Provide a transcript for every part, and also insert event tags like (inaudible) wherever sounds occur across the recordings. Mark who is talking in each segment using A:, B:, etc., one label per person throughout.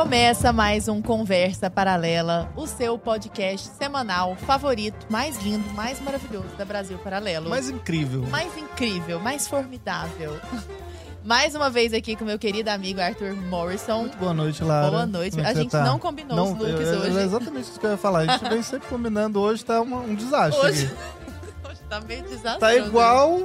A: Começa mais um Conversa Paralela, o seu podcast semanal favorito, mais lindo, mais maravilhoso da Brasil Paralelo.
B: Mais incrível.
A: Mais incrível, mais formidável. (laughs) Mais uma vez aqui com meu querido amigo Arthur Morrison.
B: Muito boa noite, Lara.
A: Boa noite.
B: Como é
A: A gente
B: tá?
A: não combinou
B: Não,
A: os looks
B: é,
A: hoje.
B: É exatamente isso que eu ia falar. A gente vem sempre combinando. Hoje tá uma- um desastre.
A: Hoje, (laughs) hoje tá meio desastroso.
B: Tá igual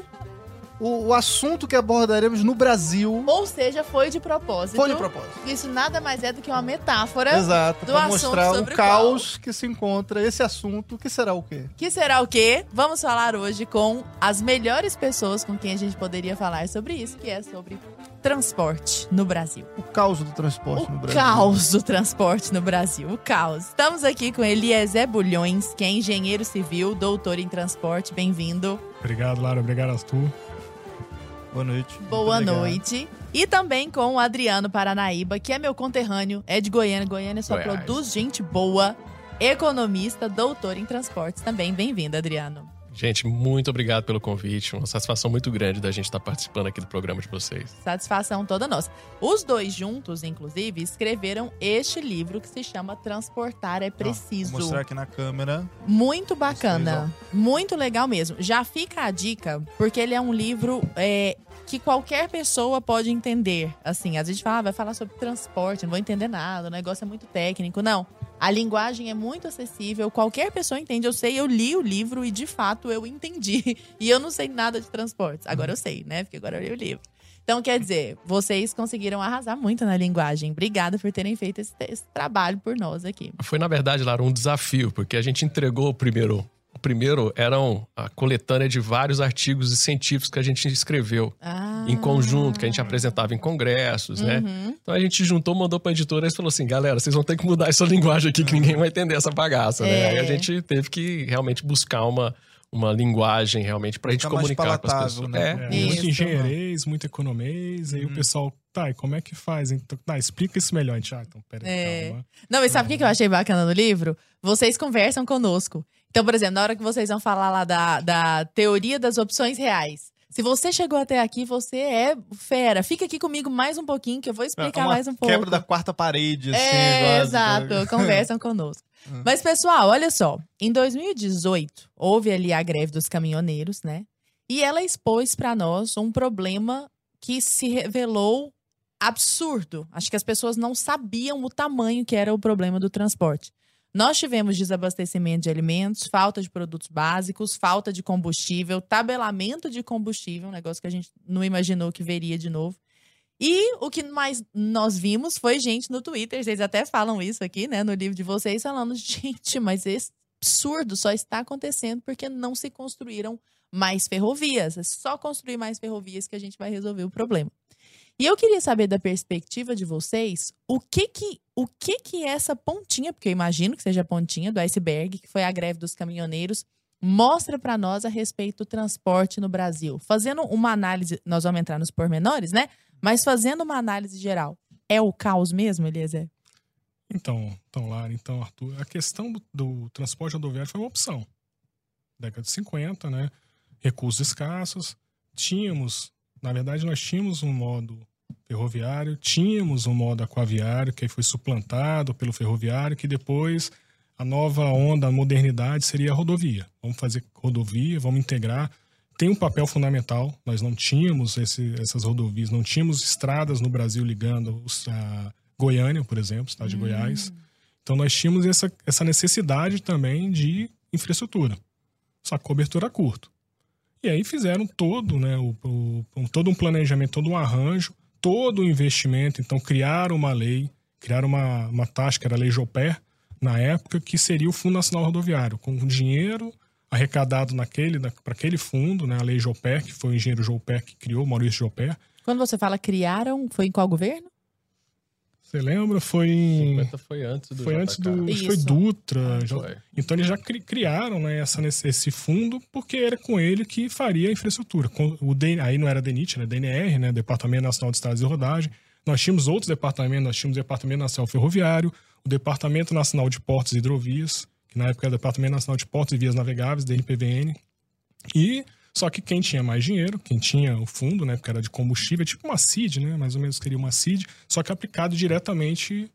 B: o, o assunto que abordaremos no Brasil.
A: Ou seja, foi de propósito.
B: Foi de propósito.
A: Isso nada mais é do que uma metáfora.
B: Exato.
A: do
B: Pra
A: assunto
B: mostrar o
A: sobre o
B: caos que se encontra esse assunto, que será o quê?
A: Que será o quê? Vamos falar hoje com as melhores pessoas com quem a gente poderia falar sobre isso, que é sobre transporte no Brasil.
B: O caos do transporte no
A: O
B: Brasil.
A: caos do transporte no Brasil, o caos. Estamos aqui com Eliezer Bulhões, que é engenheiro civil, doutor em transporte. Bem-vindo.
C: Obrigado, Lara. Obrigado, Arthur.
B: Boa noite.
A: Boa noite. E também com o Adriano Paranaíba, que é meu conterrâneo, é de Goiânia. Goiânia só
D: Goiás.
A: produz gente boa, economista, doutor em transportes também. Bem-vindo, Adriano.
D: Gente, muito obrigado pelo convite. Uma satisfação muito grande da gente estar participando aqui do programa de vocês.
A: Satisfação toda nossa. Os dois juntos, inclusive, escreveram este livro que se chama Transportar é
B: Ó,
A: Preciso.
B: Vou mostrar aqui na câmera.
A: Muito bacana. Muito legal mesmo. Já fica a dica, porque ele é um livro é, que qualquer pessoa pode entender. Assim, às vezes fala, ah, vai falar sobre transporte, não vou entender nada, o negócio é muito técnico. Não. A linguagem é muito acessível, qualquer pessoa entende. Eu sei, eu li o livro e de fato eu entendi. (laughs) E eu não sei nada de transportes. Agora eu sei, né? Porque agora eu li o livro. Então, quer dizer, vocês conseguiram arrasar muito na linguagem. Obrigada por terem feito esse, esse trabalho por nós aqui.
D: Foi, na verdade, Lara, um desafio, porque a gente entregou o primeiro. O primeiro eram a coletânea de vários artigos científicos que a gente escreveu
A: Ah.
D: em conjunto, que a gente apresentava em congressos, né?
A: Uhum.
D: Então a gente juntou, mandou pra editora e falou assim: galera, vocês vão ter que mudar essa (laughs) linguagem aqui, que ninguém vai entender essa bagaça,
A: É.
D: né? Aí a gente teve que realmente buscar uma, uma linguagem realmente pra gente
B: Fica mais
D: comunicar com as pessoas.
B: né?
C: É,
A: Isso.
C: muito engenheirês, muito economês. Aí
B: Uhum.
C: o pessoal, tá, e como é que faz? Então, tá, explica isso melhor. A gente, ah, então, peraí,
A: É.
C: calma.
A: Não, e sabe o que eu achei bacana no livro? Vocês conversam conosco. Então, por exemplo, na hora que vocês vão falar lá da, da teoria das opções reais. Se você chegou até aqui, você é fera. Fica aqui comigo mais um pouquinho, que eu vou explicar
B: É
A: mais um pouco.
B: Quebra da quarta parede, assim.
A: É, exato. Conversam (laughs) conosco.
B: Hum.
A: Mas, pessoal, olha só. Em 2018, houve ali a greve dos caminhoneiros, né? E ela expôs para nós um problema que se revelou absurdo. Acho que as pessoas não sabiam o tamanho que era o problema do transporte. Nós tivemos desabastecimento de alimentos, falta de produtos básicos, falta de combustível, tabelamento de combustível, um negócio que a gente não imaginou que veria de novo. E o que mais nós vimos foi gente no Twitter, vocês até falam isso aqui, né, no livro de vocês, falando, (laughs) gente, mas esse absurdo só está acontecendo porque não se construíram mais ferrovias. É só construir mais ferrovias que a gente vai resolver o problema. E eu queria saber da perspectiva de vocês, o que que o que que essa pontinha, porque eu imagino que seja a pontinha do iceberg, que foi a greve dos caminhoneiros, mostra para nós a respeito do transporte no Brasil. Fazendo uma análise, nós vamos entrar nos pormenores, né? Mas fazendo uma análise geral, é o caos mesmo, Eliezer?
C: Então, então, Lara, então, Arthur, a questão do, do transporte rodoviário foi uma opção. Década de 50, né? Recursos escassos. Tínhamos, na verdade, nós tínhamos um modo ferroviário, tínhamos um modo aquaviário que aí foi suplantado pelo ferroviário, que depois a nova onda, a modernidade seria a rodovia. Vamos fazer rodovia, vamos integrar. Tem um papel fundamental. Nós não tínhamos esse- essas rodovias, não tínhamos estradas no Brasil ligando os, a Goiânia, por exemplo, estado de Goiás. Então nós tínhamos essa, essa necessidade também de infraestrutura, só cobertura curto. E aí fizeram todo, né, o, o- todo um planejamento, todo um arranjo, todo o investimento. Então criaram uma lei, criaram uma, uma taxa que era a Lei Joper, na época, que seria o Fundo Nacional Rodoviário, com dinheiro arrecadado naquele, para aquele fundo, né, a Lei Joper, que foi o engenheiro Joper que criou, Maurício Joper.
A: Quando você fala criaram, foi em qual governo?
C: Você lembra? Foi em...
D: 50 foi antes do
C: Foi
D: JK.
C: antes do. acho que Foi
A: Isso.
C: Dutra. já-
D: Foi.
C: Então eles já cri- criaram né, essa, esse fundo porque era com ele que faria a infraestrutura. Com o aí não era DENIT, né? DNR, né? Departamento Nacional de Estradas e Rodagem. Nós tínhamos outros departamentos, nós tínhamos o Departamento Nacional Ferroviário, o Departamento Nacional de Portos e Hidrovias, que na época era o Departamento Nacional de Portos e Vias Navegáveis, DNPVN. E só que quem tinha mais dinheiro, quem tinha o fundo, né, porque era de combustível, é tipo uma CID, né, mais ou menos queria uma CID, só que aplicado diretamente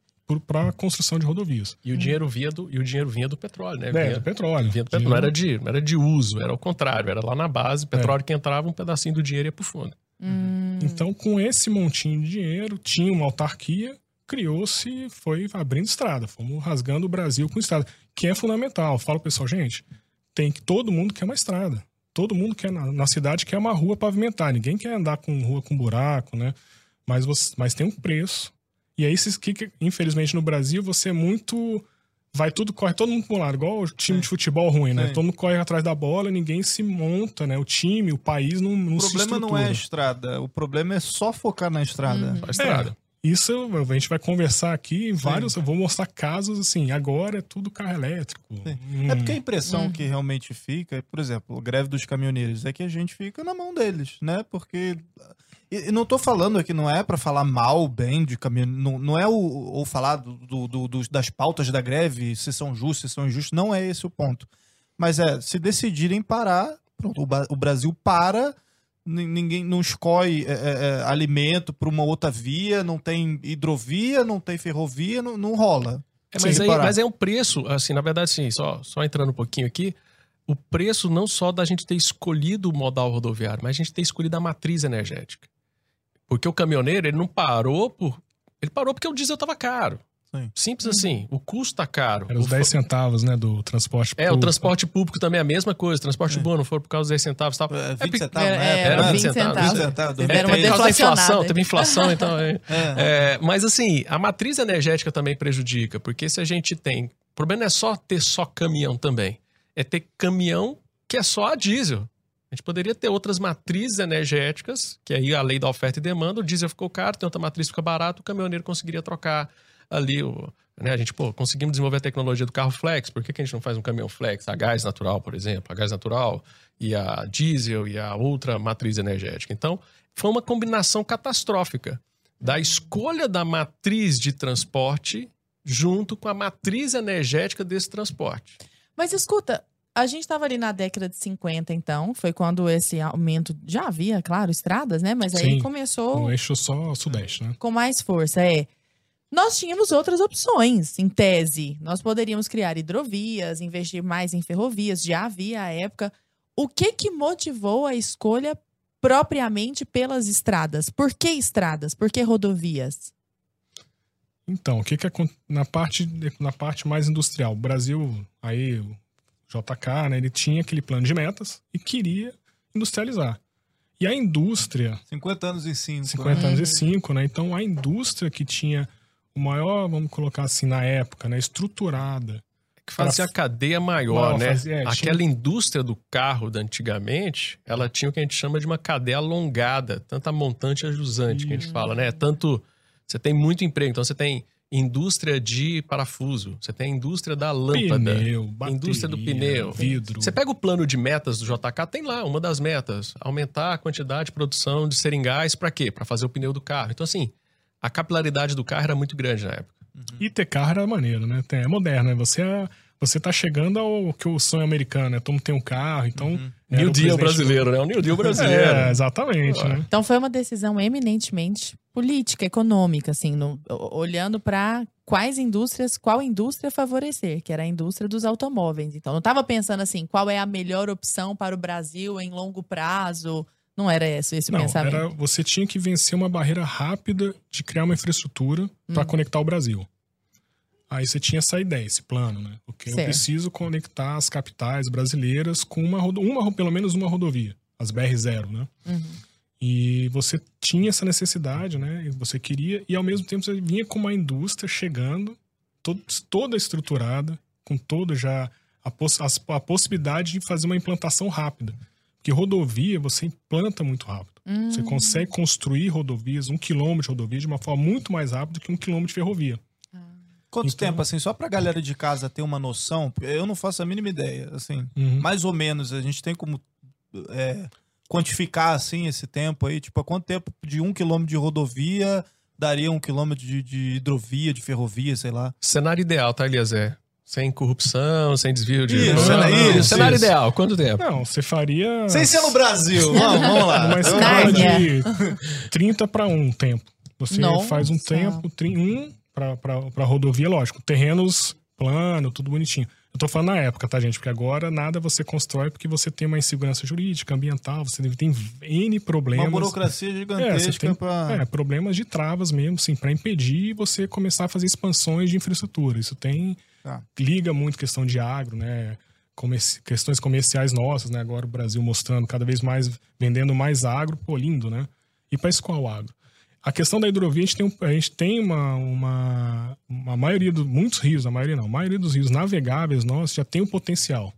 C: para a construção de rodovias.
D: E o dinheiro vinha do, e o dinheiro vinha do petróleo, né?
C: É,
D: Vinha-
C: do petróleo.
D: vinha do petróleo. Não era de, não era de uso, era o contrário. Era lá na base, petróleo que entrava, um pedacinho do dinheiro ia pro fundo.
A: Hum,
C: Então, com esse montinho de dinheiro, tinha uma autarquia, criou-se, foi abrindo estrada. Fomos rasgando o Brasil com estrada, que é fundamental. Falo pro pessoal, gente, tem que todo mundo quer uma estrada. Todo mundo quer na, na cidade quer uma rua pavimentar. Ninguém quer andar com rua com buraco, né? Mas, você, mas tem um preço. E aí, esses que, que, infelizmente, no Brasil, você é muito. Vai tudo, corre todo mundo pro lado, igual o time
B: Sim.
C: de futebol ruim, né?
B: Sim.
C: Todo mundo corre atrás da bola, ninguém se monta, né? O time, o país não, não
B: O
C: se
B: problema não é a
C: estrutura.
B: estrada, o problema é só focar na estrada.
A: Uhum.
D: A estrada.
C: Isso a gente vai conversar aqui em vários. Eu vou mostrar casos assim. Agora é tudo carro elétrico. Hum,
B: É porque a impressão
A: Hum.
B: que realmente fica, é, por exemplo, a greve dos caminhoneiros, é que a gente fica na mão deles, né? Porque. E não tô falando aqui, não é pra falar mal, bem de caminhoneiro, não, não é o, ou falar do, do- do- dos- das pautas da greve, se são justos, se são injustos, não é esse o ponto. Mas é, se decidirem parar, pronto, o, o Brasil para, ninguém não escolhe é, é, alimento para uma outra via, não tem hidrovia, não tem ferrovia, não, não rola.
D: É, mas,
B: Sim,
D: aí, mas é um preço, assim, na verdade, assim, só, só entrando um pouquinho aqui, o preço não só da gente ter escolhido o modal rodoviário, mas a gente ter escolhido a matriz energética. Porque o caminhoneiro, ele não parou por. Ele parou porque o diesel estava caro.
B: Sim.
D: Simples assim. O custo tá caro.
C: Era os
D: O
C: 10
D: fa-
C: centavos, né? Do transporte
D: É, o
C: público.
D: transporte público também é a mesma coisa. Transporte urbano, não for por causa dos 10 centavos e tal.
B: É, 20
D: porque-
B: centavos
A: era,
B: na época,
A: era
B: né?
A: 20
D: centavos,
A: centavos.
B: 20 centavos, é,
A: deram uma
D: por da inflação, teve inflação, então. é- (laughs)
B: É.
D: É, mas assim, a matriz energética também prejudica, porque se a gente tem. O problema não é só ter só caminhão também. É ter caminhão que é só a diesel. A gente poderia ter outras matrizes energéticas, que aí a lei da oferta e demanda, o diesel ficou caro, tem outra matriz que fica barato, o caminhoneiro conseguiria trocar ali o. Né, a gente, pô, conseguimos desenvolver a tecnologia do carro flex, por que, que a gente não faz um caminhão flex? A gás natural, por exemplo, a gás natural e a diesel e a outra matriz energética. Então, foi uma combinação catastrófica da escolha da matriz de transporte junto com a matriz energética desse transporte.
A: Mas escuta, a gente estava ali na década de 50, então, foi quando esse aumento já havia, claro, estradas, né? Mas aí
C: Sim.
A: começou
C: No eixo só sudeste, né?
A: com mais força. É. Nós tínhamos outras opções, em tese. Nós poderíamos criar hidrovias, investir mais em ferrovias, já havia à época. O que que motivou a escolha propriamente pelas estradas? Por que estradas? Por que rodovias?
C: Então, o que que acon- na parte na parte mais industrial, o Brasil aí o JK, né, ele tinha aquele plano de metas e queria industrializar. E a indústria,
B: 50 anos em 5.
C: 50 anos
A: Uhum.
C: e 5, né? Então a indústria que tinha o maior, vamos colocar assim, na época, né, estruturada.
D: Que fazia a cadeia maior, né?
C: fazia- é, tinha-
D: Aquela indústria do carro da antigamente, ela tinha o que a gente chama de uma cadeia alongada, tanto a montante e a jusante, que a gente fala, né? Tanto você tem muito emprego, então você tem indústria de parafuso, você tem a indústria da lâmpada,
C: Pneu, bateria,
D: indústria do pneu.
C: vidro.
D: Você pega o plano de metas do JK, tem lá uma das metas, aumentar a quantidade de produção de seringais para quê? Para fazer o pneu do carro. Então assim, a capilaridade do carro era muito grande na época.
C: E ter carro era maneiro, né? É moderno, né? Você, é- você tá chegando ao que o sonho americano, né? Todo mundo tem um carro, então... era
D: New
C: o
D: Deal brasileiro, né? O New Deal
C: do-
D: brasileiro.
C: É, exatamente, né?
A: Então foi uma decisão eminentemente política, econômica, assim, no- olhando para quais indústrias, qual indústria favorecer, que era a indústria dos automóveis. Então não estava pensando assim, qual é a melhor opção para o Brasil em longo prazo. Não era esse, esse
C: Não,
A: pensamento.
C: era, você tinha que vencer uma barreira rápida de criar uma infraestrutura para
A: Hum.
C: conectar o Brasil. Aí você tinha essa ideia, esse plano, né? Porque eu
A: Certo.
C: preciso conectar as capitais brasileiras com uma, uma pelo menos uma rodovia, as BR-0, né?
A: Uhum.
C: E você tinha essa necessidade, né? E você queria, e ao mesmo tempo você vinha com uma indústria chegando, todo, toda estruturada, com toda já a, poss- a possibilidade de fazer uma implantação rápida. Porque rodovia você implanta muito rápido.
A: Hum.
C: Você consegue construir rodovias, um quilômetro de rodovia, de uma forma muito mais rápida que um quilômetro de ferrovia.
B: Quanto
C: Então-
B: tempo, assim, só pra galera de casa ter uma noção, eu não faço a mínima ideia, assim,
C: Uhum.
B: mais ou menos, a gente tem como é, quantificar, assim, esse tempo aí, tipo, a quanto tempo de um quilômetro de rodovia daria um quilômetro de, de hidrovia, de ferrovia, sei lá.
D: Cenário ideal, tá, Eliezer? Sem corrupção, sem desvio de.
B: Isso,
D: Não,
C: cenário-
D: não,
C: isso,
D: cenário
B: isso.
D: ideal, quanto tempo?
C: Não, você faria.
B: Sem ser no Brasil, (laughs) vamos, vamos lá.
C: Numa escala de 30 para 1 tempo. Você
A: Nossa.
C: faz um tempo, um para rodovia, lógico. Terrenos plano, tudo bonitinho. Eu tô falando na época, tá, gente? Porque agora nada você constrói porque você tem uma insegurança jurídica, ambiental, você tem N problemas.
B: Uma burocracia
C: É,
B: gigantesca
C: tem,
B: pra...
C: é, problemas de travas mesmo, assim, para impedir você começar a fazer expansões de infraestrutura. Isso tem.
B: Tá.
C: liga muito questão de agro, né? Comerci- questões comerciais nossas, né? Agora o Brasil mostrando cada vez mais, vendendo mais agro, pô, lindo, né? E para isso qual agro? A questão da hidrovia, a gente tem, um- a gente tem uma, uma, uma maioria, dos muitos rios, a maioria não, a maioria dos rios navegáveis nossos já tem um potencial.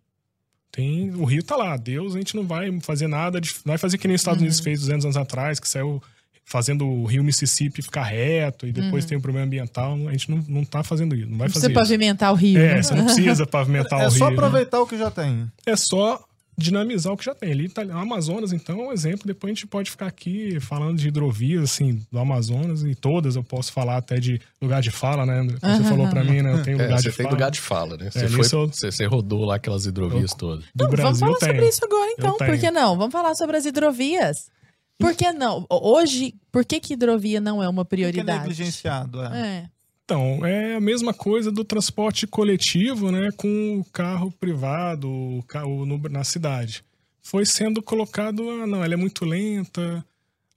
C: Tem, o rio tá lá, Deus, a gente não vai fazer nada, de, não vai fazer que nem os Estados Unidos fez 200 anos atrás, que saiu fazendo o rio Mississippi ficar reto e depois tem um problema ambiental, a gente não, não tá fazendo isso, não vai
A: Não
C: fazer
A: precisa
C: isso.
A: pavimentar o rio.
C: É,
A: né?
C: você não precisa (laughs) pavimentar o
B: É
C: rio.
B: só
C: né?
B: aproveitar o que já tem.
C: É só dinamizar o que já tem. Ali tá, o Amazonas, então, é um exemplo. Depois a gente pode ficar aqui falando de hidrovias, assim, do Amazonas e todas. Eu posso falar até de lugar de fala, né? Como Você falou pra mim, né? Eu tenho
D: É,
C: lugar
D: você
C: de
D: tem
C: fala.
D: lugar de fala, né? Você,
C: É,
D: foi,
C: eu-
D: você, você rodou lá aquelas hidrovias todas.
C: Do
A: Não,
C: Brasil
A: vamos falar
C: eu tenho.
A: sobre isso agora, então. Por que não? Vamos falar sobre as hidrovias. Por que não? Hoje, por que, que hidrovia não é uma
B: Fica
A: prioridade?
B: negligenciado, é.
A: É.
C: Então, é a mesma coisa do transporte coletivo, né? Com o carro privado, o carro no- na cidade. Foi sendo colocado, ah, não, ela é muito lenta.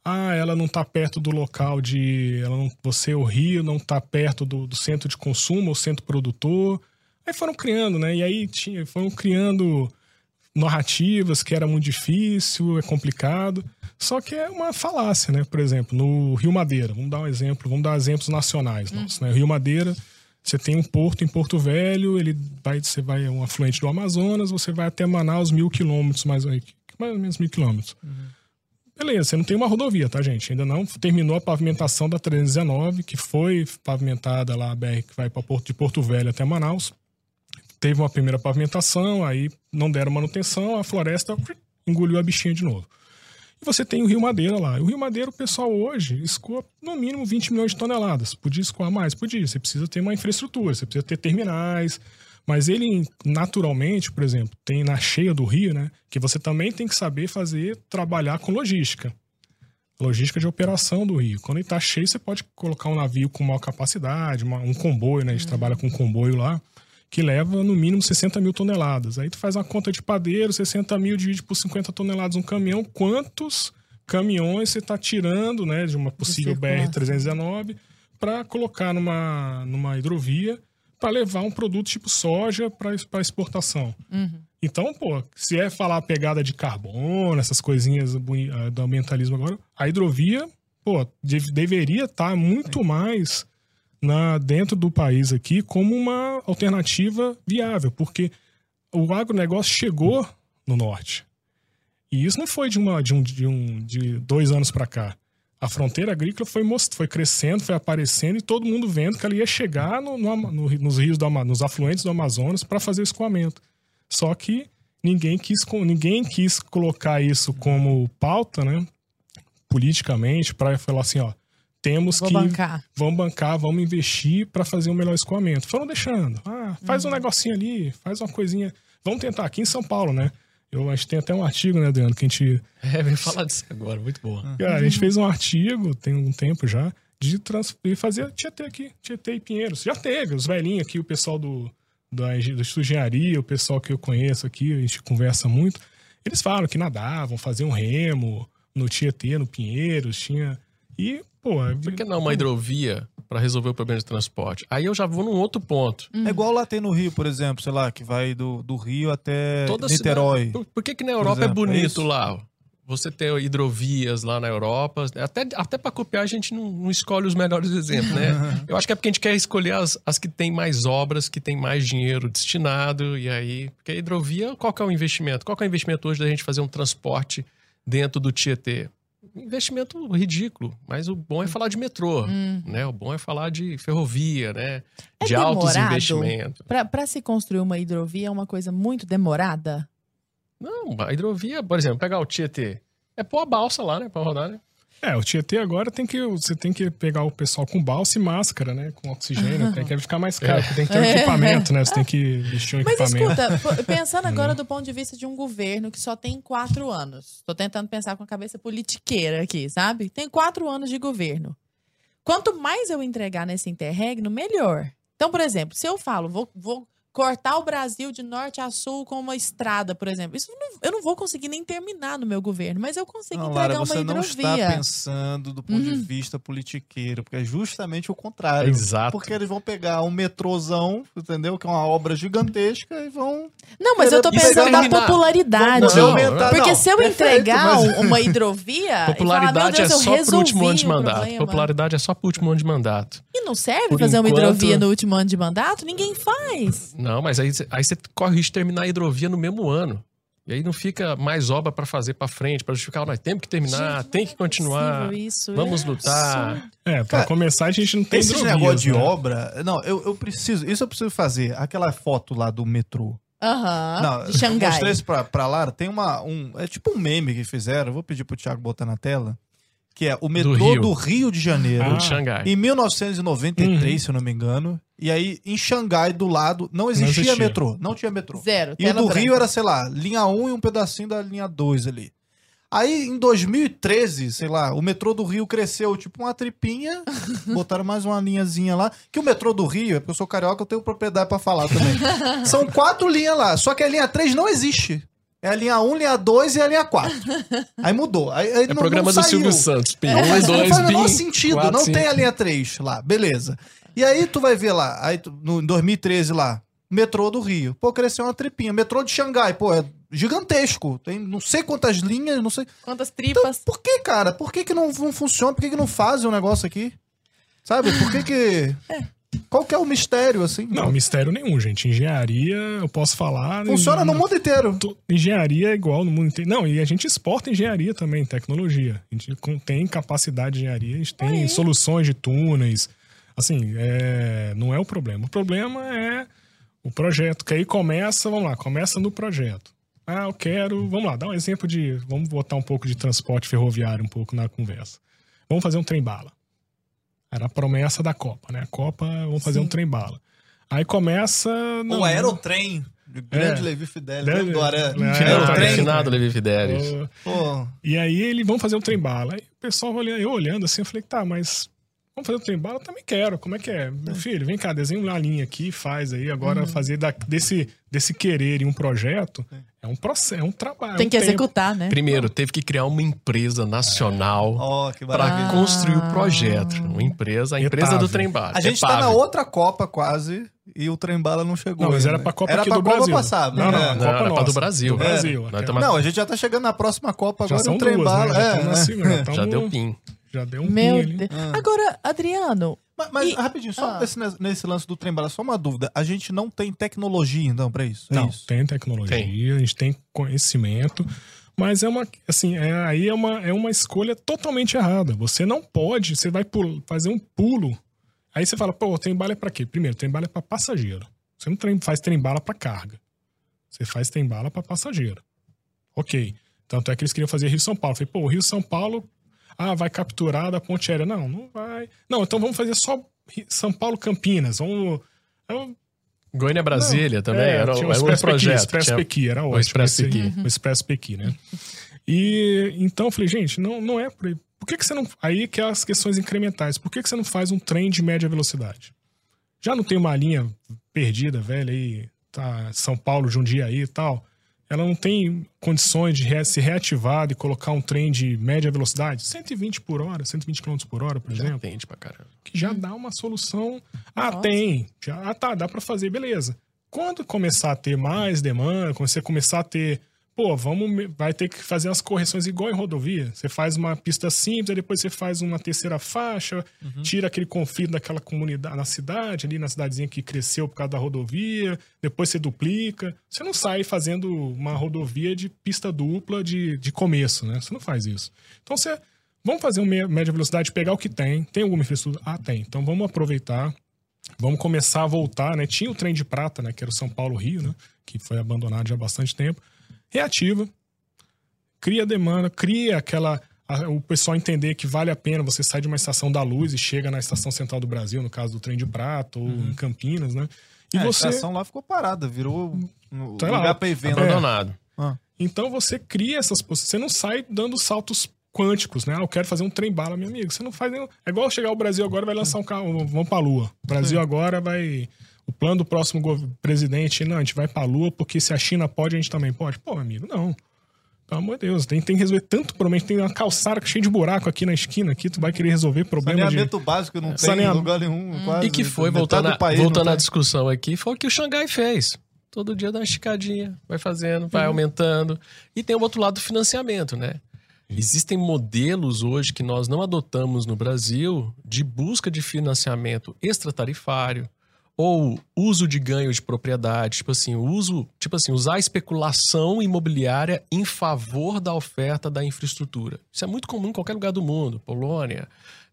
C: Ah, ela não está perto do local de. Ela não, você, o Rio, não está perto do, do centro de consumo, o centro produtor. Aí foram criando, né? E aí tinha, foram criando narrativas que era muito difícil, é complicado. Só que é uma falácia, né? Por exemplo, no Rio Madeira, vamos dar um exemplo, vamos dar exemplos nacionais nossos, né? Rio Madeira, você tem um porto em Porto Velho, ele vai, você vai, é um afluente do Amazonas, você vai até Manaus mil quilômetros, mais, mais ou menos mil quilômetros. Beleza, você não tem uma rodovia, tá, gente? Ainda não terminou a pavimentação da 319, que foi pavimentada lá, a BR que vai para Porto de Porto Velho até Manaus. Teve uma primeira pavimentação, aí não deram manutenção, a floresta engoliu a bichinha de novo. Você tem o Rio Madeira lá. O Rio Madeira, o pessoal hoje escoa no mínimo 20 milhões de toneladas. Podia escoar mais? Podia. Você precisa ter uma infraestrutura, você precisa ter terminais. Mas ele, naturalmente, por exemplo, tem na cheia do rio, né? Que você também tem que saber fazer, trabalhar com logística. Logística de operação do rio. Quando ele tá cheio, você pode colocar um navio com maior capacidade, uma- um comboio, né? A gente trabalha com um comboio lá, que leva no mínimo 60 mil toneladas. Aí tu faz uma conta de padeiro, 60 mil divide por 50 toneladas um caminhão. Quantos caminhões você está tirando, né? De uma possível
A: circulação.
C: BR-319 para colocar numa, numa hidrovia para levar um produto tipo soja para exportação.
A: Uhum.
C: Então, pô, se é falar pegada de carbono, essas coisinhas do ambientalismo agora, a hidrovia, pô, de- deveria estar muito mais na, dentro do país aqui como uma alternativa viável, porque o agronegócio chegou no norte. E isso não foi de, uma, de, um, de, um, de dois anos para cá. A fronteira agrícola foi, foi crescendo, foi aparecendo e todo mundo vendo que ela ia chegar no- no no- nos rios, do nos afluentes do Amazonas para fazer escoamento. Só que ninguém quis, ninguém quis colocar isso como pauta, né? Politicamente, para falar assim, ó, temos
A: Vou
C: que
A: bancar.
C: vamos bancar, vamos investir para fazer um melhor escoamento. Foram deixando. Ah, faz
A: Uhum.
C: um negocinho ali, faz uma coisinha. Vamos tentar aqui em São Paulo, né? Eu acho que tem até um artigo, né, Adriano, que a gente
D: É, vem falar disso agora, muito boa.
C: Cara, a gente fez um artigo, tem um tempo já, de, trans... fazer Tietê aqui, Tietê e Pinheiros. Já teve, os velhinhos aqui, o pessoal do, da, de Engenharia, o pessoal que eu conheço aqui, a gente conversa muito. Eles falam que nadavam, faziam remo no Tietê, no Pinheiros, tinha. E, pô.
D: Por que não uma hidrovia para resolver o problema de transporte? Aí eu já vou num outro ponto.
A: Uhum.
B: É igual lá tem no Rio, por exemplo, sei lá, que vai do, do Rio até
D: Toda
B: Niterói.
D: cidade- Por, por que, que na Europa
B: exemplo,
D: é
B: é
D: bonito
B: isso?
D: lá? Você tem hidrovias lá na Europa. Até, até para copiar, a gente não, não escolhe os melhores exemplos, né? (laughs) Eu acho que é porque a gente quer escolher as, as que têm mais obras, que têm mais dinheiro destinado. E aí. Porque a hidrovia, qual que é o investimento? Qual que é o investimento hoje da gente fazer um transporte dentro do Tietê? Investimento ridículo, mas o bom é falar de metrô, né? O bom é falar de ferrovia, né?
A: É
D: de altos investimentos.
A: Pra se construir uma hidrovia é uma coisa muito demorada?
D: Não, a hidrovia, por exemplo, pegar o Tietê. É pôr a balsa lá, né? Pra rodar, né?
C: É, o Tietê agora tem que. Você tem que pegar o pessoal com balsa e máscara, né? Com oxigênio. Tem que ficar mais caro, porque tem que ter um
A: É.
C: equipamento, né? Você tem que vestir um
A: Mas
C: equipamento.
A: escuta, p- pensando agora do ponto de vista de um governo que só tem quatro anos. Tô tentando pensar com a cabeça politiqueira aqui, sabe? Tem quatro anos de governo. quanto mais eu entregar nesse interregno, melhor. Então, por exemplo, se eu falo, vou, vou cortar o Brasil de norte a sul com uma estrada, por exemplo, isso não- eu não vou conseguir nem terminar no meu governo, mas eu consigo
B: Não,
A: entregar
B: Lara,
A: uma
B: você não está
A: hidrovia.
B: pensando do ponto de
A: Uhum.
B: vista politiqueiro, porque é justamente o contrário.
D: Exato.
B: Porque eles vão pegar um metrôzão, entendeu? Que é uma obra gigantesca e vão.
A: Não, mas eu tô
B: Isso
A: pensando na popularidade.
B: vão
D: Não,
B: aumentar.
A: Porque
B: não,
A: se eu
B: perfeito,
A: entregar
B: mas-
A: uma hidrovia.
D: Popularidade
A: e
D: é
A: falar, "Meu Deus, eu
D: só pro último ano de mandato.
A: problema."
D: Popularidade é só pro último ano de mandato.
A: E não serve
D: Por
A: fazer uma
D: enquanto-
A: hidrovia no último ano de mandato? Ninguém faz.
D: Não, mas aí, aí você corre o risco de terminar a hidrovia no mesmo ano. E aí não fica mais obra pra fazer pra frente, pra justificar, "Ó, nós temos que terminar,
A: Gente,
D: tem que
A: é
D: continuar,
A: possível Isso.
D: vamos
A: É
D: lutar.
C: É, pra
B: Cara,
C: começar, a gente não tem
B: Esses
C: hidrovias,
B: negócios de
C: né?
B: obra. Não, eu, eu preciso. Isso eu preciso fazer. Aquela foto lá do metrô.
A: Aham.
B: Não,
A: de
B: eu
A: Xangai.
B: mostrei isso pra, pra Lara. Tem uma. Um, é tipo um meme que fizeram. Eu vou pedir pro Thiago botar na tela. Que é o metrô
D: Rio.
B: do Rio, de Janeiro.
C: Ah.
D: de Xangai.
B: Em 1993,
C: Uhum.
B: se eu não me engano. E aí, em Xangai, do lado, não existia,
C: existia.
B: metrô. Não tinha metrô.
A: Zero.
B: E o do
A: branca.
B: Rio era, sei lá, linha 1 e um pedacinho da linha 2 ali. Aí, em 2013, sei lá, o metrô do Rio cresceu tipo uma tripinha, (laughs) botaram mais uma linhazinha lá. Que o metrô do Rio, é porque eu sou carioca, eu tenho propriedade pra falar também. (laughs) São quatro linhas lá, só que a linha 3 não existe. É a linha 1, linha 2 e a linha 4. Aí mudou. Aí, aí
D: É
B: não-
D: programa
B: não
D: do
B: saiu.
D: Silvio Santos. Pin
B: Não,
D: 1,
B: mas não
D: 2,
B: faz o menor sentido.
D: 4,
B: não
D: 5.
B: tem a linha 3 lá, beleza. E aí tu vai ver lá, aí tu- no, em 2013 lá, metrô do Rio. Pô, cresceu uma tripinha. Metrô de Xangai, pô, é gigantesco. Tem não sei quantas linhas, não sei.
A: Quantas
B: Então,
A: tripas?
B: por que, cara? Por que, que não, não funciona? Por que, que não fazem o negócio aqui? Sabe? Por que que. Qual que é o mistério, assim?
C: Não, mistério nenhum, gente. Engenharia, eu posso falar.
B: Funciona no mundo inteiro.
C: Engenharia é igual no mundo inteiro. Não, e a gente exporta engenharia também, tecnologia. A gente tem capacidade de engenharia, a gente tem
A: Aí.
C: soluções de túneis. Assim, é, não é o problema. O problema é o projeto, que aí começa, vamos lá, começa no projeto. Ah, eu quero, vamos lá, dá um exemplo de, vamos botar um pouco de transporte ferroviário um pouco na conversa. Vamos fazer um trem-bala. Era a promessa da Copa, né? A Copa, vamos fazer
A: Sim.
C: um trem-bala. Aí começa... não,
B: O aerotrem. Grande
C: É.
B: Levi Fidelis. Do Aré?
D: Finado Levi Fidelis.
C: E aí eles vão fazer um trem bala. Aí o pessoal olhando, eu olhando assim, eu falei, tá, mas vamos fazer um trem bala? Eu também quero. Como é que é? Meu filho, vem cá, desenha uma linha aqui, faz aí. Agora
A: Uhum.
C: fazer da- desse, desse querer em um projeto é um processo, é um trabalho.
A: Tem
C: é um
A: que
C: tempo.
A: executar, né?
D: Primeiro, teve que criar uma empresa nacional
B: ó, que
D: para construir
A: Ah.
D: o projeto. Uma empresa, a empresa
C: Epave.
D: do trem bala.
B: A gente tá
D: Epave.
B: na outra Copa quase e o trem bala não chegou.
C: Não, mas era
B: ainda.
C: pra Copa
B: era
C: aqui
B: pra
C: do
B: Copa
C: Brasil.
B: passada.
C: Não, não,
B: né?
C: a
D: Não,
C: Copa
D: era do Brasil.
C: Do Brasil.
B: Não, a gente já tá chegando na próxima Copa
C: já
B: agora
C: são
B: no trem
C: duas,
B: bala.
C: né? Já,
B: é, é.
C: segunda, (laughs)
D: Já deu pin.
C: Já deu um
A: Meu. Deus.
B: Ah.
A: Agora, Adriano,
B: Mas, mas,
A: E-
B: rapidinho, só
A: Ah.
B: nesse, nesse lance do trem bala, só uma dúvida. A gente não tem tecnologia, então, pra isso? É
C: Não,
B: isso?
C: tem tecnologia, a gente tem conhecimento, mas é uma, assim, é, aí é uma, é uma escolha totalmente errada. Você não pode, você vai pul- fazer um pulo, aí você fala, pô, trem bala é pra quê? Primeiro, trem bala é pra passageiro. Você não trem- faz trem bala pra carga. Você faz trem bala pra passageiro. Ok. Tanto é que eles queriam fazer Rio-São Paulo. Eu falei, pô, o Rio-São Paulo, ah, vai capturar da ponte aérea. Não, não vai. Não, então vamos fazer só São Paulo-Campinas. Vamos... vamos
D: Goiânia Brasília também.
C: é,
D: era,
C: tinha o
D: era um
C: Expresso Pequi,
D: projeto.
C: Expresso
D: tinha-
C: Pequi, era ótimo.
D: Expresso
C: esse-
D: Pequi.
C: O Expresso Pequi, né? E então eu falei, gente, não, não é por aí. Por que, que você não. Aí que é as questões incrementais. Por que, que você não faz um trem de média velocidade? Já não tem uma linha perdida, velha aí, tá? São Paulo, Jundiaí e tal. Ela não tem condições de se reativar e colocar um trem de média velocidade, 120 por hora, 120 km por hora, por exemplo
D: Entende pra caramba.
C: que já dá uma solução. Ah,
A: Nossa.
C: tem. Já, ah, tá, dá pra fazer, beleza. Quando começar a ter mais demanda, quando você começar a ter, pô, vamos, vai ter que fazer as correções igual em rodovia. Você faz uma pista simples, aí depois você faz uma terceira faixa, tira aquele conflito daquela comunidade na cidade, ali na cidadezinha que cresceu por causa da rodovia, depois você duplica. Você não sai fazendo uma rodovia de pista dupla de, de começo, né? Você não faz isso. Então você Vamos fazer uma média velocidade, pegar o que tem. Tem alguma infraestrutura? Ah, tem. Então vamos aproveitar. Vamos começar a voltar, né? Tinha o trem de prata, né? Que era o São Paulo-Rio, né? Que foi abandonado já há bastante tempo. Reativa. Cria demanda, cria aquela. a- o pessoal entender que vale a pena você sair de uma estação da luz e chega na estação central do Brasil, no caso do trem de prata, ou em Campinas, né? E
B: É,
C: você.
B: A estação lá ficou parada, virou um
C: Tá lá.
B: lugar pra ir vendo.
C: É.
D: Abandonado.
C: Então você cria essas possibilidades. Você não sai dando saltos quânticos, né? Ah, eu quero fazer um trem bala, meu amigo. Você não faz nenhum. É igual chegar ao Brasil agora vai lançar um carro, vamos pra Lua. O Brasil agora vai. O plano do próximo presidente, não, a gente vai pra Lua, porque se a China pode, a gente também pode. Pô, amigo, não. Pelo amor de Deus, tem, tem que resolver tanto problema. A gente tem uma calçada cheia de buraco aqui na esquina, aqui, tu vai querer resolver problema de.
B: Saneamento básico não tem lugar nenhum, quase.
D: E que foi, voltando,
B: do
D: a- voltando à discussão aqui, foi o que o Xangai fez. Todo dia dá uma esticadinha, vai fazendo,
B: Uhum.
D: vai aumentando. E tem o outro lado do financiamento, né? Existem modelos hoje que nós não adotamos no Brasil de busca de financiamento extratarifário ou uso de ganho de propriedade, tipo assim, uso, tipo assim, usar a especulação imobiliária em favor da oferta da infraestrutura. Isso é muito comum em qualquer lugar do mundo, Polônia,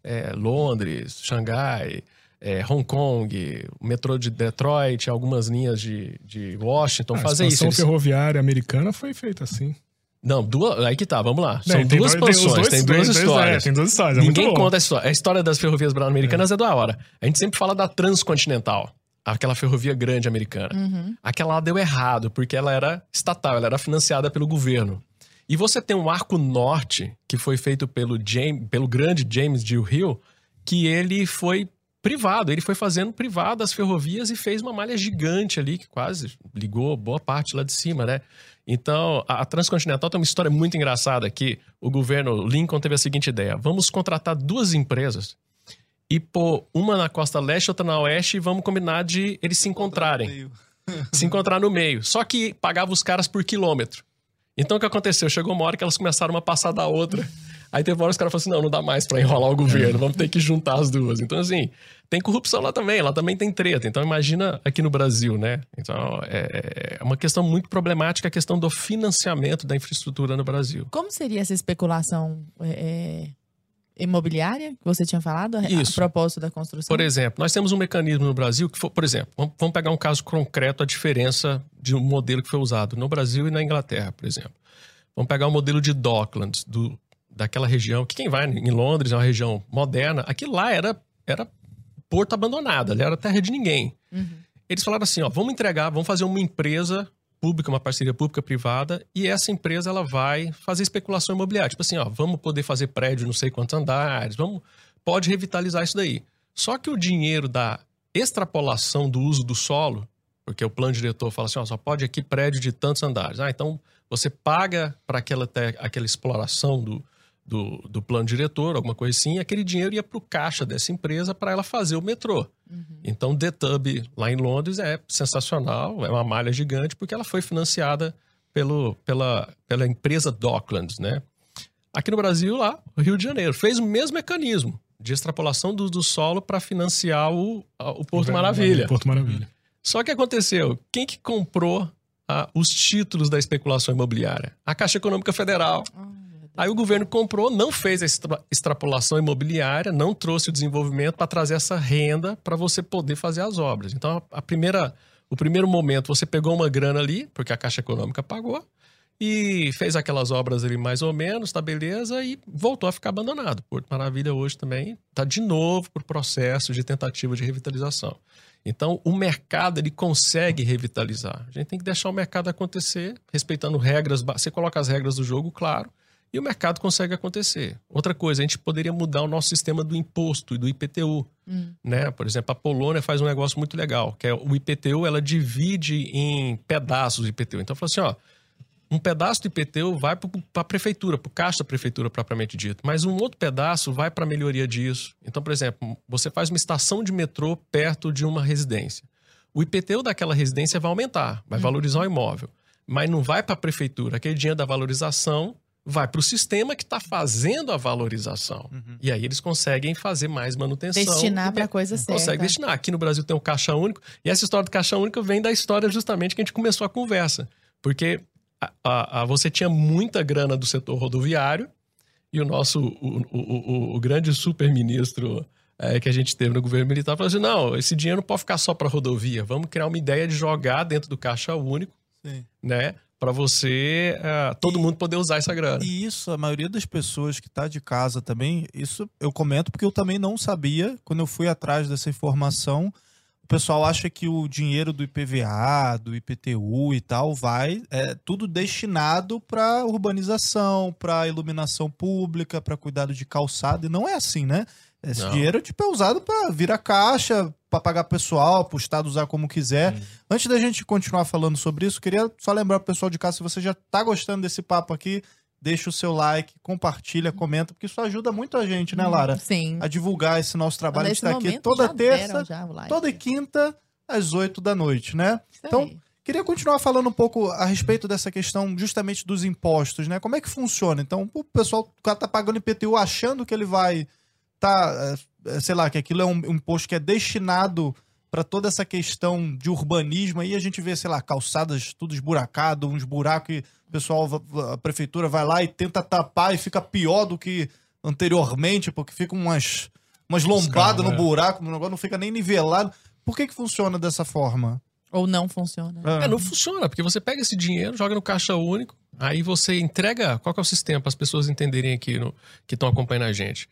D: eh, Londres, Xangai, eh, Hong Kong, o metrô de Detroit, algumas linhas de, de Washington,
C: Ah,
D: fazer
C: a
D: isso.
C: expansão
D: Eles-
C: ferroviária americana foi feita assim.
D: Não, duas, aí que tá, vamos lá. São
C: tem
D: duas expansões, tem duas
C: dois-
D: histórias.
C: É, tem duas histórias. É
D: Ninguém
C: muito bom.
D: conta a história. A história das ferrovias americanas é. da hora. A gente sempre fala da Transcontinental, aquela ferrovia grande americana.
A: Uhum.
D: Aquela lá deu errado, porque ela era estatal, ela era financiada pelo governo. E você tem um arco norte, que foi feito pelo, James, pelo grande James Gill Hill, que ele foi privado, ele foi fazendo privado as ferrovias e fez uma malha gigante ali, que quase ligou boa parte lá de cima, né? Então, a a Transcontinental tem uma história muito engraçada que o governo Lincoln teve a seguinte ideia: vamos contratar duas empresas e pôr uma na costa leste, outra na oeste, e vamos combinar de eles se encontrarem (laughs) se encontrar no meio. Só que pagava os caras por quilômetro. Então o que aconteceu? Chegou uma hora que elas começaram uma a passar da outra. Aí teve uma hora que os caras falaram assim: não, não dá mais pra enrolar o governo, vamos ter que juntar as duas. Então, assim, tem corrupção lá também, lá também tem treta. Então, imagina aqui no Brasil, né? Então, é, é uma questão muito problemática a questão do financiamento da infraestrutura no Brasil.
A: Como seria essa especulação é, é, imobiliária que você tinha falado? a-
D: Isso.
A: A propósito da construção?
D: Por exemplo, nós temos um mecanismo no Brasil que, for, por exemplo, vamos, vamos pegar um caso concreto, a diferença de um modelo que foi usado no Brasil e na Inglaterra, por exemplo. Vamos pegar o modelo de Docklands, do, daquela região, que quem vai em Londres é uma região moderna, aquilo lá era, era porto abandonado, ali era terra de ninguém.
A: Uhum.
D: Eles falaram assim, ó, vamos entregar, vamos fazer uma empresa pública, uma parceria pública-privada, e essa empresa ela vai fazer especulação imobiliária. Tipo assim, ó, vamos poder fazer prédio não sei quantos andares, vamos, pode revitalizar isso daí. Só que o dinheiro da extrapolação do uso do solo, porque o plano diretor fala assim, ó, só pode aqui prédio de tantos andares. Ah, então você paga para aquela, aquela exploração do, do, do plano diretor, alguma coisa assim, e aquele dinheiro ia para o caixa dessa empresa para ela fazer o metrô. Então, The Tub, lá em Londres, é sensacional, é uma malha gigante, porque ela foi financiada pelo, pela, pela empresa Docklands, né? Aqui no Brasil, lá, o Rio de Janeiro, fez o mesmo mecanismo de extrapolação do, do solo para financiar o, a- o Porto Maravilha.
C: Porto Maravilha.
D: Só que aconteceu, quem que comprou ah, os títulos da especulação imobiliária? A Caixa Econômica Federal.
A: Deus.
D: Aí o governo comprou, não fez a extra- extrapolação imobiliária, não trouxe o desenvolvimento para trazer essa renda para você poder fazer as obras. Então, a, primeira, o primeiro momento, você pegou uma grana ali, porque a Caixa Econômica pagou, e fez aquelas obras ali mais ou menos, tá beleza, e voltou a ficar abandonado. Porto Maravilha hoje também está de novo por processo de tentativa de revitalização. Então, o mercado ele consegue revitalizar. A gente tem que deixar o mercado acontecer, respeitando regras. Você coloca as regras do jogo, claro, e o mercado consegue acontecer. Outra coisa, a gente poderia mudar o nosso sistema do imposto e do IPTU.
A: Hum.
D: Né? Por exemplo, a Polônia faz um negócio muito legal, que é o IPTU, ela divide em pedaços o IPTU. Então, fala assim, ó, um pedaço do IPTU vai para a prefeitura, para o caixa da prefeitura propriamente dito, mas um outro pedaço vai para a melhoria disso. Então, por exemplo, você faz uma estação de metrô perto de uma residência. O IPTU daquela residência vai aumentar, vai valorizar o imóvel, mas não vai para a prefeitura. Aquele dinheiro da valorização vai para o sistema que está fazendo a valorização. E aí eles conseguem fazer mais manutenção.
A: Destinar
D: e
A: para coisa certa.
D: consegue destinar. Aqui no Brasil tem o caixa único, e essa história do caixa único vem da história justamente que a gente começou a conversa. Porque a- a- a- você tinha muita grana do setor rodoviário, e o nosso, o, o, o- o grande super-ministro eh, que a gente teve no governo militar falou assim: não, esse dinheiro não pode ficar só para rodovia, vamos criar uma ideia de jogar dentro do caixa único,
B: Sim.
D: né? Para você, eh, todo mundo poder usar essa grana.
B: E isso, a maioria das pessoas que tá de casa também, isso eu comento porque eu também não sabia quando eu fui atrás dessa informação. o pessoal acha que o dinheiro do IPVA, do IPTU e tal, vai é tudo destinado para urbanização, para iluminação pública, para cuidado de calçada. E não é assim, né? Esse
D: Não.
B: dinheiro tipo, é usado para virar caixa, para pagar pessoal, para o Estado usar como quiser. Antes da gente continuar falando sobre isso, queria só lembrar pro pessoal de casa, se você já tá gostando desse papo aqui, deixa o seu like, compartilha, comenta, porque isso ajuda muito a gente, né, Lara?
A: Sim.
B: A divulgar esse nosso trabalho. A gente
A: Nesse
B: tá aqui toda
A: já
B: terça,
A: o like.
B: toda quinta, às 8 da noite, né?
A: Isso
B: Então,
A: aí.
B: Queria continuar falando um pouco a respeito dessa questão justamente dos impostos, né? Como é que funciona? Então, o pessoal, o cara tá pagando IPTU achando que ele vai tá, é, é, sei lá, que aquilo é um, um imposto que é destinado para toda essa questão de urbanismo. Aí a gente vê, sei lá, calçadas tudo esburacado, uns buracos que o pessoal, a prefeitura vai lá e tenta tapar e fica pior do que anteriormente, porque fica umas, umas lombadas no
C: é.
B: buraco, o negócio não fica nem nivelado. Por que que funciona dessa forma?
A: Ou não funciona.
D: É, não funciona, porque você pega esse dinheiro, joga no caixa único, aí você entrega. Qual que é o sistema para as pessoas entenderem aqui no, que estão acompanhando a gente?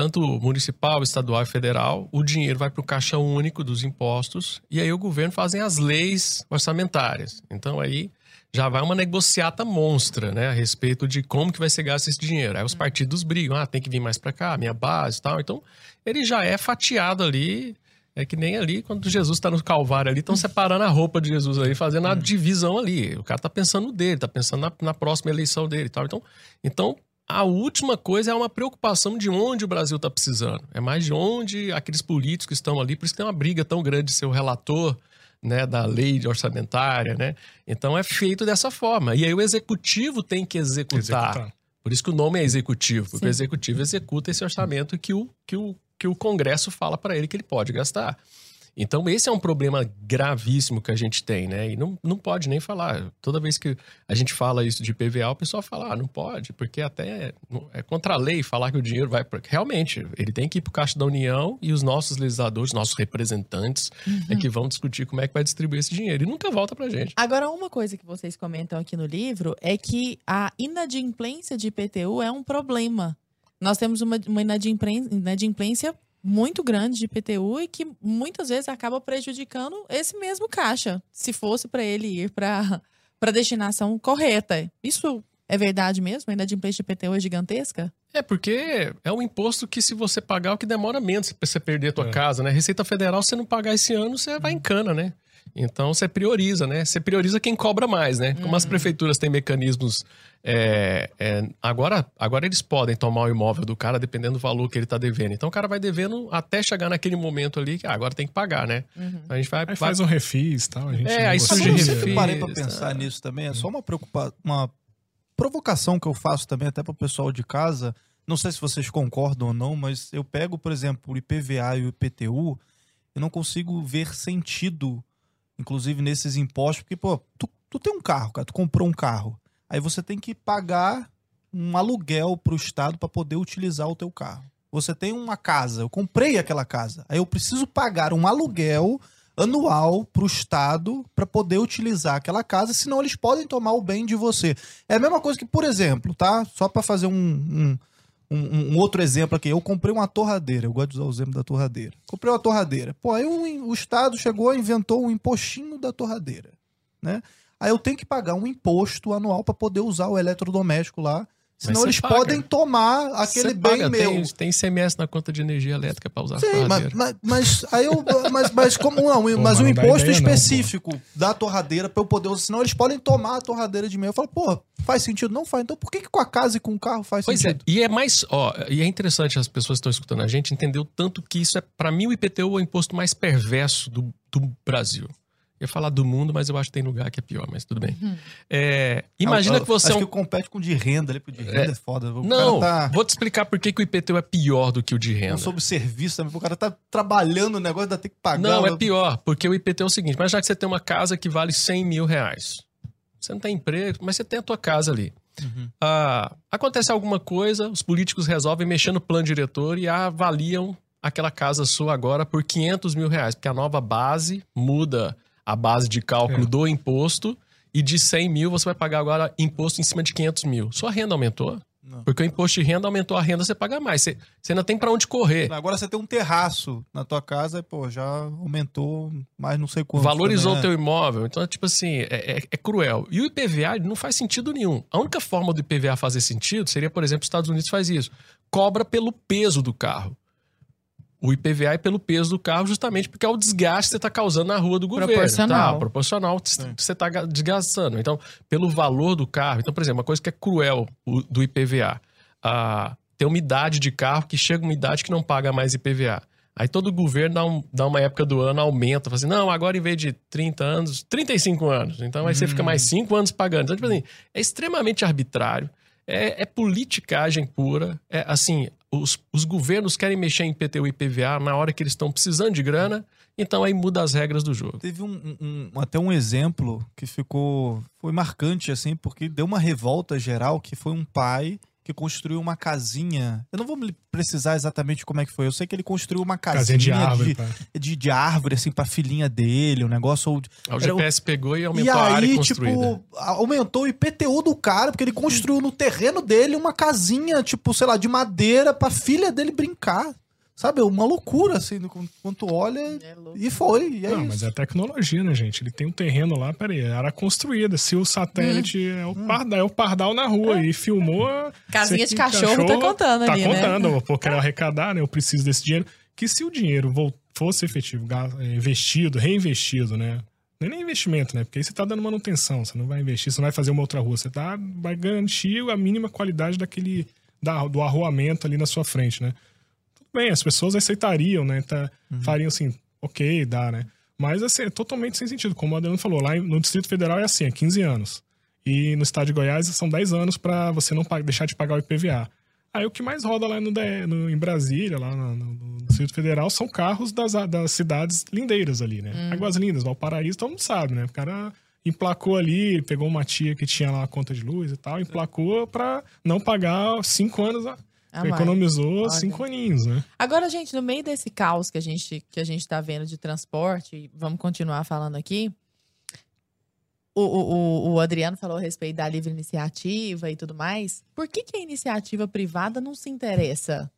D: Tanto municipal, estadual e federal, o dinheiro vai para o caixa único dos impostos e aí o governo fazem as leis orçamentárias. Então aí já vai uma negociata monstra, né, a respeito de como que vai ser gasto esse dinheiro. Aí os partidos brigam, ah, tem que vir mais para cá, minha base e tal. Então ele já é fatiado ali é que nem ali, quando Jesus está no Calvário ali, estão separando a roupa de Jesus ali, fazendo a divisão ali. O cara tá pensando no dele, tá pensando na, na próxima eleição dele e tal. Então, então, a última coisa é uma preocupação de onde o Brasil tá precisando. É mais de onde aqueles políticos que estão ali, por isso que tem uma briga tão grande de ser o relator né, da lei orçamentária, né? Então é feito dessa forma. E aí o executivo tem que executar.
C: Executar.
D: Por isso que o nome é executivo, porque
A: Sim.
D: o executivo executa esse orçamento que o, que o, que o Congresso fala para ele que ele pode gastar. Então, esse é um problema gravíssimo que a gente tem, né? E não, não pode nem falar. Toda vez que a gente fala isso de PVA, o pessoal fala, ah, não pode, porque até é contra a lei falar que o dinheiro vai para. Realmente, ele tem que ir para o Caixa da União e os nossos legisladores, nossos representantes, é que vão discutir como é que vai distribuir esse dinheiro. E nunca volta pra gente.
A: Agora, uma coisa que vocês comentam aqui no livro é que a inadimplência de IPTU é um problema. Nós temos uma, uma inadimplência muito grande de IPTU e que muitas vezes acaba prejudicando esse mesmo caixa, se fosse para ele ir para a destinação correta. Isso é verdade mesmo? A inadimplência de IPTU é gigantesca?
D: É, porque é um imposto que se você pagar, é o que demora menos pra você perder a tua
C: É.
D: casa, né? Receita Federal, se você não pagar esse ano, você vai em cana, né? Então você prioriza, né? Você prioriza quem cobra mais, né? Como as prefeituras têm mecanismos. é, é, agora, agora eles podem tomar o imóvel do cara dependendo do valor que ele tá devendo. Então o cara vai devendo até chegar naquele momento ali que ah, agora tem que pagar, né? A gente vai.
C: Aí
D: vai-
C: faz um refis e tal. A gente
D: É, aí surge
B: eu
D: refis.
B: sempre parei pra
D: tá.
B: pensar nisso também. É só uma preocupação, uma provocação que eu faço também até pro pessoal de casa. Não sei se vocês concordam ou não, mas eu pego, por exemplo, o IPVA e o IPTU, eu não consigo ver sentido, inclusive nesses impostos, porque, pô, tu, tu tem um carro, cara, tu comprou um carro. Aí você tem que pagar um aluguel pro Estado para poder utilizar o teu carro. Você tem uma casa, eu comprei aquela casa. Aí eu preciso pagar um aluguel anual para o Estado para poder utilizar aquela casa, senão eles podem tomar o bem de você. É a mesma coisa que, por exemplo, tá? Só para fazer um, um, um- um outro exemplo aqui. Eu comprei uma torradeira, eu gosto de usar o exemplo da torradeira. Comprei uma torradeira. Pô, aí o, o Estado chegou e inventou um impostinho da torradeira, né? Aí eu tenho que pagar um imposto anual para poder usar o eletrodoméstico lá. Senão eles
D: paga.
B: podem tomar aquele
D: Você
B: bem
D: paga,
B: meu.
D: Tem, tem ICMS na conta de energia elétrica pra usar
B: Sim, mas,
D: torradeira.
B: mas, mas aí eu. Mas, mas como não? mas
C: mas
B: um imposto
C: ideia não, pô.
B: específico da torradeira pra eu poder usar. Senão eles podem tomar a torradeira de mim. Eu falo, pô, faz sentido? Não faz. Então por que, que com a casa e com o carro faz
D: Pois é,
B: sentido?
D: e é mais, ó, e é interessante as pessoas que estão escutando a gente entender o tanto que isso é, pra mim, o IPTU é o imposto mais perverso do, do Brasil. Eu ia falar do mundo, mas eu acho que tem lugar que é pior, mas tudo bem. É, imagina
B: Eu-
D: que você
B: Acho
D: é um.
B: que compete com o de renda ali, porque o de renda é, foda. O
D: Não,
B: cara tá.
D: vou te explicar por que, que o IPTU é pior do que o de renda.
B: Não sobre serviço também, o cara tá trabalhando o negócio, ainda tem que pagar.
D: Não, é pior, porque o IPTU é o seguinte: mas já que você tem uma casa que vale 100 mil reais, você não tem emprego, mas você tem a tua casa ali.
B: Uhum.
D: Ah, acontece alguma coisa, os políticos resolvem mexer no plano diretor e avaliam aquela casa sua agora por 500 mil reais, porque a nova base muda a base de cálculo
C: É.
D: do imposto e de 100 mil você vai pagar agora imposto em cima de 500 mil. Sua renda aumentou?
B: Não.
D: Porque o imposto de renda aumentou a renda, você paga mais. Você, você ainda tem pra onde correr.
B: Agora você tem um terraço na tua casa pô, já aumentou mais não sei quanto.
D: Valorizou o
B: também,
D: teu imóvel. Então, tipo assim, é, é- é cruel. E o IPVA não faz sentido nenhum. A única forma do IPVA fazer sentido seria, por exemplo, os Estados Unidos faz isso. Cobra pelo peso do carro. O IPVA é pelo peso do carro, justamente porque é o desgaste que você está causando na rua do governo.
A: Proporcional.
D: Tá, proporcional que você está desgastando. Então, pelo valor do carro. Então, por exemplo, uma coisa que é cruel o- do IPVA. Ah, tem uma idade de carro que chega uma idade que não paga mais IPVA. Aí todo governo dá, um- dá uma época do ano, aumenta, fala assim, não, agora em vez de 30 anos, 35 anos. Então aí você fica mais 5 anos pagando. Então, tipo assim, é extremamente arbitrário, é, é politicagem pura. É assim, os, os governos querem mexer em IPTU e IPVA na hora que eles estão precisando de grana, então aí muda as regras do jogo.
B: Teve um- um- até um exemplo que ficou. Foi marcante, assim, porque deu uma revolta geral que foi um pai que construiu uma casinha. Eu não vou me precisar exatamente como é que foi. Eu sei que ele construiu uma casinha,
C: Casinha de árvore.
B: de, de, de árvore, assim, pra filhinha dele, um negócio. Ou...
D: Aí O GPS pegou e
B: E
D: aumentou a área
B: aí,
D: construída.
B: tipo, aumentou o IPTU do cara, porque ele construiu no terreno dele uma casinha, tipo, sei lá, de madeira pra filha dele brincar. Sabe? Uma loucura, assim, quando tu olha.
A: É.
B: E foi. E é
C: Não,
B: isso.
C: mas é tecnologia, né, gente? Ele tem um terreno lá, peraí, era construída. Se o satélite
A: Hum.
C: é, o pardal, é o pardal na rua e filmou. (laughs)
A: Casinha de cachorro tá contando
C: tá
A: ali, né?
C: contando, pô, quero (laughs) arrecadar, né? Eu preciso desse dinheiro. Que se o dinheiro fosse efetivo, é, investido, reinvestido, né? Não é nem investimento, né? Porque aí você tá dando manutenção, você não vai investir, você não vai fazer uma outra rua, você tá, vai garantir a mínima qualidade daquele, da- do arruamento ali na sua frente, né? Bem, as pessoas aceitariam, né? Tá, Fariam assim, ok, dá, né? Mas assim, é totalmente sem sentido. Como o Adriano falou, lá no Distrito Federal é assim, é 15 anos. E no estado de Goiás são 10 anos pra você não deixar de pagar o IPVA. Aí o que mais roda lá no, no- em Brasília, lá no, no- no Distrito Federal, são carros das, das cidades lindeiras ali, né? Águas Lindas, Valparaíso, todo mundo sabe, né? O cara emplacou ali, pegou uma tia que tinha lá a conta de luz e tal, emplacou pra não pagar cinco anos, a-
A: A mais.
C: economizou
A: Olha.
C: cinco aninhos, né?
A: Agora, gente, no meio desse caos que a gente, que a gente tá vendo de transporte, vamos continuar falando aqui. O, o, o- o Adriano falou a respeito da livre iniciativa e tudo mais. Por que, que a iniciativa privada não se interessa?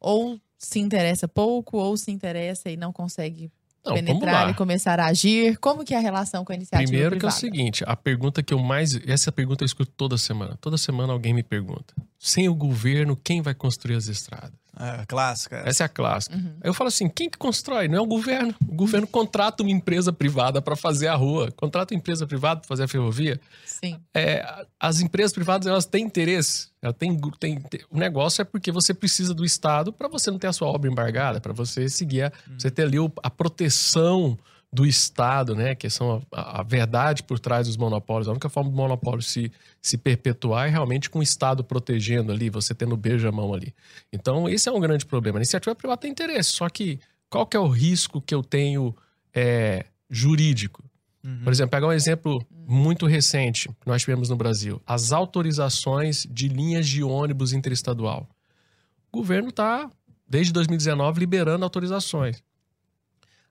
A: Ou se interessa pouco, ou se interessa e não consegue
D: Não,
A: penetrar e começar a agir? Como que é a relação com a iniciativa
D: Primeiro que é o
A: privada?
D: seguinte, a pergunta que eu mais... Essa pergunta eu escuto toda semana. Toda semana alguém me pergunta. Sem o governo, quem vai construir as estradas?
B: É, clássica.
D: Essa é a clássica.
A: Uhum.
D: Aí eu falo assim, quem que constrói? Não é o governo. O governo contrata uma empresa privada para fazer a rua. Contrata uma empresa privada para fazer a ferrovia.
A: Sim.
D: É, as empresas privadas, elas têm interesse. Ela tem, tem, o negócio é porque você precisa do Estado para você não ter a sua obra embargada, para você seguir, a, você ter ali a proteção do Estado, né? Que são a, a verdade por trás dos monopólios. A única forma do monopólio se, se perpetuar é realmente com o Estado protegendo ali, você tendo beija-mão ali. Então, esse é um grande problema. A iniciativa privada tem interesse, só que qual que é o risco que eu tenho é, jurídico?
B: Uhum.
D: Por exemplo, pegar um exemplo muito recente que nós tivemos no Brasil: as autorizações de linhas de ônibus interestadual. O governo está, desde 2019, liberando autorizações.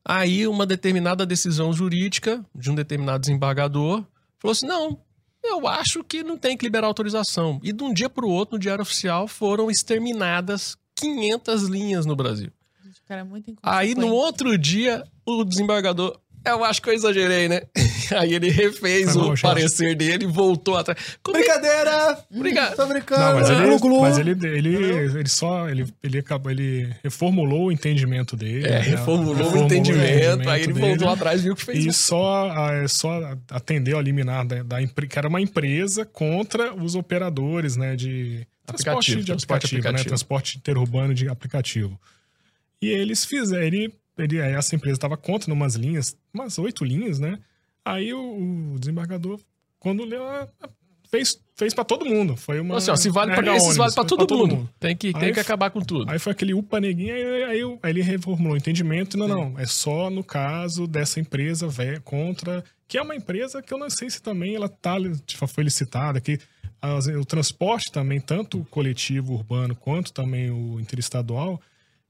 D: Aí, uma determinada decisão jurídica de um determinado desembargador falou assim: não, eu acho que não tem que liberar autorização. E de um dia para o outro, no Diário Oficial, foram exterminadas 500 linhas no Brasil.
A: Gente, é
D: Aí no outro dia, o desembargador. Eu acho que eu exagerei, né? (laughs) Aí ele refez o
C: gente.
D: parecer dele e voltou atrás. Como é
B: Brincadeira!
D: Obrigado.
B: Tô brincando.
C: Não, mas ele,
B: Glu, glu.
C: mas ele, ele, ele só ele, ele acabou ele reformulou o entendimento dele.
D: É,
C: né?
D: reformulou o entendimento, aí ele
C: dele.
D: voltou atrás e viu que fez.
C: E
D: um-
C: só, ah, só atendeu a liminar da, da que era uma empresa contra os operadores, né, de transporte
D: Aplicativo,
C: de
D: transporte
C: aplicativo, né,
D: aplicativo.
C: transporte interurbano de aplicativo. E eles fizeram, ele, ele, essa empresa estava contra umas linhas, umas oito linhas, né? Aí o, o desembargador, quando leu, ah, fez, fez para todo mundo. Foi uma.
D: Assim, ó, se vale
C: mega
D: esses, vale
C: foi
D: todo,
C: pra
D: mundo. Tem que, tem que acabar com tudo.
C: Aí foi aquele upa neguinho, aí, aí, aí, ele reformulou o entendimento. Não, não, é só no caso dessa empresa vé- contra. Que é uma empresa que eu não sei se também ela tá, tipo, foi licitada, que as- o transporte também, tanto o coletivo urbano quanto também o interestadual,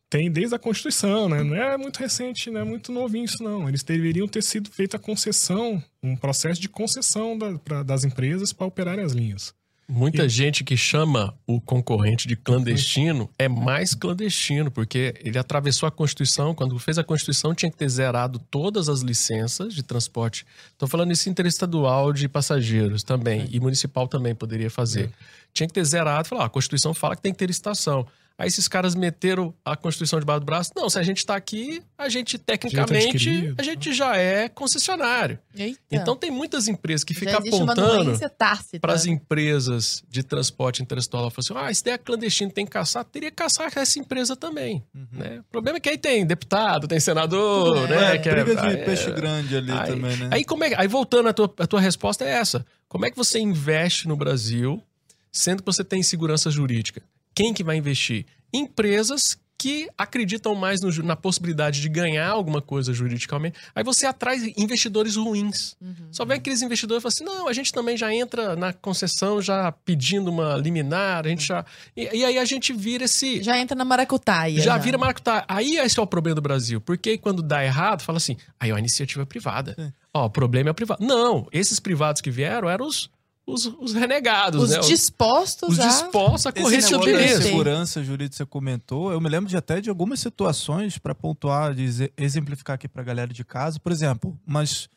C: tem desde a Constituição, né? Não é muito recente, não é muito novinho isso, não. Eles deveriam ter sido feita a concessão, um processo de concessão da- pra- das empresas para operarem as linhas.
D: Muita
C: E-
D: gente que chama o concorrente de clandestino é mais clandestino, porque ele atravessou a Constituição. Quando fez a Constituição, tinha que ter zerado todas as licenças de transporte. Estou falando isso interestadual de passageiros também, e municipal também poderia fazer. Tinha que ter zerado, falar, ah, a Constituição fala que tem que ter licitação. Aí esses caras meteram a Constituição debaixo do braço. Não, se a gente está aqui, a gente tecnicamente a gente já é concessionário.
A: Eita.
D: Então tem muitas empresas que ficam apontando para as empresas de transporte interestadual, falam assim, ah, se der clandestino tem que caçar, teria que caçar essa empresa também. Né? O problema é que aí tem deputado, tem senador,
A: É,
D: né?
B: É,
D: que
B: briga de
D: aí-
B: peixe grande ali
D: aí,
B: também, né?
D: Aí, como é, aí voltando, a tua, a tua resposta é essa. Como é que você investe no Brasil, sendo que você tem segurança jurídica? Quem que vai investir? Empresas que acreditam mais no na possibilidade de ganhar alguma coisa juridicamente. Aí você atrai investidores ruins.
A: Uhum.
D: Só vem aqueles investidores e falam assim: não, a gente também já entra na concessão já pedindo uma liminar, a gente já. E, e aí a gente vira esse.
A: Já entra na maracutaia.
D: Já vira maracutaia. Aí esse é o problema do Brasil. Porque quando dá errado, fala assim, aí ó, a iniciativa é privada.
B: É.
D: Ó, o problema é o privado. Não, esses privados que vieram eram os, os, os renegados,
A: Os
D: né? Os-
A: dispostos
D: os
A: a...
D: dispostos a
B: Esse
D: correr esse
B: negócio da
D: risco.
B: segurança jurídica que você comentou, eu me lembro de até de algumas situações para pontuar, de exe- exemplificar aqui para a galera de casa. Por exemplo, mas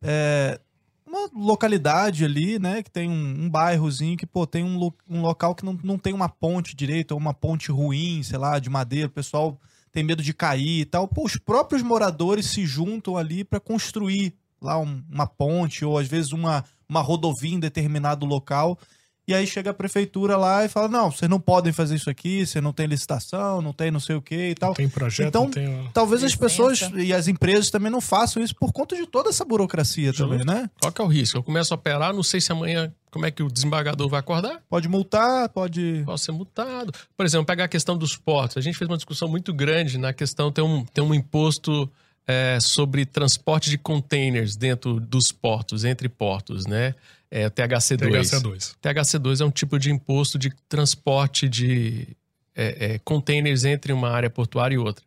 B: é, uma localidade ali, né, que tem um, um bairrozinho que, pô, tem um, lo- um local que não, não tem uma ponte direita, ou uma ponte ruim, sei lá, de madeira, o pessoal tem medo de cair e tal. Pô, os próprios moradores se juntam ali para construir lá um- uma ponte, ou às vezes uma, uma rodovia em determinado local. E aí chega a prefeitura lá e fala: não, vocês não podem fazer isso aqui, você não tem licitação, não tem não sei o que e tal.
C: Tem projeto,
B: Então,
C: não tem...
B: Talvez as pessoas e as empresas também não façam isso por conta de toda essa burocracia
D: Justo.
B: também, né?
D: Qual que é o risco? Eu começo a operar, não sei se amanhã, como é que o desembargador vai acordar?
B: Pode multar, pode.
D: Posso ser multado. Por exemplo, pegar a questão dos portos. A gente fez uma discussão muito grande na questão, tem um, tem um imposto é, sobre transporte de containers dentro dos portos, entre portos, né? É o THC2.
C: THC2.
D: THC2 é um tipo de imposto de transporte de é, é, containers entre uma área portuária e outra.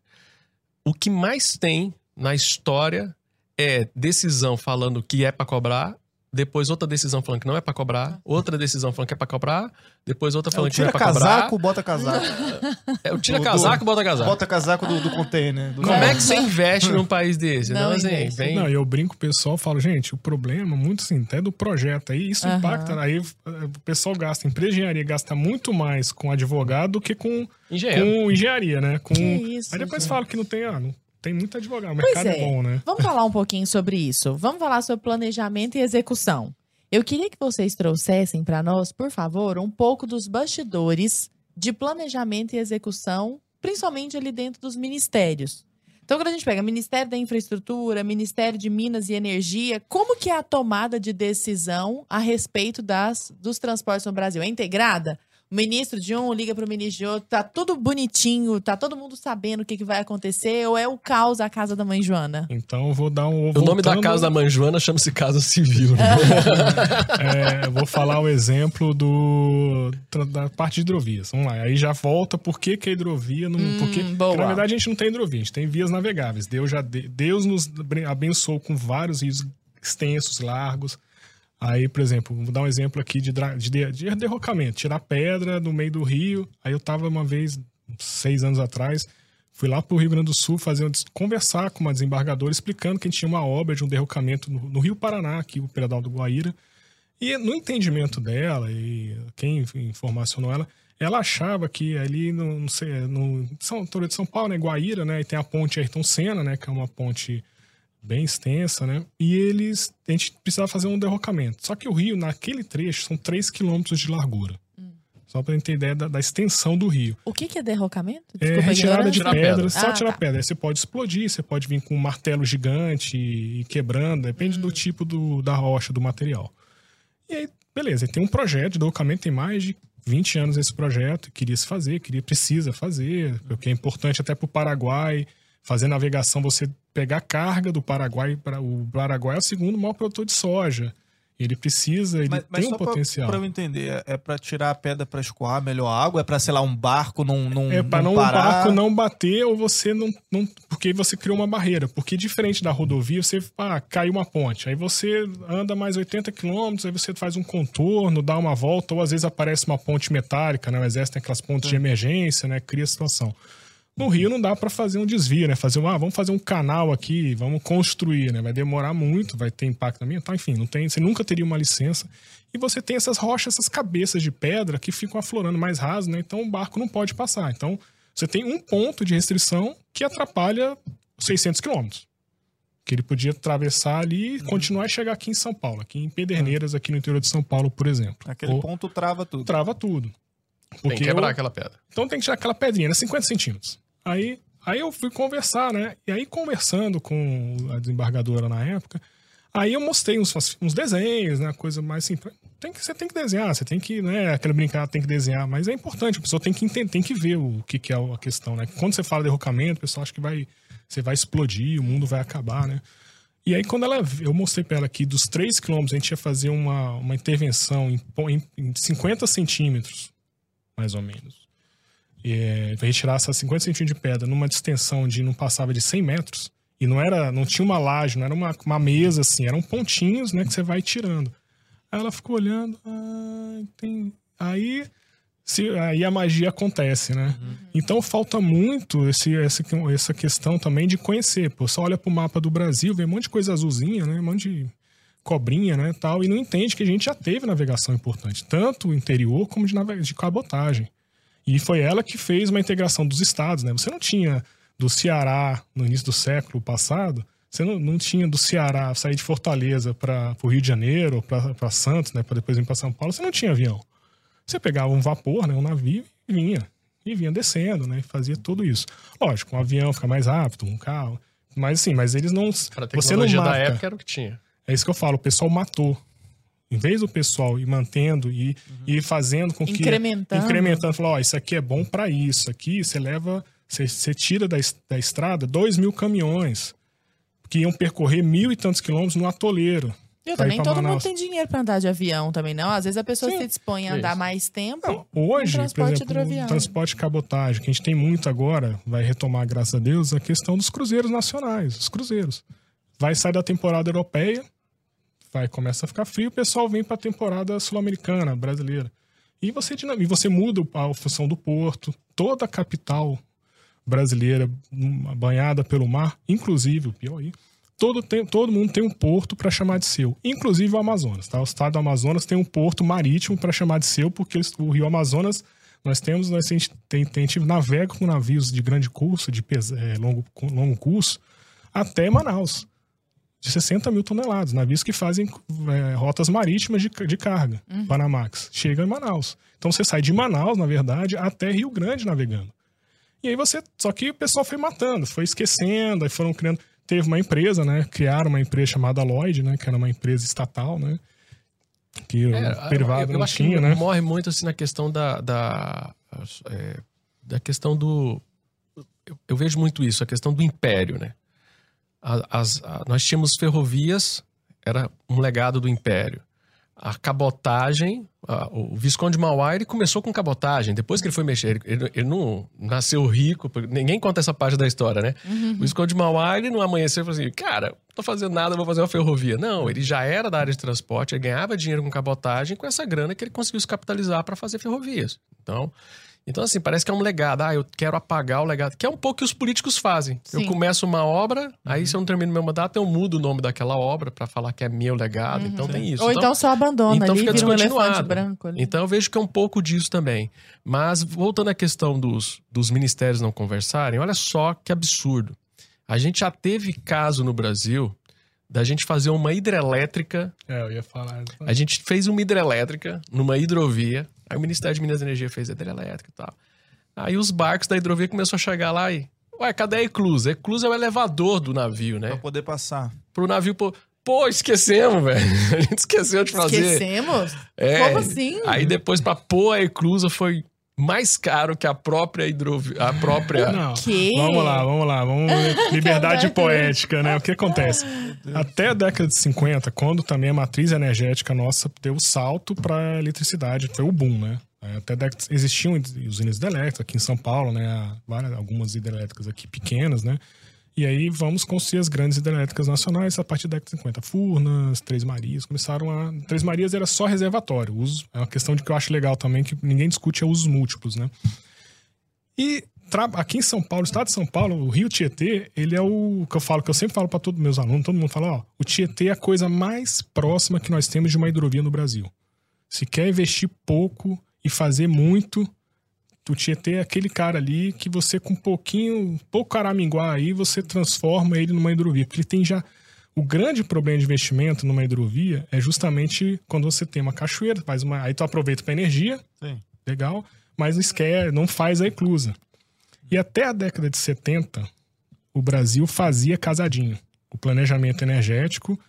D: O que mais tem na história é decisão falando que é para cobrar, depois outra decisão falando que não é para cobrar, outra decisão falando que é para cobrar, depois outra
B: É
D: falando que não é
B: tira
D: para cobrar.
B: casaco, bota casaco. (laughs)
D: É o tira
B: do-
D: casaco, bota casaco.
B: Bota casaco do, do container. do-
D: Como é que você investe num país desse?
A: Não
D: Não, assim, vem...
C: Não, eu brinco com o pessoal, falo, gente, o problema, muito assim, até do projeto aí, isso
A: Aham.
C: impacta. Aí eh, o pessoal gasta, a empresa de engenharia gasta muito mais com advogado do que com,
D: engenheiro.
C: com engenharia, né? Com...
A: Isso,
C: aí depois
A: gente.
C: fala que não tem, ah, não tem muito advogado, o mercado é.
A: é.
C: bom, né?
A: Vamos falar um pouquinho sobre isso. Vamos falar sobre planejamento e execução. Eu queria que vocês trouxessem para nós, por favor, um pouco dos bastidores de planejamento e execução, principalmente ali dentro dos ministérios. Então, quando a gente pega Ministério da Infraestrutura, Ministério de Minas e Energia, como que é a tomada de decisão a respeito das, dos transportes no Brasil? É integrada? O ministro de um liga para o ministro de outro, tá tudo bonitinho, tá todo mundo sabendo o que, que vai acontecer, ou é o caos a casa da mãe Joana?
C: Então eu vou dar um.
D: O nome da casa da mãe Joana chama-se Casa Civil. Né? (laughs)
C: É, eu vou falar o exemplo do da parte de hidrovias. Vamos lá. Aí já volta por que, que a hidrovia não.
A: Hum,
C: porque, porque, na verdade a gente não tem hidrovia, a gente tem vias navegáveis. Deus já de- Deus nos abençoou com vários rios extensos, largos. Aí, por exemplo, vou dar um exemplo aqui de, de, de- de derrocamento, tirar pedra no meio do rio. Aí eu tava uma vez, seis anos atrás, fui lá pro Rio Grande do Sul fazer um- conversar com uma desembargadora explicando que a gente tinha uma obra de um derrocamento no, no Rio Paraná, aqui o Pedal do Guaíra. E no entendimento dela, e quem informacionou ela, ela achava que ali no, não sei, no São, de São Paulo, né, Guaíra, né, e tem a ponte Ayrton Senna, né, que é uma ponte bem extensa, né, e eles, a gente precisava fazer um derrocamento. Só que o rio, naquele trecho, são 3 quilômetros de largura. Só para ter ideia da, da extensão do rio.
A: O que, que é derrocamento?
C: É
A: Desculpa a
C: retirada de
A: ignorância.
D: Tirar
C: pedra,
D: pedra.
C: só
A: Ah,
C: tirar
A: tá.
C: pedra. Aí você pode explodir, você pode vir com um martelo gigante e quebrando, depende
A: Hum.
C: do tipo do, da rocha, do material. E aí, beleza, tem um projeto de derrocamento, tem mais de 20 anos esse projeto, queria se fazer, queria, precisa fazer, porque é importante até para o Paraguai, fazer navegação, você pegar carga do Paraguai, para o Paraguai é o segundo maior produtor de soja. Ele precisa, ele
B: Mas, mas
C: tem um
B: pra-
C: potencial.
B: Pra eu entender, é- é pra tirar a pedra pra escoar melhor a água? É pra, sei lá, um barco não, não,
C: É para não, o
B: parar?
C: barco não bater ou você não, não. Porque você criou uma barreira. Porque diferente da rodovia, você ah, caiu uma ponte. Aí você anda mais 80 quilômetros, aí você faz um contorno, dá uma volta, ou às vezes aparece uma ponte metálica, né? O exército tem aquelas pontes de emergência, né? Cria situação. No Rio não dá para fazer um desvio, né? Fazer um, ah, vamos fazer um canal aqui, vamos construir, né? Vai demorar muito, vai ter impacto ambiental, enfim, não tem, você nunca teria uma licença. E você tem essas rochas, essas cabeças de pedra que ficam aflorando mais raso, né? Então o barco não pode passar. Então você tem um ponto de restrição que atrapalha 600 quilômetros. Que ele podia atravessar ali e continuar e chegar aqui em São Paulo, aqui em Pederneiras, aqui no interior de São Paulo, por exemplo.
B: Aquele
C: Ou
B: ponto trava tudo.
C: trava tudo.
D: Tem que quebrar
C: eu-
D: aquela pedra.
C: então tem que tirar aquela pedrinha, né? 50 centímetros. Aí, aí eu fui conversar, né? E aí, conversando com a desembargadora na época, aí eu mostrei uns, uns desenhos, né? Coisa mais assim. Tem que, você tem que desenhar, você tem que, né? Aquela brincadeira tem que desenhar, mas é importante, a pessoa tem que entender, tem que ver o que, que é a questão, né? Quando você fala derrocamento, o pessoal acha que vai, você vai explodir, o mundo vai acabar, né? E aí, quando ela, eu mostrei pra ela que dos 3 quilômetros a gente ia fazer uma, uma intervenção em, em, em 50 centímetros, mais ou menos. É, vai retirar essas 50 centímetros de pedra numa distensão de não passava de 100 metros. E não era, não tinha uma laje, não era uma, uma mesa assim, eram pontinhos, né, que você vai tirando. Aí ela ficou olhando, ah, tem... aí, se, aí a magia acontece, né? Então falta muito esse, essa, essa questão também de conhecer. Pô, só olha pro mapa do Brasil, vê um monte de coisa azulzinha, né? Um monte de cobrinha, né, tal, e não entende que a gente já teve navegação importante, tanto interior como de, de cabotagem. E foi ela que fez uma integração dos estados, né? Você não tinha do Ceará no início do século passado, você não, não tinha do Ceará sair de Fortaleza para o Rio de Janeiro, para Santos, né, para depois ir para São Paulo, você não tinha avião. Você pegava um vapor, né, um navio e vinha. E vinha descendo, né, e fazia tudo isso. Lógico, um avião fica mais rápido, um carro, mas assim, mas eles não
D: Cara, a
C: você não
D: tecnologia da
C: marca.
D: época era o que tinha.
C: É isso que eu falo, o pessoal matou. Em vez do pessoal ir mantendo e ir fazendo com que.
A: Incrementando.
C: Incrementando. Falar, ó, isso aqui é bom para isso. Aqui você leva. Você, você tira da, da estrada dois mil caminhões que iam percorrer mil e tantos quilômetros no atoleiro.
A: Eu também, todo mundo
C: Manaus.
A: tem dinheiro pra andar de avião também, não? Às vezes a pessoa
C: Sim,
A: se dispõe a
D: é
A: andar mais tempo.
C: Não, hoje,
A: Um
C: por
A: transporte
C: exemplo, o transporte cabotagem, que a gente tem muito agora, vai retomar, graças a Deus, a questão dos cruzeiros nacionais, os cruzeiros. Vai sair da temporada europeia, vai começa a ficar frio, o pessoal vem para a temporada sul-americana, brasileira. E você, e você muda a função do porto, toda a capital brasileira hum, banhada pelo mar, inclusive o Piauí. Todo, tem, todo mundo tem um porto para chamar de seu, inclusive o Amazonas. Tá? O estado do Amazonas tem um porto marítimo para chamar de seu, porque o rio Amazonas nós temos, nós tem, tem, tem, navega com navios de grande curso, de eh, longo, longo curso, até Manaus, de 60 mil toneladas, navios que fazem eh, rotas marítimas de, de carga, Panamax, chega em Manaus. Então você sai de Manaus, na verdade, até Rio Grande navegando. E aí você. Só que o pessoal foi matando, foi esquecendo, aí foram criando. Teve uma empresa, né? Criaram uma empresa chamada Lloyd, né? Que era uma empresa estatal, né? Que o
D: É,
C: privado
D: eu, eu
C: não
D: acho
C: tinha,
D: que
C: né?
D: morre muito assim na questão da da, é, da questão do eu, eu vejo muito isso a questão do império né As, nós tínhamos ferrovias era um legado do império a cabotagem a- o Visconde de Mauá ele começou com cabotagem depois que ele foi mexer ele, ele- ele não nasceu rico ninguém conta essa parte da história né
A: Uhum.
D: o Visconde de Mauá, ele não amanheceu e falou assim, cara, não tô fazendo nada, vou fazer uma ferrovia. Não, ele já era da área de transporte, ele ganhava dinheiro com cabotagem, com essa grana que ele conseguiu se capitalizar para fazer ferrovias. Então, então, assim, parece que é um legado. Ah, eu quero apagar o legado. Que é um pouco que os políticos fazem. Eu
A: Sim.
D: começo uma obra, aí se eu não termino meu mandato, eu mudo o nome daquela obra para falar que é meu legado. Então tem isso.
A: Ou então só abandona
D: então
A: ali,
D: fica
A: vira um elefante branco ali.
D: Então eu vejo que é um pouco disso também. Mas voltando à questão dos, dos ministérios não conversarem, olha só que absurdo. A gente já teve caso no Brasil da gente fazer uma hidrelétrica.
C: É, eu ia falar.
D: A gente fez uma hidrelétrica numa hidrovia. Aí o Ministério de Minas e Energia fez a hidrelétrica e tal. Aí os barcos da hidrovia começaram a chegar lá e. Ué, cadê a eclusa? A eclusa é o elevador do navio, né?
B: Pra poder passar.
D: Pro navio. Pô, pô esquecemos, velho. (laughs) A gente esqueceu de fazer.
A: Esquecemos?
D: É.
A: Como assim?
D: Aí depois pra pôr a eclusa foi mais caro que a própria hidrovia. A própria.
C: Não.
A: Que?
C: Vamos lá, vamos lá. Vamos (laughs) liberdade poética, né? O que acontece? Até a década de 50, quando também a matriz energética nossa deu o salto para eletricidade, foi o boom, né? Até a década, existiam usinas hidrelétricas aqui em São Paulo, né? Várias, algumas hidrelétricas aqui pequenas, né? E aí vamos construir as grandes hidrelétricas nacionais a partir da década de 50. Furnas, Três Marias, começaram a... Três Marias era só reservatório. Uso, é uma questão de que eu acho legal também, que ninguém discute é usos múltiplos, né? E tra... aqui em São Paulo, estado de São Paulo, o Rio Tietê, ele é o que eu falo, que eu sempre falo para todos meus alunos, todo mundo fala, ó, o Tietê é a coisa mais próxima que nós temos de uma hidrovia no Brasil. Se quer investir pouco e fazer muito, o Tietê é aquele cara ali que você com um pouquinho, pouco caraminguá aí, você transforma ele numa hidrovia. Porque ele tem já. O grande problema de investimento numa hidrovia é justamente quando você tem uma cachoeira, faz uma. Aí tu aproveita para energia,
B: Sim.
C: legal, mas não esquece, não faz a eclusa. E até a década de 70, o Brasil fazia casadinho. O planejamento energético,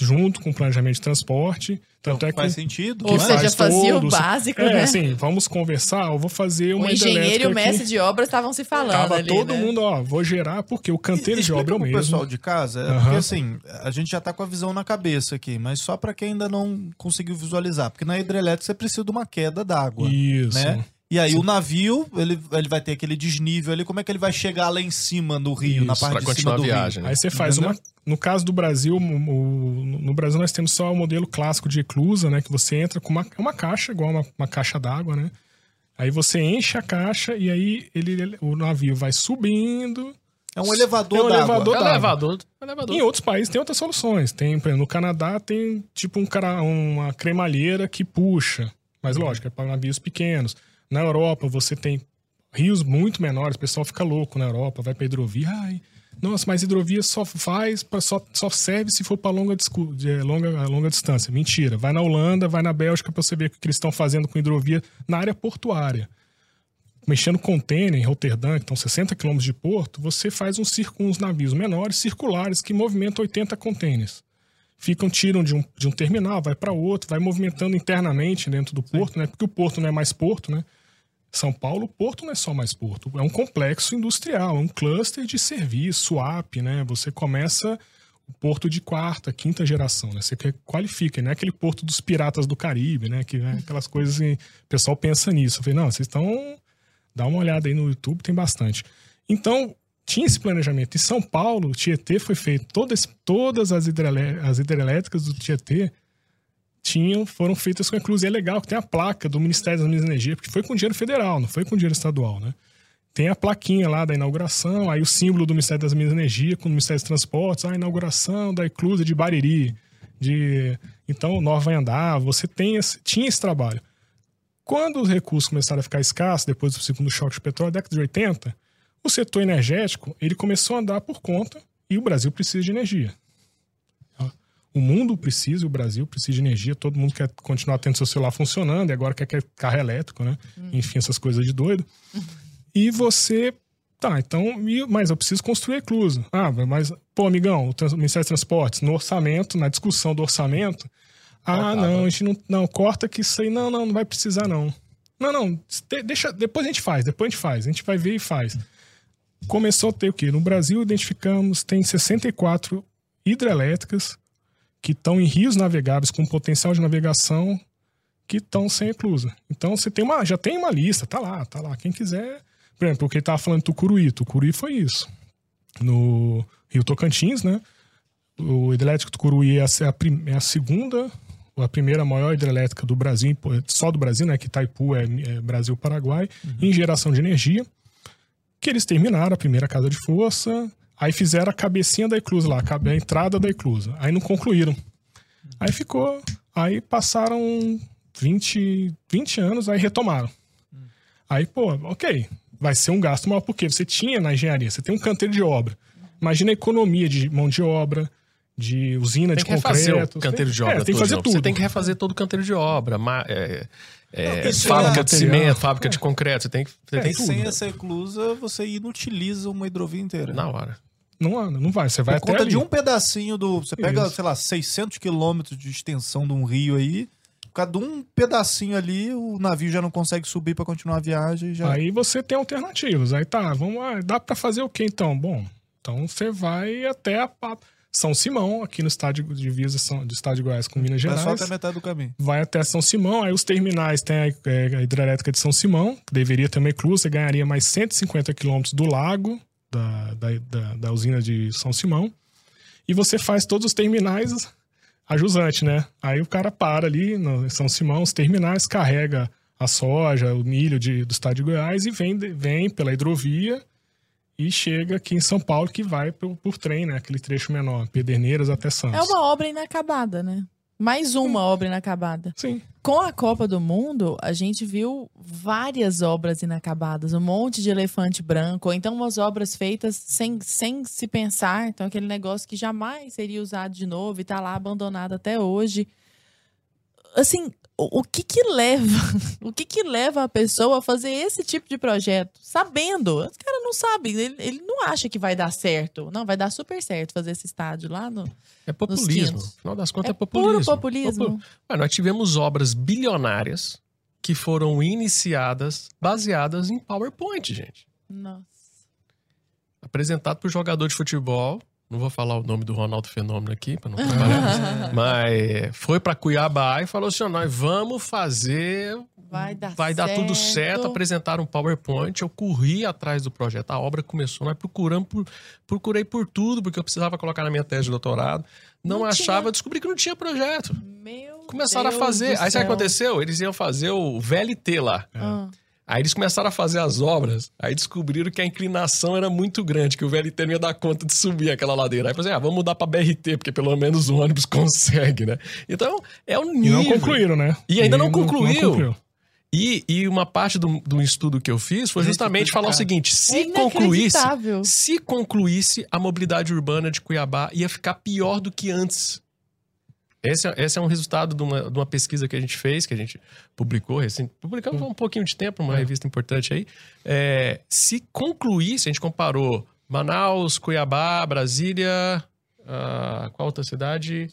C: junto com o planejamento de transporte. Tanto é que
B: faz sentido.
A: Ou seja,
C: faz
A: fazia o
C: todos.
A: básico,
C: É,
A: né?
C: assim, vamos conversar, eu vou fazer
A: o
C: uma
A: engenheiro e o mestre
C: aqui.
A: de obras estavam se falando
C: Tava
A: ali,
C: todo
A: né?
C: mundo, ó, vou gerar, porque o canteiro de
B: Explica
C: obra é o mesmo.
B: pessoal de casa,
C: Aham.
B: porque assim, a gente já tá com a visão na cabeça aqui, mas só para quem ainda não conseguiu visualizar, porque na hidrelétrica você precisa de uma queda d'água,
C: Isso.
B: né? E aí o navio, ele, ele vai ter aquele desnível ali, como é que ele vai chegar lá em cima do rio, na
C: Isso,
B: parte
D: Pra
B: de cima
D: continuar a
B: do
D: viagem.
C: Aí você faz
B: Entendeu?
C: uma. No caso do Brasil, o- no Brasil nós temos só o modelo clássico de eclusa, né? Que você entra com uma, é uma caixa, igual uma, uma caixa d'água, né? Aí você enche a caixa e aí ele, ele- o navio vai subindo.
B: É um elevador
C: É um elevador
D: É elevador. elevador.
C: Em outros países tem outras soluções. Tem, por exemplo, no Canadá tem tipo um cara, uma cremalheira que puxa. Mas lógico, é para navios pequenos. Na Europa você tem rios muito menores, o pessoal fica louco na Europa, vai pra hidrovia. Ai, nossa, mas hidrovia só faz, pra, só, só serve se for para longa, de longa, longa distância. Mentira. Vai na Holanda, vai na Bélgica pra você ver o que eles estão fazendo com hidrovia na área portuária mexendo container em Roterdã, que estão 60 quilômetros de porto, você faz um circo, uns navios menores, circulares, que movimentam 80 containers. Ficam, tiram de um, de um terminal, vai para outro, vai movimentando internamente dentro do porto, né? Porque o porto não é mais porto, né? São Paulo, porto não é só mais porto, é um complexo industrial, é um cluster de serviço, swap, né? Você começa o porto de quarta, quinta geração, né? Você que- qualifica, não é aquele porto dos piratas do Caribe, né? Que né? aquelas coisas assim, o pessoal pensa nisso. Eu falei, não, vocês estão Dá uma olhada aí no YouTube, tem bastante. Então, tinha esse planejamento. Em São Paulo, Tietê foi feito. Todo esse- todas as, as hidrelétricas do Tietê tinham, foram feitas com eclusa. E é legal que tem a placa do Ministério das Minas e Energia, porque foi com dinheiro federal, não foi com dinheiro estadual, né? Tem a plaquinha lá da inauguração, aí o símbolo do Ministério das Minas e Energia com o Ministério dos Transportes, a inauguração da eclusa de Bariri, de então Nova vai andar, você tem esse, tinha esse trabalho. Quando os recursos começaram a ficar escassos, depois do segundo choque de petróleo, década de 80, o setor energético ele começou a andar por conta e o Brasil precisa de energia. O mundo precisa, o Brasil precisa de energia, todo mundo quer continuar tendo seu celular funcionando, e agora quer, quer carro elétrico, né? Enfim, essas coisas de doido. E você. Tá, então, mas eu preciso construir eclusa. Ah, mas, pô, amigão, o trans- Ministério dos Transportes, no orçamento, na discussão do orçamento, ah,
B: Faltava.
C: não, a gente não. Não, corta que isso aí. Não, não, não vai precisar, não. Não, não, de- deixa. Depois a gente faz, depois a gente faz. A gente vai ver e faz. Começou a ter o quê? No Brasil, identificamos, tem 64 hidrelétricas que estão em rios navegáveis com potencial de navegação que estão sem eclusa. Então você tem uma, já tem uma lista, tá lá, tá lá. Quem quiser, por exemplo, o que ele tava falando de Tucuruí, Tucuruí foi isso. No Rio Tocantins, né? O hidrelétrico Tucuruí é a, é a segunda, ou a primeira maior hidrelétrica do Brasil, só do Brasil, né? Que Itaipu é, é Brasil-Paraguai, em geração de energia. Que eles terminaram a primeira casa de força, aí fizeram a cabecinha da eclusa lá, a entrada da eclusa. Aí não concluíram. Aí ficou. Aí passaram 20, 20 anos, aí retomaram. Aí, pô, ok. Vai ser um gasto maior, porque você tinha na engenharia, você tem um canteiro de obra. Imagina a economia de mão de obra, de usina
D: Tem
C: de concreto.
D: o canteiro de
C: Tem-
D: obra.
C: É, tem que fazer tudo.
D: Você tem que refazer todo o canteiro de obra. é, é,
B: Não,
D: fábrica
B: é
D: de
C: material.
D: cimento, fábrica de concreto. Você tem que. Você
C: É,
D: tem
B: sem essa eclusa, você inutiliza uma hidrovia inteira.
D: na hora.
C: Não anda, não vai. Você vai
B: Por
C: até
B: conta
C: ali.
B: de um pedacinho do. Você pega,
C: Isso.
B: sei lá, 600 quilômetros de extensão de um rio aí. Por causa de um pedacinho ali, o navio já não consegue subir pra continuar a viagem. Já...
C: Aí você tem alternativas. Aí tá, vamos lá, dá pra fazer o quê então? Bom, então você vai até a São Simão, aqui no estádio de divisa do estado de Goiás com Minas Gerais.
B: só até metade do caminho.
C: vai até São Simão, aí os terminais tem a, é, hidrelétrica de São Simão, que deveria ter uma inclusa, você ganharia mais 150 quilômetros do lago da, da, da, da usina de São Simão, e você faz todos os terminais a jusante, né? Aí o cara para ali no São Simão, os terminais, carrega a soja, o milho de, do estado de Goiás e vem, vem pela hidrovia e chega aqui em São Paulo, que vai por, por trem, né? Aquele trecho menor, Pederneiras até Santos.
A: É uma obra inacabada, né? Mais uma obra inacabada.
C: Sim.
A: Com a Copa do Mundo, a gente viu várias obras inacabadas, um monte de elefante branco, ou então umas obras feitas sem, sem se pensar, então aquele negócio que jamais seria usado de novo e tá lá abandonado até hoje. Assim, o, o que que leva, (laughs) o que que leva a pessoa a fazer esse tipo de projeto, sabendo? Os caras não sabem, ele, ele não acha que vai dar certo. Não, vai dar super certo fazer esse estádio lá no
D: É populismo. No final das contas,
A: É
D: é, populismo.
A: puro populismo.
D: Popu- Ué, nós tivemos obras bilionárias que foram iniciadas baseadas em PowerPoint, gente.
A: Nossa.
D: Apresentado por jogador de futebol. Não vou falar o nome do Ronaldo Fenômeno aqui, para não trabalhar. mas foi para Cuiabá e falou assim: nós vamos fazer.
A: Vai dar
D: Vai dar tudo
A: certo.
D: certo. Apresentaram um PowerPoint. Eu corri atrás do projeto. A obra começou. Nós procuramos por, procurei por tudo, porque eu precisava colocar na minha tese de doutorado. Não,
A: Não
D: achava,
A: tinha.
D: descobri que não tinha projeto.
A: Meu
D: Começaram
A: Deus
D: a fazer. Aí sabe o que aconteceu? Eles iam fazer o VLT lá.
A: Ah,
D: Aí eles começaram a fazer as obras, aí descobriram que a inclinação era muito grande, que o VLT não ia dar conta de subir aquela ladeira. Aí falaram assim, ah, vamos mudar pra BRT, porque pelo menos o ônibus (laughs) consegue, né? Então, é o
C: E
D: nível.
C: não concluíram, né?
D: E ainda não concluiu.
C: concluiu.
D: E, e uma parte do, do estudo que eu fiz foi justamente falar o seguinte:
A: é
D: se concluísse,
A: inacreditável.
D: se concluísse a mobilidade urbana de Cuiabá, ia ficar pior do que antes. Esse é, esse é um resultado de uma, de uma pesquisa que a gente fez, que a gente publicou recente. Publicamos há um pouquinho de tempo, uma
C: É.
D: revista importante aí. É, se concluísse, a gente comparou Manaus, Cuiabá, Brasília. ah, qual outra cidade?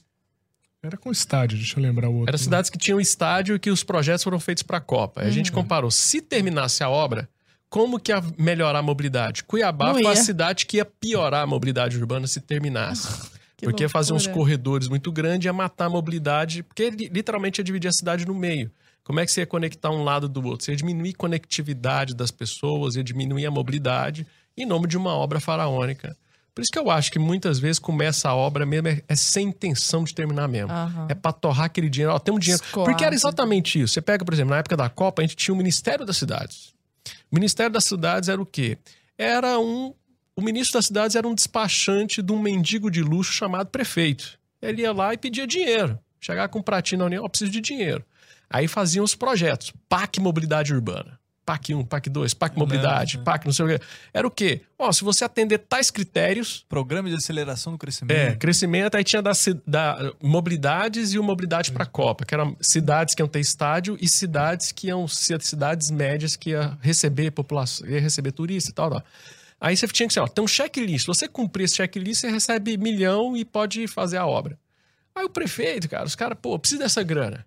C: Era com estádio, deixa eu lembrar o outro.
D: Eram cidades que tinham estádio e que os projetos foram feitos para a Copa. Aí A gente
A: Uhum.
D: comparou, se terminasse a obra, como que ia melhorar a mobilidade? Cuiabá
A: Não
D: foi a
A: ia.
D: cidade que ia piorar a mobilidade urbana se terminasse. (laughs)
A: Que
D: porque ia fazer uns
A: loucura.
D: corredores muito grandes, ia matar a mobilidade, porque li- literalmente ia dividir a cidade no meio. Como é que você ia conectar um lado do outro? Você ia diminuir a conectividade das pessoas, ia diminuir a mobilidade em nome de uma obra faraônica. Por isso que eu acho que muitas vezes começa a obra mesmo é, é sem intenção de terminar mesmo.
A: Aham.
D: É pra torrar aquele dinheiro. Ó, tem um dinheiro.
A: Escoado.
D: Porque era exatamente isso. Você pega, por exemplo, na época da Copa, a gente tinha o Ministério das Cidades. O Ministério das Cidades era o quê? Era um. O ministro das cidades era um despachante de um mendigo de luxo chamado prefeito. Ele ia lá e pedia dinheiro. Chegava com um pratinho na União, ó, preciso de dinheiro. Aí faziam os projetos. PAC Mobilidade Urbana. PAC 1, PAC 2, PAC Mobilidade,
B: né?
D: PAC não sei o quê. Era o quê? Ó, se você atender tais critérios,
B: Programa de aceleração do crescimento.
D: é, crescimento, aí tinha da, da mobilidades e o mobilidade para a Copa, que eram cidades que iam ter estádio e cidades que iam ser cidades médias que ia receber população, ia receber turista e tal, tal. Aí você tinha que ser, ó, tem um checklist. Se você cumprir esse checklist, você recebe milhão e pode fazer a obra. Aí o prefeito, cara, os caras, pô, precisa dessa grana.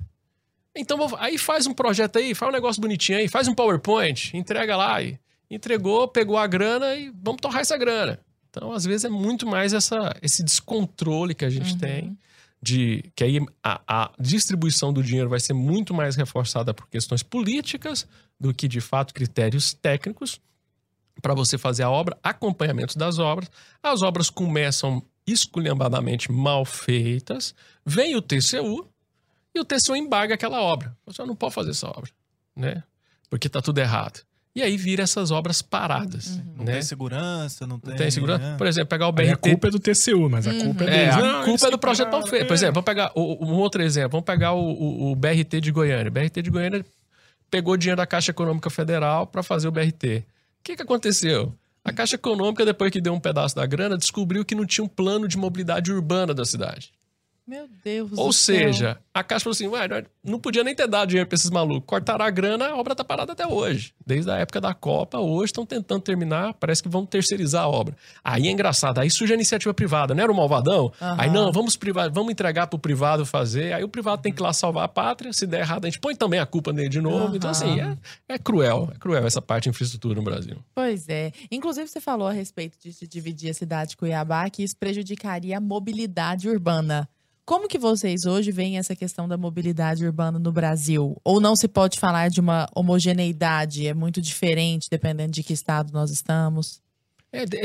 D: Então, vou- aí faz um projeto aí, faz um negócio bonitinho aí, faz um PowerPoint, entrega lá e entregou, pegou a grana e vamos torrar essa grana. Então, às vezes é muito mais essa, esse descontrole que a gente
A: Uhum.
D: tem de que aí a, a distribuição do dinheiro vai ser muito mais reforçada por questões políticas do que de fato critérios técnicos para você fazer a obra, acompanhamento das obras. As obras começam esculhambadamente mal feitas, vem o TCU e o TCU embarga aquela obra. Você não pode fazer essa obra, né? Porque tá tudo errado. E aí vira essas obras paradas,
B: Não
D: né?
B: tem segurança, não tem.
D: Não tem segurança?
B: né?
D: Por exemplo, pegar o
C: Aí a
D: BRT
C: culpa é do TCU, mas a culpa é
D: é,
C: deles.
D: a
C: Não,
D: culpa é do projeto mal feito. Por
C: é.
D: exemplo, vamos pegar o- um outro exemplo. Vamos pegar o, o- o BRT de Goiânia. O BRT de Goiânia pegou dinheiro da Caixa Econômica Federal para fazer o BRT. O que, que aconteceu? A Caixa Econômica, depois que deu um pedaço da grana, descobriu que não tinha um plano de mobilidade urbana da cidade.
A: Meu Deus
D: Ou
A: do céu.
D: seja, a Caixa falou assim, ué, nós não podia nem ter dado dinheiro pra esses malucos. Cortaram a grana, a obra tá parada até hoje. Desde a época da Copa, hoje estão tentando terminar, parece que vão terceirizar a obra. Aí é engraçado, aí surge a iniciativa privada, não era o malvadão?
A: Aham.
D: Aí não, vamos, priva- vamos entregar pro privado fazer, aí o privado tem que ir lá salvar a pátria, se der errado a gente põe também a culpa nele de novo. Então assim, é, é cruel, é cruel essa parte de infraestrutura no Brasil.
A: Pois é. Inclusive, você falou a respeito de, de dividir a cidade de Cuiabá, que isso prejudicaria a mobilidade urbana. Como que vocês hoje veem essa questão da mobilidade urbana no Brasil? Ou não se pode falar de uma homogeneidade? É muito diferente dependendo de que estado nós estamos?
D: É, é,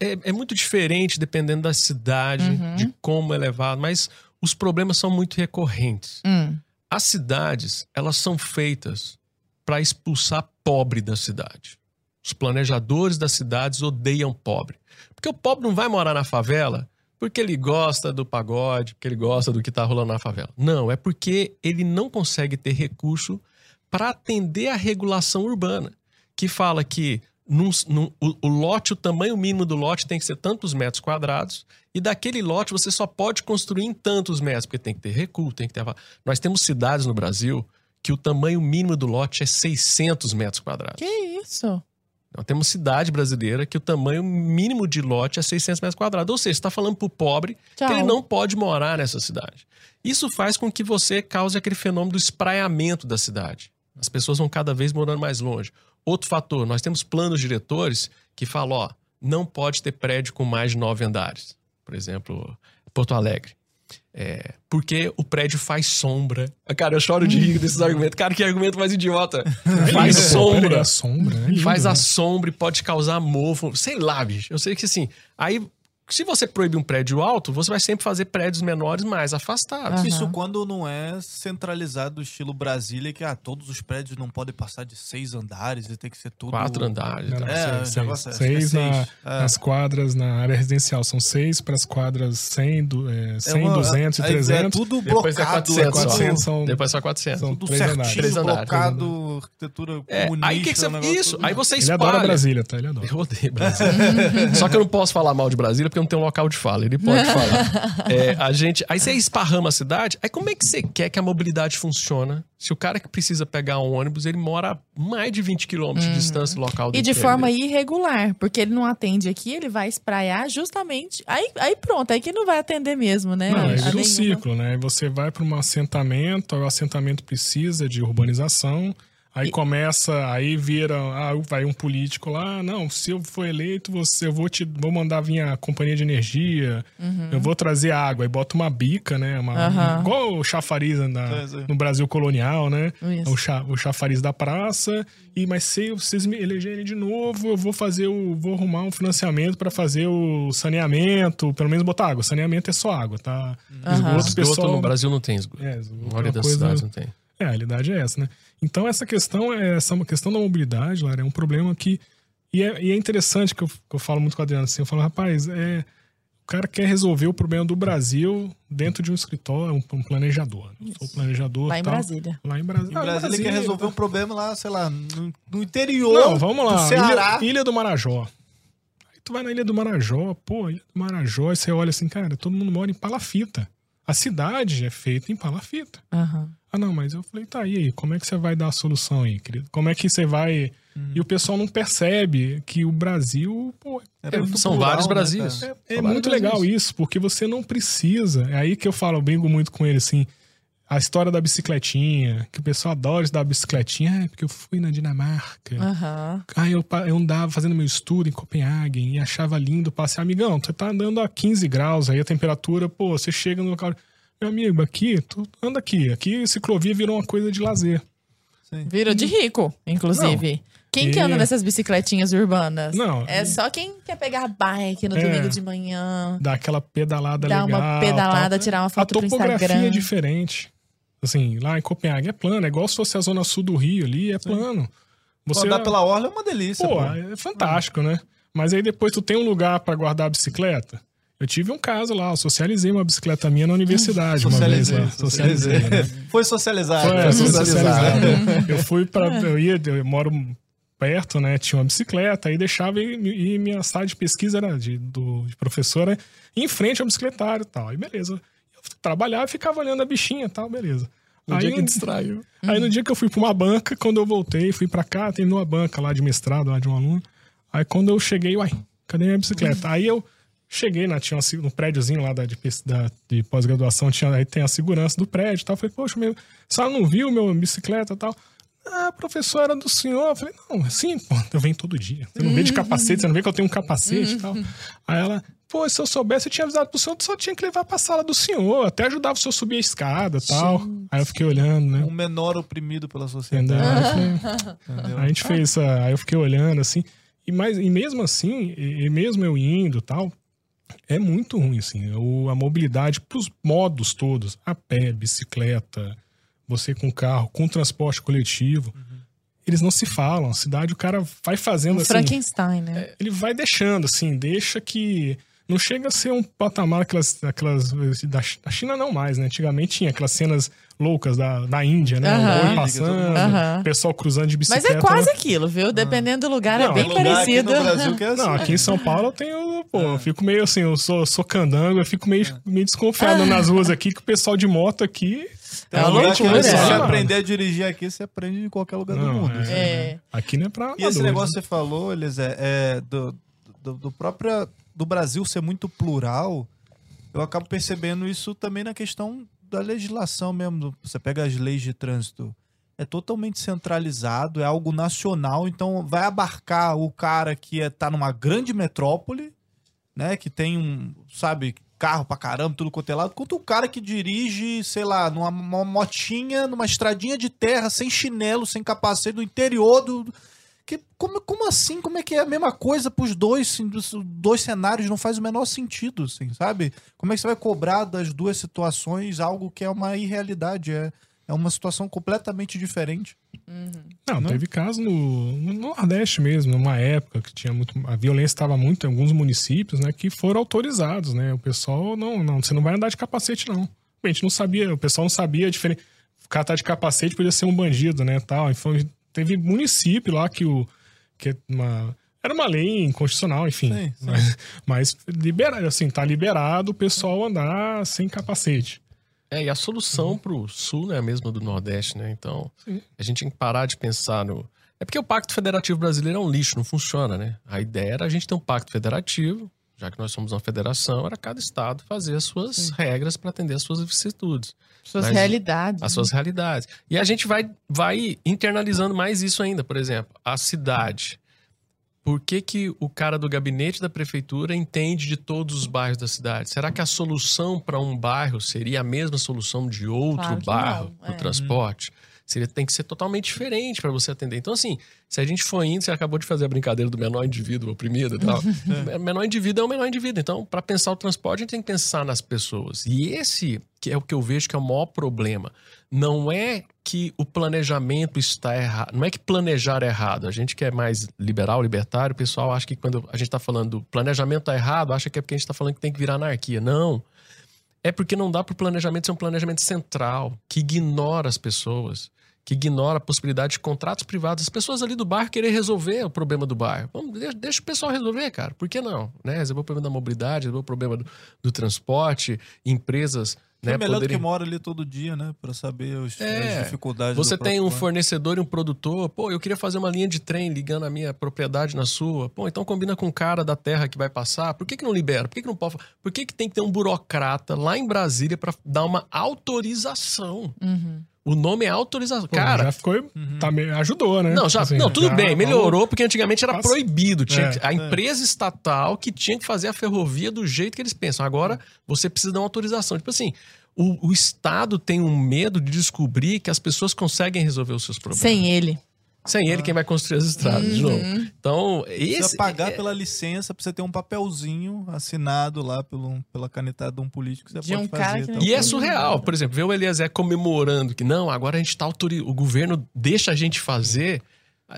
D: é- é muito diferente dependendo da cidade,
A: Uhum.
D: de como é levado, mas os problemas são muito recorrentes.
A: Hum,
D: As cidades, elas são feitas para expulsar pobre da cidade. Os planejadores das cidades odeiam pobre. Porque o pobre não vai morar na favela porque ele gosta do pagode, porque ele gosta do que está rolando na favela. Não, é porque ele não consegue ter recurso para atender a regulação urbana, que fala que num- num- o, o lote, o tamanho mínimo do lote tem que ser tantos metros quadrados, e daquele lote você só pode construir em tantos metros, porque tem que ter recuo, tem que ter. Nós temos cidades no Brasil que o tamanho mínimo do lote é 600 metros quadrados.
A: que isso?
D: Nós temos cidade brasileira que o tamanho mínimo de lote é 600 metros quadrados. Ou seja, você está falando para o pobre
A: Tchau.
D: que ele não pode morar nessa cidade. Isso faz com que você cause aquele fenômeno do espraiamento da cidade. As pessoas vão cada vez morando mais longe. Outro fator, nós temos planos diretores que falam, ó, não pode ter prédio com mais de nove andares. Por exemplo, Porto Alegre. É, porque o prédio faz sombra. Cara, eu choro de rir desses argumentos. Cara, que argumento mais idiota. Faz sombra.
C: sombra, né?
D: Faz
C: né?
D: a sombra e pode causar mofo. Sei lá, bicho. Eu sei que assim. Aí, se você proíbe um prédio alto, você vai sempre fazer prédios menores mais afastados.
A: Aham.
B: Isso quando não é centralizado do estilo Brasília, que ah, todos os prédios não podem passar de seis andares e tem que ser tudo.
D: Quatro andares.
C: Não, não,
D: tá?
B: É,
C: seis,
B: negócio é-
C: seis, seis
B: é
C: na-
B: seis. É.
C: nas quadras na área residencial. São seis para as quadras 100, du- é, 100
B: uma-
C: 200 e
B: é-
C: 300.
B: É tudo
D: Depois é
B: blocado.
D: 400 só.
C: 400 são,
D: Depois só 400.
C: são
B: Tudo
C: três
B: certinho,
C: andares.
D: Três andares.
B: blocado, arquitetura
D: É,
B: comunista.
D: aí que, que você.
B: um
D: Isso,
B: todo-
D: aí você
C: Ele
D: espalha.
C: adora Brasília, tá? Ele adora.
D: Eu odeio Brasília. Só que eu não posso falar mal de Brasília porque não tenho um local de fala. Ele pode (laughs) falar. É, a gente, aí você esparrama a cidade. Aí como é que você quer que a mobilidade funcione? Se o cara que precisa pegar um ônibus, ele mora a mais de 20 quilômetros de distância do local do
A: E de forma
D: dele.
A: irregular, porque ele não atende aqui, ele vai espraiar justamente. Aí, aí pronto, aí que não vai atender mesmo, né?
C: Não, aí
A: A
C: vira um ciclo, né? Você vai para um assentamento, aí o assentamento precisa de urbanização, aí
A: E-
C: começa, aí vira, ah, vai um político lá, não, se eu for eleito, você, eu vou te, vou mandar vir a companhia de energia, eu vou trazer água, aí bota uma bica, né? Uma,
A: Uhum.
C: Igual o chafariz na-
B: É,
C: no Brasil colonial, né?
A: Isso.
C: O, cha, o chafariz da praça, e mas se vocês me elegerem de novo, eu vou fazer o. vou arrumar um financiamento para fazer o saneamento, pelo menos botar água. Saneamento é só água, tá?
A: Aham.
C: Esgoto,
D: Esgoto
C: pessoal.
D: no Brasil não tem esgoto.
C: É,
D: A
C: esgoto é
D: maioria das cidades não tem.
C: É, a realidade é essa, né? Então essa questão é essa uma questão da mobilidade, Lara, é um problema que e é, e é interessante que eu, que eu falo muito com o Adriano assim, eu falo, rapaz, é o cara quer resolver o problema do Brasil dentro de um escritório, um, um planejador. né? Eu sou planejador
A: Lá em
C: tal.
A: Brasília.
C: Lá em Brasília.
B: Em
C: Ah,
B: Brasília ele quer resolver um problema lá, sei lá, no, no interior
C: Não, vamos lá.
B: do Ceará.
C: Ilha, Ilha do Marajó. Aí tu vai na Ilha do Marajó, pô, Ilha do Marajó, e você olha assim, cara, todo mundo mora em palafita. A cidade é feita em palafita.
A: Aham.
C: Ah, não, mas eu falei, tá, e aí, como é que você vai dar a solução aí, querido? Como é que você vai. E o pessoal não percebe que o Brasil, pô,
B: Era muito
D: São
B: plural,
D: vários
B: né,
D: Brasis.
C: é, é muito legal isso, porque você não precisa. É aí que eu falo, eu brinco muito com ele, assim. A história da bicicletinha, que o pessoal adora dar bicicletinha, ah, porque eu fui na Dinamarca.
A: Aham.
C: Ah, eu, eu andava fazendo meu estudo em Copenhague e achava lindo passear. Amigão, você tá andando a 15 graus aí, a temperatura, pô, você chega no local. Meu amigo, aqui, tu anda aqui. Aqui ciclovia virou uma coisa de lazer.
A: Virou de rico, inclusive. Quem que anda nessas bicicletinhas urbanas?
C: Não,
A: É
C: e-
A: só quem quer pegar bike no
C: É.
A: domingo de manhã,
C: Dá aquela pedalada
A: dar
C: legal.
A: uma pedalada,
C: tal.
A: tirar uma
C: A
A: foto pro
C: topografia
A: Instagram.
C: é diferente. Assim, lá em Copenhague é plano, é igual se fosse a zona sul do Rio ali, é plano. Você
B: Andar pela orla é uma delícia,
C: Pô,
B: pô.
C: é fantástico, né? Mas aí depois tu tem um lugar pra guardar a bicicleta. Eu tive um caso lá, eu socializei uma bicicleta minha na universidade uma vez
B: Socializei,
C: lá.
B: socializei. (laughs)
C: né?
B: Foi socializado.
C: Foi,
B: foi socializado.
C: Eu fui pra. (laughs) Eu ia, eu moro perto, né? Tinha uma bicicleta, aí deixava e, e minha sala de pesquisa era de, do, de professora em frente ao bicicletário e tal. Aí beleza. Trabalhava e ficava olhando a bichinha tal, beleza.
D: No
C: aí,
D: dia que
C: um-
D: distraiu.
C: Aí no dia que eu fui pra uma banca, quando eu voltei, fui pra cá, tem uma banca lá de mestrado, lá de um aluno. Aí quando eu cheguei, uai, cadê minha bicicleta? Aí eu cheguei, né, tinha se- no prédiozinho lá da, de, da- de pós-graduação, tinha, aí tem a segurança do prédio e tal. Eu Falei, poxa, meu, senhora não viu meu bicicleta e tal? Ah, professor, era do senhor. Eu falei, não, sim, pô, eu venho todo dia. Você não vê de capacete, você não vê que eu tenho um capacete e tal. Aí ela, pô, se eu soubesse, eu tinha avisado pro senhor, só tinha que levar pra sala do senhor, até ajudava o senhor a subir a escada e tal. Aí eu fiquei olhando, né?
B: Um menor oprimido pela sociedade. Entendeu?
C: Aí a gente fez, essa- aí eu fiquei olhando assim, e, mais, e mesmo assim, e, e mesmo eu indo e tal, é muito ruim, assim, o, a mobilidade pros modos todos, a pé, bicicleta, você com carro, com transporte coletivo, eles não se falam, a cidade o cara vai fazendo
A: Um
C: assim,
A: Frankenstein, né?
C: ele vai deixando, assim, deixa que. Não chega a ser um patamar aquelas. aquelas da, Chi- da China não mais, né? Antigamente tinha aquelas cenas loucas da, da Índia, né? O boi passando, o pessoal cruzando de
A: Mas
C: bicicleta.
A: é quase
C: né?
A: aquilo, viu? Dependendo do lugar,
C: Não,
A: é bem
B: lugar
A: parecido.
B: Aqui (laughs) Brasil que é assim.
C: Não, aqui em São Paulo eu tenho. Pô, eu fico meio assim, eu sou, sou candango, eu fico meio, meio desconfiado nas ruas aqui, que o pessoal de moto aqui.
A: É uma
B: lugar que
A: loucura,
B: Se
A: é.
B: você aprender a dirigir aqui, você aprende em qualquer lugar do
C: Não,
B: mundo.
C: é.
B: assim.
A: É.
C: Aqui não é pra.
B: E esse negócio que
C: né?
B: você falou, eles é, é do, do, do próprio do Brasil ser muito plural, eu acabo percebendo isso também na questão da legislação mesmo. Você pega as leis de trânsito, é totalmente centralizado, é algo nacional, então vai abarcar o cara que é, tá numa grande metrópole, né, que tem um, sabe, carro pra caramba, tudo quanto é lado, quanto o cara que dirige, sei lá, numa uma motinha, numa estradinha de terra, sem chinelo, sem capacete, no interior do, que, como, como assim? Como é que é a mesma coisa pros dois, assim, dois cenários? Não faz o menor sentido, assim, sabe? Como é que você vai cobrar das duas situações algo que é uma irrealidade? É, é uma situação completamente diferente.
C: Não,
B: Não?
C: teve caso no, no Nordeste mesmo, numa época que tinha muito. A violência estava muito em alguns municípios, né? Que foram autorizados, né? O pessoal, não, não, você não vai andar de capacete, não. A gente não sabia, o pessoal não sabia a diferença. O cara tá de capacete podia ser um bandido, né? Tal. Então, teve município lá que o. Que é uma, era uma lei inconstitucional, enfim.
B: Sim, sim.
C: Mas, mas libera, assim, tá liberado o pessoal andar sem capacete.
D: É, e a solução pro sul não é a mesma do Nordeste, né? Então,
C: Sim.
D: a gente tem que parar de pensar no. É porque o Pacto Federativo Brasileiro é um lixo, não funciona, né? A ideia era a gente ter um pacto federativo, já que nós somos uma federação, era cada estado fazer as suas regras para atender as suas vicissitudes,
A: Suas
D: Mas-
A: realidades.
D: as suas realidades. E a gente vai, vai internalizando mais isso ainda. Por exemplo, a cidade. Por que, que o cara do gabinete da prefeitura entende de todos os bairros da cidade? Será que a solução para um bairro seria a mesma solução de outro
A: Claro
D: bairro
A: não,
D: no
A: é.
D: transporte? Seria, tem que ser totalmente diferente para você atender. Então, assim, se a gente for indo, você acabou de fazer a brincadeira do menor indivíduo oprimido e tal. (laughs) O menor indivíduo é o menor indivíduo. Então, para pensar o transporte, a gente tem que pensar nas pessoas. E esse que é o que eu vejo que é o maior problema. Não é que o planejamento está errado. Não é que planejar é errado. A gente que é mais liberal, libertário, o pessoal acha que quando a gente está falando do planejamento está errado, acha que é porque a gente está falando que tem que virar anarquia. Não. É porque não dá para o planejamento ser um planejamento central, que ignora as pessoas, que ignora a possibilidade de contratos privados. As pessoas ali do bairro querer resolver o problema do bairro. Vamos, deixa, deixa o pessoal resolver, cara. Por que não? Né? Resolver o problema da mobilidade, resolver o problema do, do transporte, empresas. Né,
B: é melhor do que mora ali todo dia, né? Pra saber os,
D: É.
B: as dificuldades.
D: Você
B: do
D: tem um fornecedor e um produtor. Pô, eu queria fazer uma linha de trem ligando a minha propriedade na sua. Pô, então combina com o cara da terra que vai passar. Por que, que não libera? Por que, que não pode? Por que, que tem que ter um burocrata lá em Brasília para dar uma autorização?
A: Uhum.
D: O nome é autorização.
C: Pô,
D: cara,
C: já ficou. Tá, meio- ajudou, né?
D: não, já,
C: Assim,
D: não, tudo
C: já
D: bem,
C: falou-
D: melhorou, porque antigamente era
C: Passa-
D: proibido. Tinha
C: É,
D: que- a empresa estatal que tinha que fazer a ferrovia do jeito que eles pensam. Agora, você precisa dar uma autorização. Tipo assim, o, o Estado tem um medo de descobrir que as pessoas conseguem resolver os seus problemas.
A: Sem ele.
D: Sem ele, quem vai construir as estradas, de novo.
A: Uhum.
D: Então,
B: Precisa
D: esse.
B: pagar
D: é-
B: pela licença, pra você ter um papelzinho assinado lá pelo, pela canetada de um político que você
A: De
B: pode
A: um cara
B: fazer.
A: não-
D: E é surreal, por exemplo, ver o Eliezer comemorando que não, agora a gente tá autorizando, o governo deixa a gente fazer.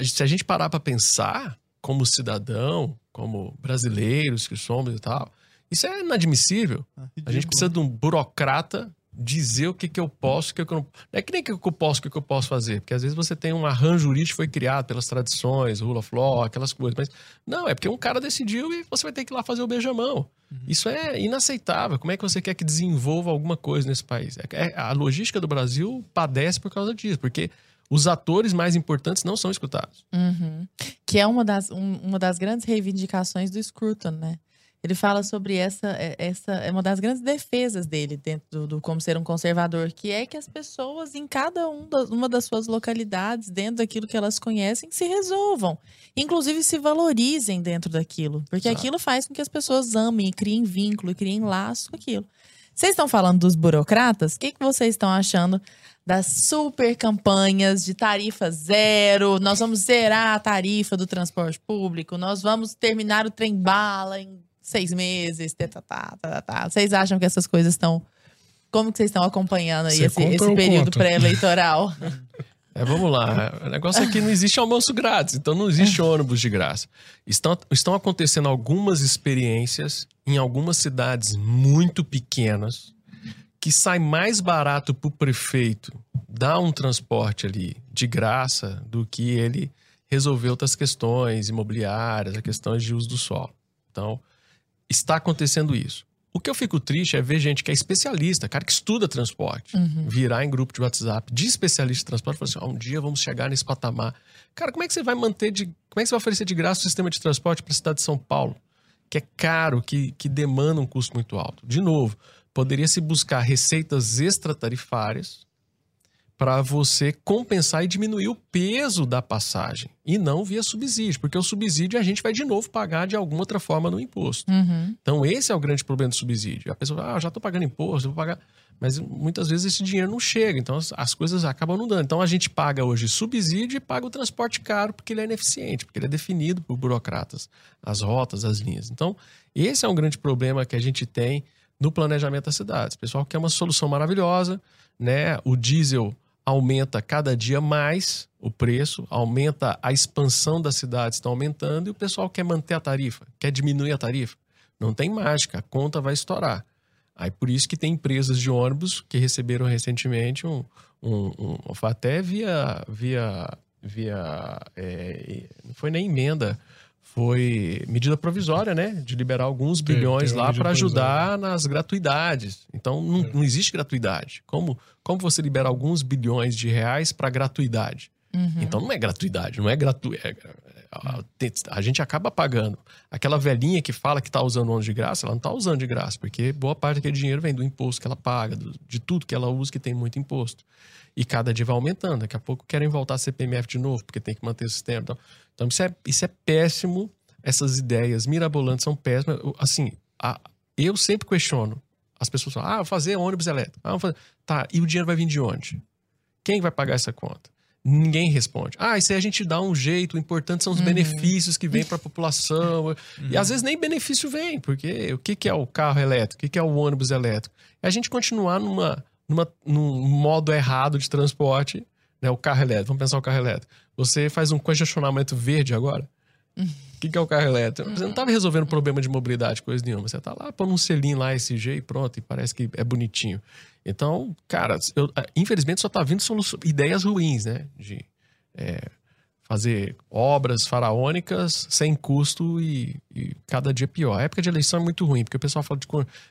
D: Se a gente parar pra pensar, como cidadão, como brasileiros que somos e tal, isso é inadmissível.
B: Ah,
D: A gente precisa de um burocrata dizer o que, que eu posso, o que, que eu não. Não é que nem o que eu posso, o que, que eu posso fazer. Porque às vezes você tem um arranjo jurídico que foi criado pelas tradições, rule of law, aquelas coisas. Mas não, é porque um cara decidiu e você vai ter que ir lá fazer o beijamão. Isso é inaceitável. Como é que você quer que desenvolva alguma coisa nesse país? É- é- a logística do Brasil padece por causa disso, porque os atores mais importantes não são escutados.
A: Uhum. Que é uma das, um- uma das grandes reivindicações do Scruton, né? Ele fala sobre essa, é- essa é uma das grandes defesas dele dentro do, do como ser um conservador, que é que as pessoas em cada um das- uma das suas localidades, dentro daquilo que elas conhecem, se resolvam, inclusive se valorizem dentro daquilo, porque
D: Exato.
A: aquilo faz com que as pessoas amem, e criem vínculo, e criem laço com aquilo. Vocês estão falando dos burocratas? O que, que vocês estão achando das super campanhas de tarifa zero? Nós vamos zerar a tarifa do transporte público, nós vamos terminar o trem bala em seis meses. Tá, tá, tá, tá, tá. Vocês acham que essas coisas estão. Como que vocês estão acompanhando aí esse, esse período pré-eleitoral? (laughs)
D: É, vamos lá. O negócio é que não existe almoço grátis, então não existe ônibus de graça. Estão, estão acontecendo algumas experiências em algumas cidades muito pequenas que sai mais barato para o prefeito dar um transporte ali de graça do que ele resolver outras questões imobiliárias, as questões de uso do solo. Então, está acontecendo isso. O que eu fico triste é ver gente que é especialista, cara que estuda transporte,
A: Uhum.
D: virar em grupo de WhatsApp de especialista em transporte e falar assim: "Ah, um dia vamos chegar nesse patamar. Cara, como é que você vai manter de. Como é que você vai oferecer de graça o sistema de transporte para a cidade de São Paulo? Que é caro, que, que demanda um custo muito alto. De novo, poderia se buscar receitas extratarifárias para você compensar e diminuir o peso da passagem. E não via subsídio, porque o subsídio a gente vai de novo pagar de alguma outra forma no imposto.
A: Uhum.
D: Então, esse é o grande problema do subsídio. A pessoa fala, ah, já estou pagando imposto, vou pagar. Mas muitas vezes esse dinheiro não chega, então as, as coisas acabam não dando. Então, a gente paga hoje subsídio e paga o transporte caro porque ele é ineficiente, porque ele é definido por burocratas, as rotas, as linhas. Então, esse é um grande problema que a gente tem no planejamento das cidades. O pessoal quer uma solução maravilhosa, né? O diesel aumenta cada dia mais o preço, aumenta a expansão das cidades, está aumentando, e o pessoal quer manter a tarifa, quer diminuir a tarifa. Não tem mágica, a conta vai estourar. Aí por isso que tem empresas de ônibus que receberam recentemente um, um, um até via via via é, não foi nem emenda, foi medida provisória, né, de liberar alguns
C: Teve-
D: bilhões
C: uma
D: lá para ajudar nas gratuidades. Então não,
C: É.
D: não existe gratuidade. Como como você libera alguns bilhões de reais para gratuidade?
A: Uhum.
D: Então não é gratuidade, não é gratuito. a, a gente acaba pagando. Aquela velhinha que fala que está usando ônibus de graça, ela não está usando de graça, porque boa parte daquele dinheiro vem do imposto que ela paga, do- de tudo que ela usa que tem muito imposto. E cada dia vai aumentando. Daqui a pouco querem voltar a CPMF de novo, porque tem que manter o sistema. Então, então isso, é, isso é péssimo. Essas ideias mirabolantes são péssimas. Assim, a- eu sempre questiono. As pessoas falam, ah, vou fazer ônibus elétrico. Ah, vou fazer... Tá, e o dinheiro vai vir de onde? Quem vai pagar essa conta? Ninguém responde. Ah, isso aí a gente dá um jeito, o importante são os
A: Uhum.
D: benefícios que vêm para a (laughs) população. E às vezes nem benefício vem, porque o que, que é o carro elétrico? O que, que é o ônibus elétrico? É a gente continuar numa, numa, num modo errado de transporte, né? O carro elétrico. Vamos pensar o carro elétrico. Você faz um congestionamento verde agora. O (laughs) que, que é o carro elétrico? Você não estava resolvendo problema de mobilidade, coisa nenhuma. Você está lá pondo um selinho lá, SG, e pronto, e parece que é bonitinho. Então, cara, eu- infelizmente só tá vindo ideias ruins, né? De é, fazer obras faraônicas sem custo e, e cada dia pior. A época de eleição é muito ruim, porque o pessoal fala de.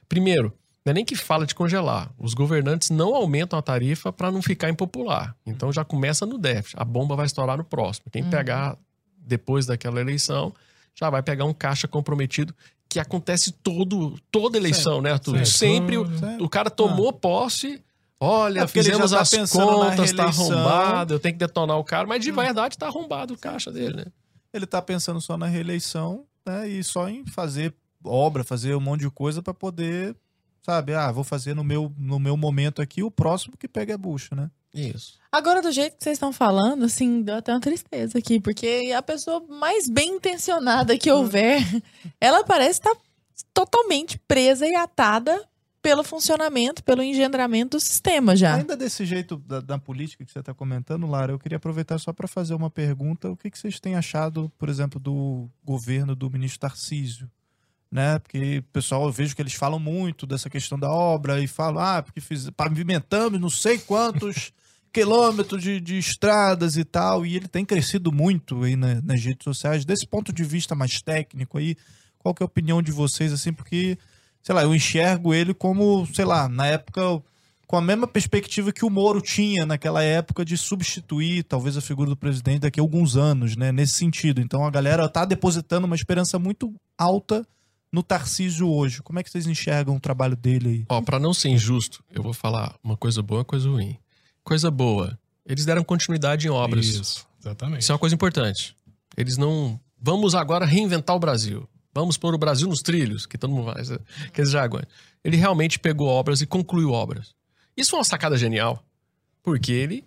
D: Primeiro, não é nem que fala de congelar. Os governantes não aumentam a tarifa para não ficar impopular. Então já começa no déficit. A bomba vai estourar no próximo. Quem
A: Uhum.
D: pegar depois daquela eleição já vai pegar um caixa comprometido que acontece todo, toda eleição, né, Arthur?
C: Sempre.
D: Sempre o,
B: Sempre.
D: o cara tomou posse. Olha,
B: É
D: fizemos
B: tá
D: as contas, tá
B: reeleição.
D: arrombado, eu tenho que detonar o cara, mas de verdade tá arrombado o caixa dele, né?
B: Ele tá pensando só na reeleição, né? E só em fazer obra, fazer um monte de coisa para poder, sabe? Ah, vou fazer no meu, no meu momento aqui, o próximo que pega a bucha, né?
D: Isso.
A: Agora, do jeito que vocês estão falando, assim, deu até uma tristeza aqui, porque a pessoa mais bem intencionada que houver, (laughs) ela parece estar totalmente presa e atada pelo funcionamento, pelo engendramento do sistema já.
B: Ainda desse jeito da, da política que você está comentando, Lara, eu queria aproveitar só para fazer uma pergunta. O que, que vocês têm achado, por exemplo, do governo do ministro Tarcísio? Né? Porque pessoal, eu vejo que eles falam muito dessa questão da obra e falam, ah, porque fiz, pavimentamos não sei quantos (laughs) quilômetros de, de estradas e tal, e ele tem crescido muito aí na- nas redes sociais. Desse ponto de vista mais técnico aí, qual que é a opinião de vocês, assim, porque, sei lá, eu enxergo ele como, sei lá, na época, com a mesma perspectiva que o Moro tinha naquela época de substituir, talvez, a figura do presidente daqui a alguns anos, né? Nesse sentido. Então a galera tá depositando uma esperança muito alta no Tarcísio hoje. Como é que vocês enxergam o trabalho dele aí?
D: Ó, pra não ser injusto, eu vou falar uma coisa boa e uma coisa ruim. Coisa boa, eles deram continuidade em obras.
C: Isso, exatamente.
D: Isso é uma coisa importante. Eles não. Vamos agora reinventar o Brasil. Vamos pôr o Brasil nos trilhos, que todo mundo faz, aqueles jargões. Ele realmente pegou obras e concluiu obras. Isso foi uma sacada genial, porque ele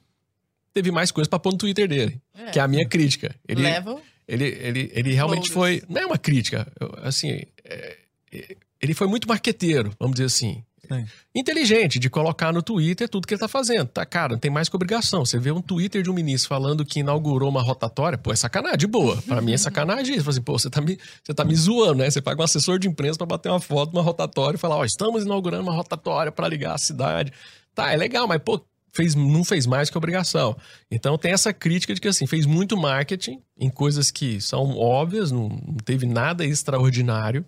D: teve mais coisas pra pôr no Twitter dele,
A: É.
D: que é a minha crítica. Ele,
A: Level.
D: ele, ele, ele realmente
A: Louros.
D: foi. Não é uma crítica, eu- assim. É- é- ele foi muito marqueteiro, vamos dizer assim.
B: Sim.
D: Inteligente de colocar no Twitter tudo que ele tá fazendo. Tá, cara, não tem mais que obrigação. Você vê um Twitter de um ministro falando que inaugurou uma rotatória, pô, é sacanagem, de boa. Pra mim é sacanagem isso. Assim, pô, você tá, me, você tá me zoando, né? Você paga um assessor de imprensa pra bater uma foto de uma rotatória e falar, ó, estamos inaugurando uma rotatória pra ligar a cidade. Tá, é legal, mas, pô, fez, não fez mais que obrigação. Então tem essa crítica de que, assim, fez muito marketing em coisas que são óbvias, não, não teve nada extraordinário.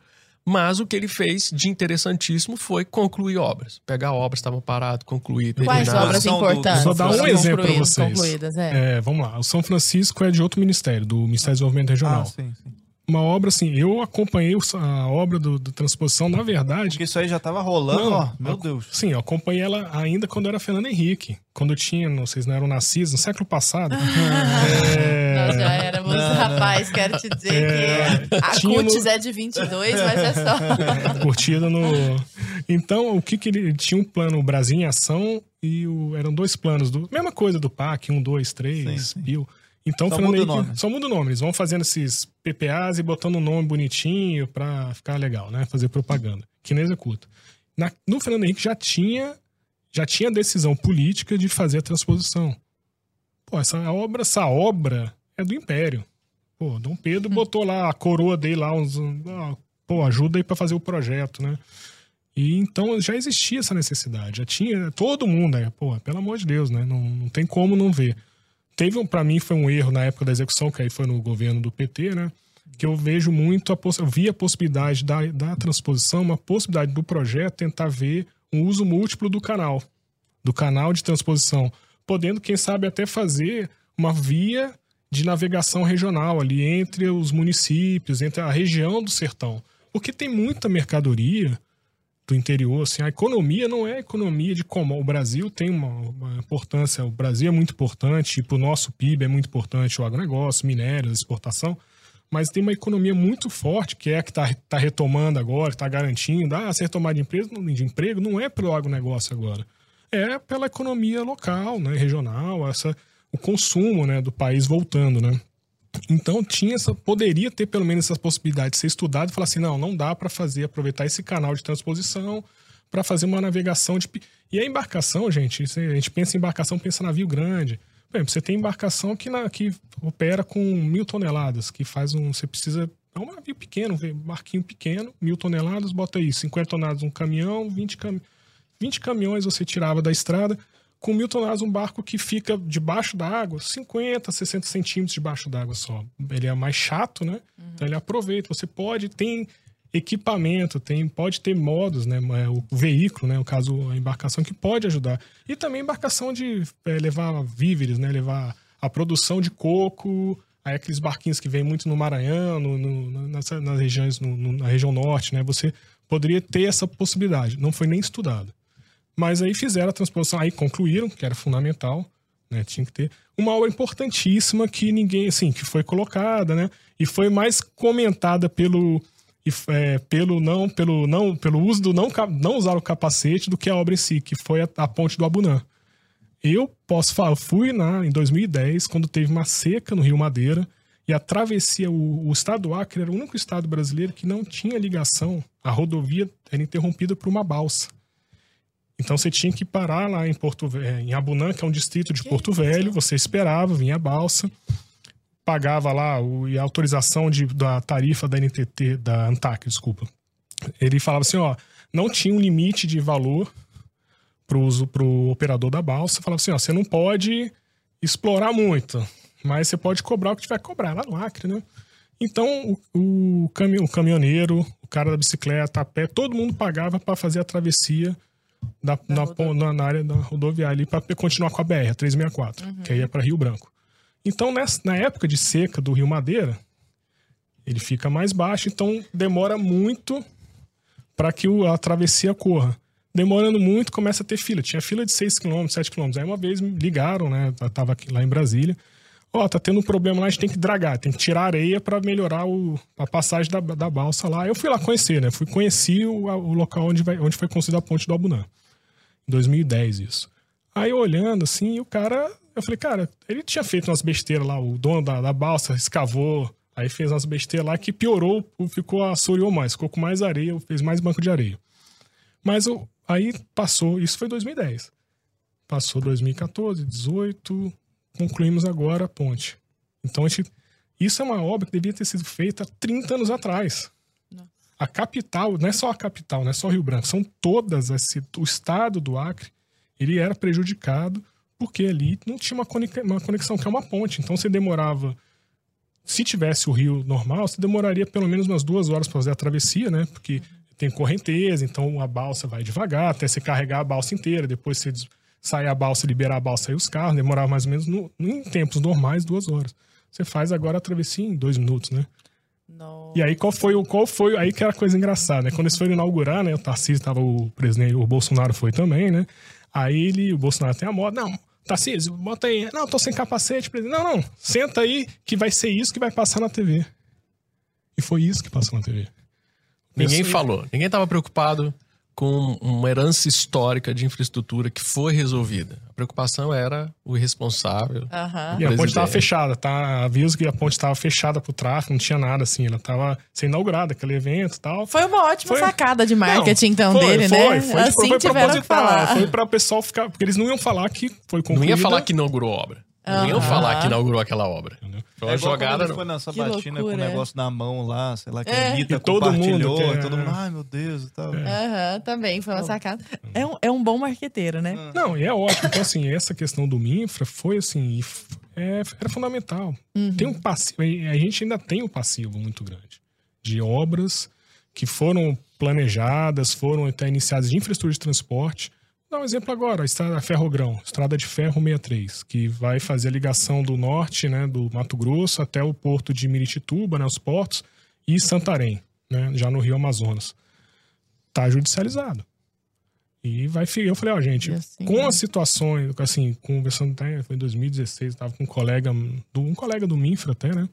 D: Mas o que ele fez de interessantíssimo foi concluir obras. Pegar obras que estavam paradas, concluir,
A: Quais
D: terminar.
A: obras
B: São do-
A: importantes?
C: Vou dar um exemplo
A: concluídas-
C: vocês.
A: É.
C: É, vamos lá. O São Francisco é de outro ministério, do Ministério do Desenvolvimento Regional.
B: Ah, sim, sim.
C: Uma obra assim, eu acompanhei a obra do, do transposição, na verdade.
B: Porque isso aí já tava rolando,
C: Não,
B: ó. Meu
C: eu-
B: Deus.
C: Sim, eu acompanhei ela ainda quando era Fernando Henrique. Quando eu tinha, não sei se não eram nascidos, no século passado. (laughs) É,
A: Nós já éramos,
B: Não, não.
A: rapaz, quero te dizer
C: É,
A: que a
C: tinha
A: CUTES
C: no-
A: é de 22, mas é só. (laughs)
C: curtida no. Então, o que que ele tinha um plano, o Brasil em ação, e o- eram dois planos, do, mesma coisa do PAC, um, dois, três, pio. Então,
B: Só
C: Fernando
B: muda o
C: Henrique-
B: nome.
C: só muda o nome. Eles vão fazendo esses PPAs e botando um nome bonitinho pra ficar legal, né? Fazer propaganda. Que não executa. Na- no Fernando Henrique já tinha, já tinha decisão política de fazer a transposição. Pô, essa obra, essa obra é do Império. Pô, Dom Pedro botou lá a coroa dele lá, uns, ah, pô, ajuda aí pra fazer o projeto, né? E então já existia essa necessidade, já tinha todo mundo, né? Pô, pelo amor de Deus, né? Não, não tem como não ver. Teve, um- pra mim, foi um erro na época da execução, que aí foi no governo do PT, né? Que eu vejo muito, a eu vi a possibilidade da, da transposição, uma possibilidade do projeto tentar ver um uso múltiplo do canal, do canal de transposição, podendo, quem sabe, até fazer uma via de navegação regional ali entre os municípios, entre a região do sertão. Porque tem muita mercadoria do interior, assim, a economia não é economia de como o Brasil tem uma, uma importância, o Brasil é muito importante, para o nosso PIB é muito importante o agronegócio, minérios, exportação, mas tem uma economia muito forte, que é a que está tá retomando agora, está garantindo, ah, se retomar de de emprego não é pelo agronegócio agora, é pela economia local, né, regional, essa, o consumo né, do país voltando, né? Então tinha essa, poderia ter pelo menos essa possibilidade de ser estudado e falar assim, não, não dá para fazer, aproveitar esse canal de transposição para fazer uma navegação de e a embarcação, gente, a gente pensa em embarcação, pensa em navio grande. Exemplo, você tem embarcação que, na, que opera com mil toneladas, que faz um, você precisa é um navio pequeno, um barquinho pequeno, mil toneladas, bota aí 50 toneladas um caminhão, 20, cam, 20 caminhões você tirava da estrada, com mil toneladas um barco que fica debaixo da água, 50, 60 centímetros debaixo d'água só. Ele é mais chato, né? Então ele aproveita. Você pode, tem equipamento, tem, pode ter modos, né? É, O veículo, né? No caso, a embarcação que pode ajudar. E também embarcação de é, levar víveres, né? Levar a produção de coco, aí aqueles barquinhos que vêm muito no Maranhão, no, no, nas, nas regiões, no, na região norte, né? Você poderia ter essa possibilidade. Não foi nem estudado. Mas aí fizeram a transposição, aí concluíram, que era fundamental, né? Tinha que ter uma obra importantíssima que ninguém, assim, que foi colocada, né? E foi mais comentada pelo é, pelo não pelo não pelo uso do não não usar o capacete do que a obra em si, que foi a, a ponte do Abunã. Eu posso falar, eu fui na em 2010 quando teve uma seca no Rio Madeira e a travessia o, o estado do Acre era o único estado brasileiro que não tinha ligação, a rodovia era interrompida por uma balsa. Então você tinha que parar lá em Porto Ve- em Abunã, que é um distrito de Porto? Velho, você esperava, vinha a balsa, pagava lá o, e a autorização de, da tarifa da NTT, da ANTAC, desculpa. ele falava assim, ó, não tinha um limite de valor pro uso pro operador da balsa. Falava assim, ó, você não pode explorar muito, mas você pode cobrar o que tiver que cobrar lá no Acre, né? Então, o, o, cami o caminhoneiro, o cara da bicicleta, a pé, todo mundo pagava para fazer a travessia da,
A: Da
C: na, na, na área da rodoviária ali para continuar com a BR, a 364,
A: Uhum.
C: que aí é para Rio Branco. Então, nessa, na época de seca do Rio Madeira, ele fica mais baixo, então demora muito para que o- a travessia corra. Demorando muito, começa a ter fila. Tinha fila de 6 km, 7 km. Aí uma vez me ligaram, né? Eu tava aqui, lá em Brasília. Ó, tá tendo um problema lá, a gente tem que dragar, tem que tirar areia para melhorar o, a passagem da, da balsa lá. Eu fui lá conhecer, né? Fui conhecer o, o local onde, vai, onde foi construída a ponte do Abunã. Em 2010, isso. Aí eu olhando assim, o cara. Eu falei, cara, ele tinha feito umas besteiras lá, o dono da, da balsa escavou, aí fez umas besteiras lá que piorou, ficou assoreou mais, ficou com mais areia, fez mais banco de areia. Mas o- aí passou, isso foi 2010. Passou 2014, 18, concluímos agora a ponte. Então a gente, isso é uma obra que devia ter sido feita há 30 anos atrás.
A: Nossa.
C: A capital, não é só a capital, não é só Rio Branco, são todas, as o estado do Acre, ele era prejudicado porque ali não tinha uma conex- uma conexão, que é uma ponte. Então você demorava, se tivesse o rio normal, você demoraria pelo menos umas duas horas para fazer a travessia, né? Porque tem correnteza, então a balsa vai devagar até você carregar a balsa inteira, depois você des- sai a balsa, liberar a balsa e os carros, demorava mais ou menos no- em tempos normais duas horas. Você faz agora a travessia em dois minutos, né?
A: Nossa.
C: E aí, qual foi o. Qual foi, aí que era a coisa engraçada, né? Quando eles foram inaugurar, né? O Tarcísio tava, o presidente, o Bolsonaro foi também, né? Aí ele, o Bolsonaro tem a moto. Não, Tarcísio, bota aí. Não, tô sem capacete, presidente. Não, não, senta aí que vai ser isso que vai passar na TV. E foi isso que passou na TV.
D: Ninguém
C: Pessoa-
D: falou. Ninguém estava preocupado com uma herança histórica de infraestrutura que foi resolvida. A preocupação era o irresponsável.
A: Aham.
C: E a ponte estava fechada, tá? Aviso que a ponte estava fechada pro tráfego, não tinha nada assim. Ela tava sendo inaugurada, aquele evento e tal.
A: Foi uma ótima
C: Foi-
A: sacada de marketing, então,
C: foi,
A: dele,
C: foi,
A: né?
C: Foi,
A: assim
C: foi
A: tiveram que
C: proposital,
A: falar.
C: Foi para o pessoal ficar. Porque eles não iam falar que foi
D: Não
C: concluída.
D: ia falar que inaugurou a obra. Não iam
A: Aham.
D: falar que inaugurou aquela obra. Foi uma
B: É
D: jogada.
B: foi na sabatina com o
A: é.
B: negócio na mão lá, sei lá, que
A: É.
B: a Anitta
C: E todo mundo
B: compartilhou,
C: quer-
B: todo mundo, ai meu Deus e tal.
A: Aham, também foi uma sacada. É um, é um bom marqueteiro, né?
C: Não, e é ótimo. Então, assim, essa questão do Minfra foi assim. é- era fundamental.
A: Uhum.
C: Tem um passivo. A gente ainda tem um passivo muito grande de obras que foram planejadas, foram até iniciadas de infraestrutura de transporte. Vou dar um exemplo agora, a estrada Ferrogrão, estrada de ferro 63, que vai fazer a ligação do norte, né, do Mato Grosso até o porto de Miritituba, né, os portos, e Santarém, né, já no Rio Amazonas. Tá judicializado. E vai eu falei, ó, gente,
A: assim,
C: com as situações, assim, conversando até, foi em 2016, eu tava com um colega, do, um colega do Minfra até, né?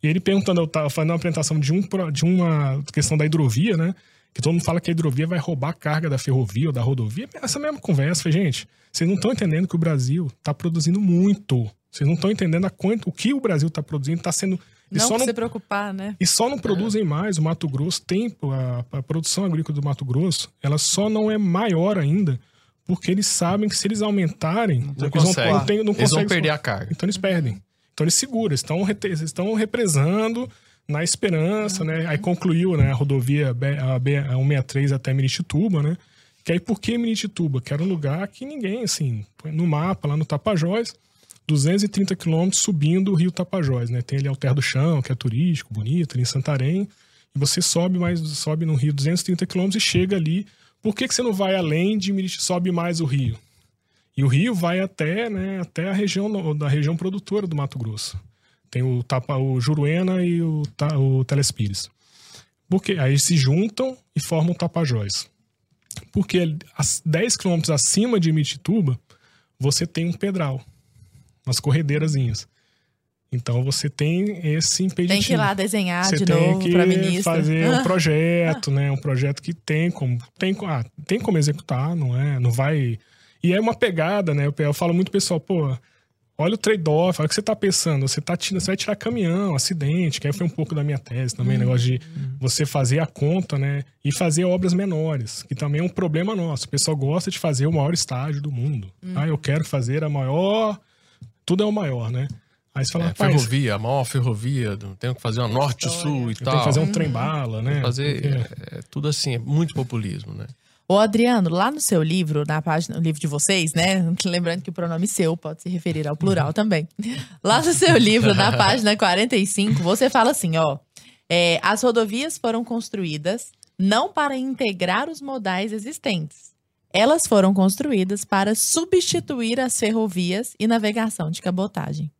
C: E ele perguntando, eu tava fazendo uma apresentação de, um, de uma questão da hidrovia, né? Que todo mundo fala que a hidrovia vai roubar a carga da ferrovia ou da rodovia. Essa mesma conversa, gente, vocês não estão entendendo que o Brasil tá produzindo muito. Vocês não estão entendendo a quanto, o que o Brasil tá produzindo, tá sendo. E
A: Não
C: não
A: se preocupar, né?
C: e só não produzem mais. O Mato Grosso tem. A, a produção agrícola do Mato Grosso, ela só não é maior ainda, porque eles sabem que se eles aumentarem,
B: Não
C: eles
D: consegue.
C: não, tem, não
D: Eles vão perder a carga.
C: Então eles perdem. Então eles seguram, eles estão, eles estão represando na esperança, né? Aí concluiu né, a rodovia a B- a 163 até Miritituba, né? Que aí por que Miritituba? Que era um lugar que ninguém, assim, no mapa, lá no Tapajós, 230 quilômetros subindo o rio Tapajós, né? Tem ali Alter do Chão, que é turístico, bonito, ali em Santarém. E você sobe mais, sobe no rio 230 quilômetros e chega ali. Por que, que você não vai além de Miritituba, sobe mais o rio? E o rio vai até, né, até a região da região produtora do Mato Grosso. Tem o tapa, o Juruena e o, o Telespires. Porque aí se juntam e formam o Tapajós. Porque as 10 quilômetros acima de Mitituba, você tem um pedral, umas corredeirazinhas. Então você tem esse impeditivo.
A: Tem que ir lá desenhar
C: Você
A: de novo
C: que
A: pra ministra.
C: fazer um (laughs) projeto, né? Um projeto que tem como tem, ah, tem como executar, não é? Não vai. E é uma pegada, né? Eu, falo muito pessoal, pô, olha o trade-off, olha o que você tá pensando. Você, tá, você vai tirar caminhão, acidente, que aí foi um pouco da minha tese também, negócio de você fazer a conta, né? E fazer obras menores, que também é um problema nosso. O pessoal gosta de fazer o maior estágio do mundo. Ah, eu quero fazer a maior. Tudo é o maior, né? Aí você fala,
D: É, ferrovia, a maior ferrovia, tem que fazer uma norte-sul e tal.
C: tenho que fazer um trem-bala, né?
D: fazer
C: Porque-
D: é, tudo assim, é muito populismo, né?
A: Ô, Adriano, lá no seu livro, na página, no livro de vocês, né? (laughs) Lembrando que o pronome seu pode se referir ao plural também. (laughs) Lá no seu livro, na página 45, você fala assim, ó. é, as rodovias foram construídas não para integrar os modais existentes. Elas foram construídas para substituir as ferrovias e navegação de cabotagem.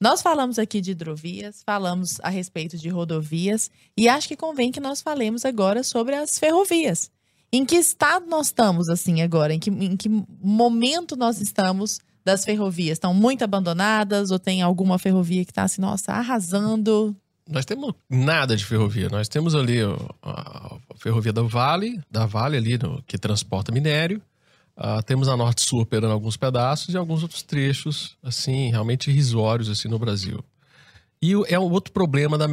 A: Nós falamos aqui de hidrovias, falamos a respeito de rodovias, e acho que convém que nós falemos agora sobre as ferrovias. Em que estado nós estamos, assim, agora? Em que, em que momento nós estamos das ferrovias? Estão muito abandonadas ou tem alguma ferrovia que está, assim, nossa, arrasando?
D: Nós temos nada de ferrovia. Nós temos ali a, ferrovia da Vale, da Vale ali, no- que transporta minério. Ah, temos a Norte Sul operando alguns pedaços e alguns outros trechos, assim, realmente irrisórios, assim, no Brasil. E é um outro problema da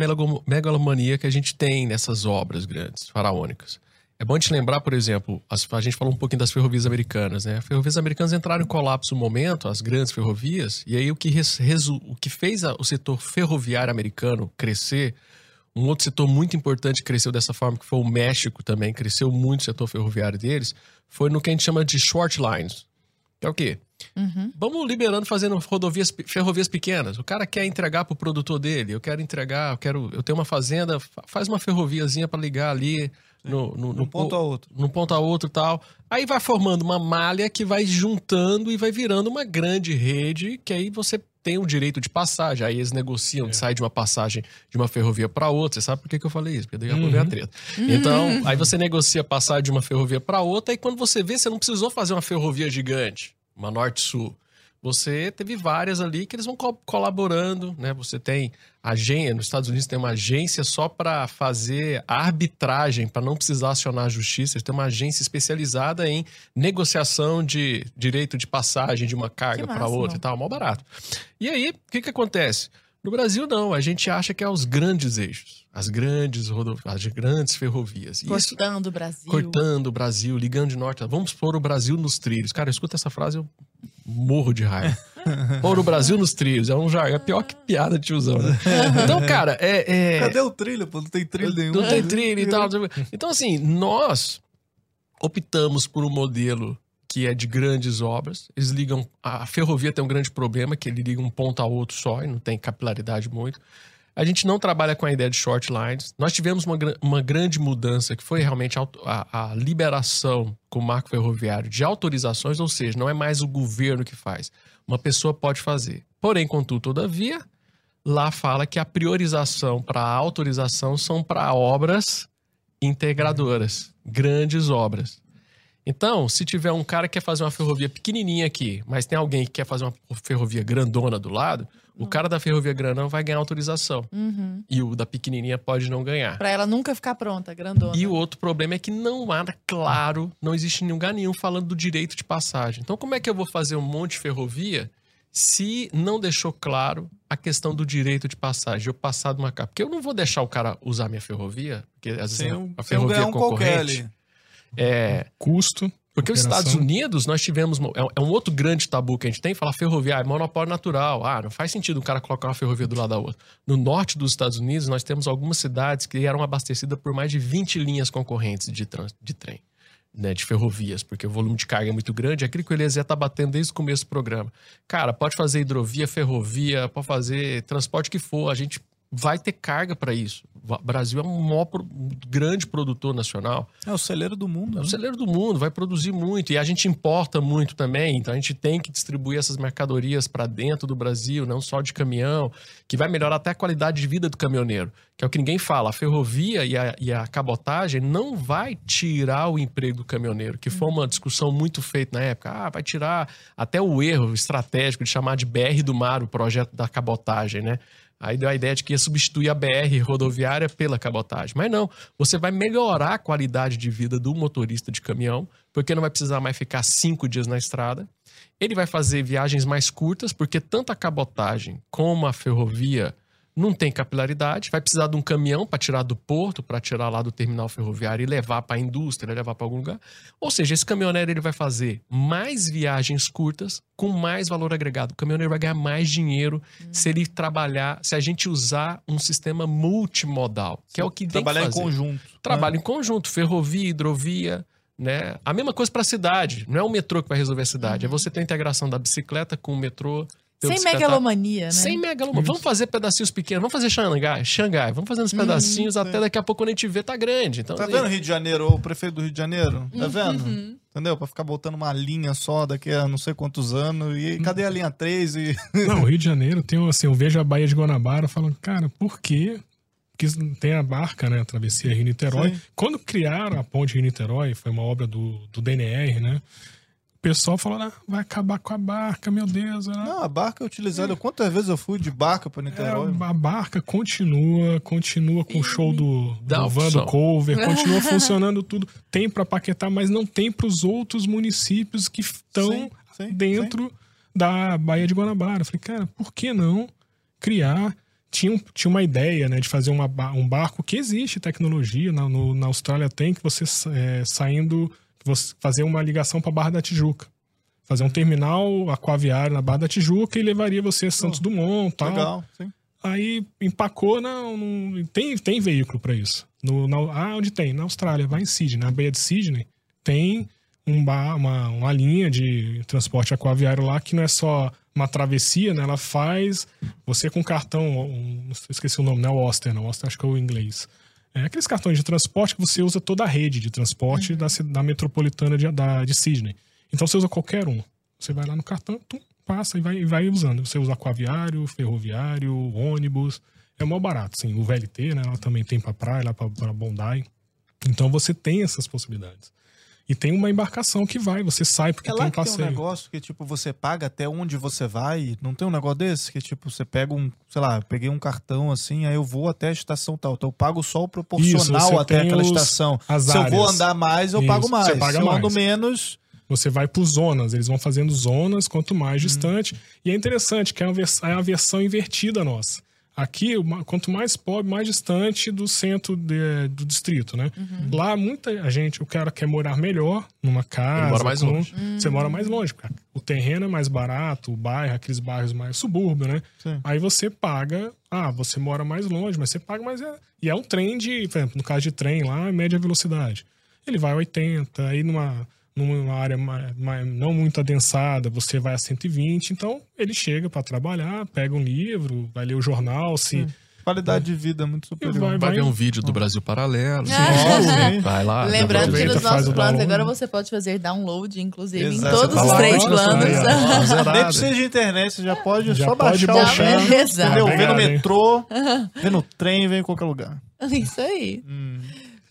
D: megalomania que a gente tem nessas obras grandes, faraônicas. É bom te lembrar, por exemplo, as- a gente falou um pouquinho das ferrovias americanas, né? As ferrovias americanas entraram em colapso no momento, as grandes ferrovias, e aí o que, res- resu- o que fez a- o setor ferroviário americano crescer, um outro setor muito importante que cresceu dessa forma, que foi o México também, cresceu muito o setor ferroviário deles, foi no que a gente chama de short lines. Que é o quê? Vamos liberando, fazendo rodovias, ferrovias pequenas. O cara quer entregar pro produtor dele. Eu quero entregar, eu quero, eu tenho uma fazenda, fa- faz uma ferroviazinha para ligar ali no, no, no
B: um ponto
D: po-
B: a outro.
D: num ponto a outro e tal. Aí vai formando uma malha que vai juntando e vai virando uma grande rede que aí você tem o direito de passagem. Aí eles negociam, sai de uma passagem de uma ferrovia para outra. Você sabe por que, que eu falei isso? Porque daqui a pouco vem a treta. Então, aí você negocia a passagem de uma ferrovia para outra e quando você vê, você não precisou fazer uma ferrovia gigante, uma norte-sul. Você teve várias ali que eles vão co- colaborando, né? Você tem agência, nos Estados Unidos tem uma agência só para fazer arbitragem, para não precisar acionar a justiça. Eles têm uma agência especializada em negociação de direito de passagem de uma carga para outra e tal, mal barato. E aí, o que que acontece? No Brasil, não. A gente acha que é os grandes eixos, as grandes rodovias, as grandes ferrovias. E Isso,
A: Cortando o Brasil.
D: cortando o Brasil, ligando de norte a... Vamos pôr o Brasil nos trilhos. Cara, escuta essa frase, eu morro de raiva. (laughs) pôr o Brasil nos trilhos. É um jargão. É pior que piada de tiozão, né? Então, cara, é... é-
B: Cadê o trilho, pô? Não tem trilho nenhum.
D: não tem trilho e tal. Então, assim, nós optamos por um modelo que é de grandes obras. Eles ligam. A ferrovia tem um grande problema, que ele liga um ponto a outro só e não tem capilaridade muito. A gente não trabalha com a ideia de short lines. Nós tivemos uma, uma grande mudança, que foi realmente a, a- a liberação com o marco ferroviário de autorizações, ou seja, não é mais o governo que faz. Uma pessoa pode fazer. Porém, contudo, todavia, lá fala que a priorização para a autorização são para obras integradoras, grandes obras. Então, se tiver um cara que quer fazer uma ferrovia pequenininha aqui, mas tem alguém que quer fazer uma ferrovia grandona do lado, o cara da ferrovia grandona vai ganhar autorização.
A: Uhum.
D: E o da pequenininha pode não ganhar.
A: Pra ela nunca ficar pronta, grandona.
D: E o outro problema é que não há, claro, não existe em lugar nenhum falando do direito de passagem. Então, como é que eu vou fazer um monte de ferrovia se não deixou claro a questão do direito de passagem? Eu passar de uma capa. Porque eu não vou deixar o cara usar minha ferrovia, porque às vezes
B: um,
D: a ferrovia
B: ganhar um qualquer
D: concorrente.
B: ali.
D: É,
C: Custo.
D: porque os. Estados Unidos, nós tivemos. É é um outro grande tabu que a gente tem, falar ferroviário, monopólio natural. Ah, não faz sentido um cara colocar uma ferrovia do lado da outra. No norte dos Estados Unidos, nós temos algumas cidades que eram abastecidas por mais de 20 linhas concorrentes de, trans- de trem, né, de ferrovias, porque o volume de carga é muito grande. É aquilo que o Eliezer tá batendo desde o começo do programa. Cara, pode fazer hidrovia, ferrovia, pode fazer transporte que for, a gente vai ter carga para isso. O Brasil é um maior grande produtor nacional.
B: É o celeiro do mundo.
D: É o
B: né?
D: celeiro do mundo, vai produzir muito. E a gente importa muito também, então a gente tem que distribuir essas mercadorias para dentro do Brasil, não só de caminhão, que vai melhorar até a qualidade de vida do caminhoneiro. Que é o que ninguém fala. A ferrovia e a, e a cabotagem não vai tirar o emprego do caminhoneiro, que foi uma discussão muito feita na época. Ah, vai tirar até o erro estratégico de chamar de BR do Mar o projeto da cabotagem, né? Aí deu a ideia de que ia substituir a BR rodoviária pela cabotagem. Mas não, você vai melhorar a qualidade de vida do motorista de caminhão, porque não vai precisar mais ficar cinco dias na estrada. Ele vai fazer viagens mais curtas, porque tanto a cabotagem como a ferrovia não tem capilaridade, vai precisar de um caminhão para tirar do porto, para tirar lá do terminal ferroviário e levar para a indústria, levar para algum lugar. Ou seja, esse caminhoneiro ele vai fazer mais viagens curtas com mais valor agregado. O caminhoneiro vai ganhar mais dinheiro se ele trabalhar, se a gente usar um sistema multimodal, que é o que
B: Trabalhar
D: tem
B: em
D: que fazer.
B: conjunto.
D: Trabalho em conjunto, ferrovia, hidrovia, né? A mesma coisa para a cidade. Não é o metrô que vai resolver a cidade. É você ter a integração da bicicleta com o metrô.
A: Sem megalomania, né?
D: Sem megalomania. Vamos fazer pedacinhos pequenos. Vamos fazer Xangai. Xangai. Vamos fazendo os pedacinhos até daqui a pouco quando a gente vê tá grande. Então,
B: Tá vendo Rio de Janeiro, ou o prefeito do Rio de Janeiro? Tá vendo? Entendeu? Pra ficar botando uma linha só daqui a não sei quantos anos. E cadê a linha 3? E... (laughs)
C: Não, o Rio de Janeiro tem assim, eu vejo a Baía de Guanabara falando, cara, por quê? Porque tem a barca, né, a travessia Rio-Niterói. Quando criaram a ponte Rio-Niterói, foi uma obra do, do DNR, né? O pessoal falou, ah, vai acabar com a barca, meu Deus. né?
B: Não, a barca é utilizada. Quantas vezes eu fui de barca pra
C: É,
B: Niterói?
C: a barca continua, continua com o show do, do van
D: opção.
C: do cover, (laughs) continua funcionando tudo. Tem para Paquetá, mas não tem para os outros municípios que estão
B: Sim, sim,
C: dentro da Baía de Guanabara. Eu falei, cara, por que não criar? Tinha, tinha uma ideia né, de fazer uma, um barco que existe tecnologia, na, no- na Austrália tem, que você é, saindo, fazer uma ligação para Barra da Tijuca. Fazer um terminal aquaviário na Barra da Tijuca e levaria você a Santos Dumont tal.
B: Legal, sim.
C: Aí empacou, não, não- tem, tem veículo para isso. No, na, ah, onde tem? Na Austrália, vai em Sydney, na Baía de Sydney, tem um bar, uma, uma linha de transporte aquaviário lá que não é só uma travessia, né? Ela faz você com cartão, um, esqueci o nome, não é o Oster, não, o Oster acho que é o inglês. É aqueles cartões de transporte que você usa toda a rede de transporte da, ci- da metropolitana de, da, de Sydney. Então você usa qualquer um. Você vai lá no cartão, tum, passa e vai, e vai usando. Você usa aquaviário, ferroviário, ônibus. É mó barato, sim. O VLT, né? Ela também tem pra praia, lá pra Bondi. Então você tem essas possibilidades. E tem uma embarcação que vai, você sai porque
B: É
C: tem um
B: que tem um
C: passeio.
B: negócio que, tipo, você paga até onde você vai. Não tem um negócio desse? Que, tipo, você pega um, sei lá, peguei um cartão assim, aí eu vou até a estação tal. Então eu pago só o proporcional
C: você
B: até aquela
C: os-
B: estação. Se eu vou
C: áreas.
B: andar mais, eu
C: Isso,
B: pago mais. Se eu ando
C: mais.
B: menos.
C: Você vai por zonas, eles vão fazendo zonas quanto mais
B: Hum.
C: distante. E é interessante que é, vers- é a versão invertida nossa. Aqui, quanto mais pobre, mais distante do centro de- do distrito, né? Lá, muita gente, o cara quer morar melhor, numa casa.
D: mora mais
C: com-
D: longe.
C: Você mora mais longe, cara. O terreno é mais barato, o bairro, aqueles bairros mais subúrbio, né?
B: Sim.
C: Aí você paga. Ah, você mora mais longe, mas você paga mais. é- E é um trem de. Por exemplo, no caso de trem lá, é média velocidade. Ele vai a 80, aí numa, numa área mais, mais- não muito adensada, você vai a 120. Então, ele chega para trabalhar, pega um livro, vai ler o jornal, se.
B: Qualidade de vida muito superior.
C: vai-
D: Vai ver um vídeo do Brasil Paralelo.
A: Ah.
B: sim. (laughs)
D: Vai lá.
A: Lembrando que nos nossos planos agora você pode fazer download, inclusive, em (laughs)
B: Exato.
A: todos
B: Você
A: os
B: tá
A: três planos.
B: Nem precisa de internet, você já pode
C: Já
B: só
C: pode
B: baixar,
C: baixar. (laughs)
B: o
A: Beleza.
B: Entendeu? Vê no metrô, vê no trem, vê em qualquer lugar.
A: Isso aí.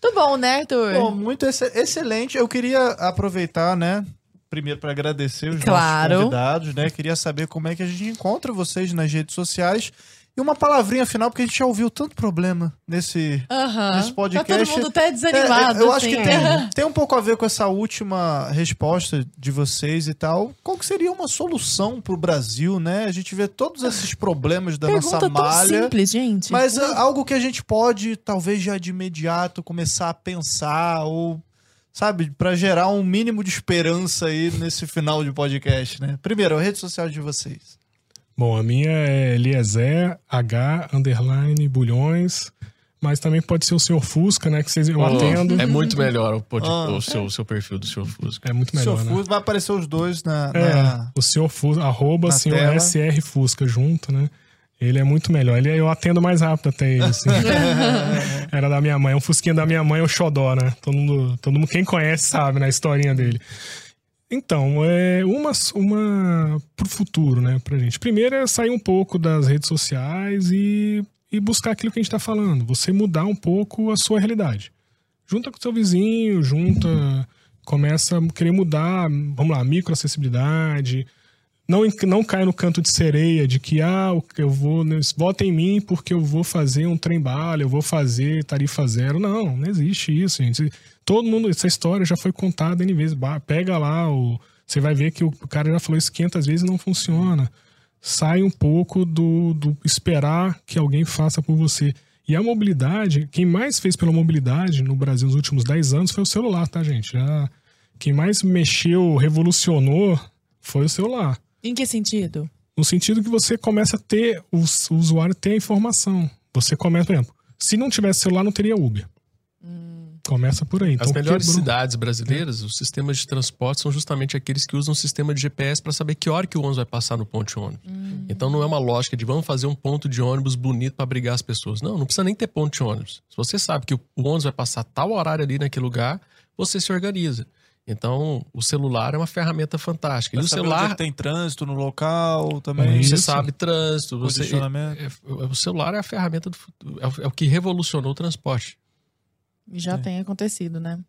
A: Muito bom, né, Arthur?
B: Bom, muito ex- excelente. Eu queria aproveitar, né? Primeiro para agradecer os
A: Claro.
B: nossos convidados, né? Queria saber como é que a gente encontra vocês nas redes sociais. E uma palavrinha final, porque a gente já ouviu tanto problema nesse, nesse podcast.
A: Tá todo mundo até desanimado.
B: É, eu acho
A: assim,
B: que
A: é.
B: tem, (laughs) tem um pouco a ver com essa última resposta de vocês e tal. Qual que seria uma solução pro Brasil, né? A gente vê todos esses problemas da
A: Pergunta
B: nossa
A: tão
B: malha.
A: simples, gente.
B: Mas ah, algo que a gente pode, talvez já de imediato, começar a pensar ou, sabe, pra gerar um mínimo de esperança aí nesse final de podcast, né? Primeiro, a rede social de vocês.
C: Bom, a minha é Eliezer H underline bulhões, mas também pode ser o senhor Fusca, né? Que vocês, eu
D: Oh,
C: atendo.
D: É muito melhor o, pod-
B: Ah.
D: o seu, seu perfil do seu Fusca.
C: É muito melhor,
B: Seu
C: né?
B: Fusca, vai aparecer os dois na.
C: É,
B: na-
C: o senhor Fusca, arroba senhor
B: tela.
C: SR Fusca junto, né? Ele é muito melhor. Ele, eu atendo mais rápido até ele, assim. (laughs) Era da minha mãe. Um fusquinha da minha mãe é o xodó, né? Todo mundo, todo mundo, quem conhece sabe, na historinha dele. Então, é uma, uma pro futuro, né, pra gente. Primeiro é sair um pouco das redes sociais e, e buscar aquilo que a gente tá falando. Você mudar um pouco a sua realidade. Junta com o seu vizinho, junta, começa a querer mudar, vamos lá, microacessibilidade. Não, não cai no canto de sereia de que, ah, eu vou, votem em mim porque eu vou fazer um trem-bala, eu vou fazer tarifa zero. Não, não existe isso, gente. Todo mundo, essa história já foi contada N vezes. Pega lá, o, você vai ver que o cara já falou isso 500 vezes e não funciona. sai um pouco do, do esperar que alguém faça por você. E a mobilidade, quem mais fez pela mobilidade no Brasil nos últimos 10 anos foi o celular, tá, gente? Já, quem mais mexeu, revolucionou foi o celular.
A: Em que sentido?
C: No sentido que você começa a ter, o, o usuário ter a informação. Você começa, por exemplo, se não tivesse celular, não teria Uber. Começa por aí.
D: As
C: Então,
D: melhores
C: quebrou.
D: cidades brasileiras, os sistemas de transporte são justamente aqueles que usam um sistema de GPS para saber que hora que o ônibus vai passar no ponto de ônibus. Então não é uma lógica de vamos fazer um ponto de ônibus bonito para abrigar as pessoas. Não, não precisa nem ter ponto de ônibus. Se você sabe que o o ônibus vai passar tal horário ali naquele lugar, você se organiza. Então, o celular é uma ferramenta fantástica.
B: Pra
D: e o
B: é
D: celular,
B: que tem trânsito no local também.
C: É
D: você sabe trânsito, você, é- é- o celular é a ferramenta do futuro, é o, é o que revolucionou o transporte.
A: E já
B: É.
A: tem acontecido, né?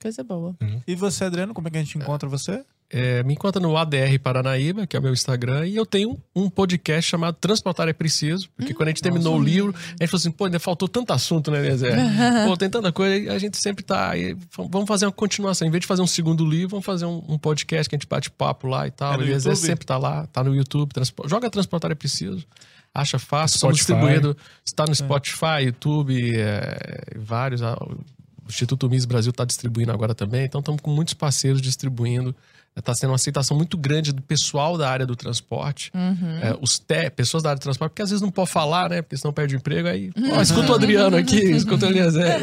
A: Coisa boa.
B: E você, Adriano, como é que a gente encontra você?
D: É, me encontra no ADR Paranaíba, que é o meu Instagram, e eu tenho um podcast chamado Transportar é Preciso, porque quando a gente terminou o livro, a gente falou assim, pô, ainda faltou tanto assunto, né, Eliezer? (laughs) pô, tem tanta coisa, e a gente sempre tá aí, vamos fazer uma continuação, em vez de fazer um segundo livro, vamos fazer um, um podcast que a gente bate papo lá e tal,
B: É YouTube?
D: sempre tá lá, tá no YouTube, transpo- joga Transportar é Preciso, acha fácil, somos
C: Spotify.
D: distribuídos, está no Spotify, YouTube, é, vários, o Instituto Miss Brasil está distribuindo agora também, então estamos com muitos parceiros distribuindo. Está sendo uma aceitação muito grande do pessoal da área do transporte,
A: Uhum.
D: é, os te, pessoas da área do transporte, porque às vezes não pode falar, né? Porque senão perde o emprego. Aí, ó, escuta o Adriano aqui, (laughs) escuta o Eliezer.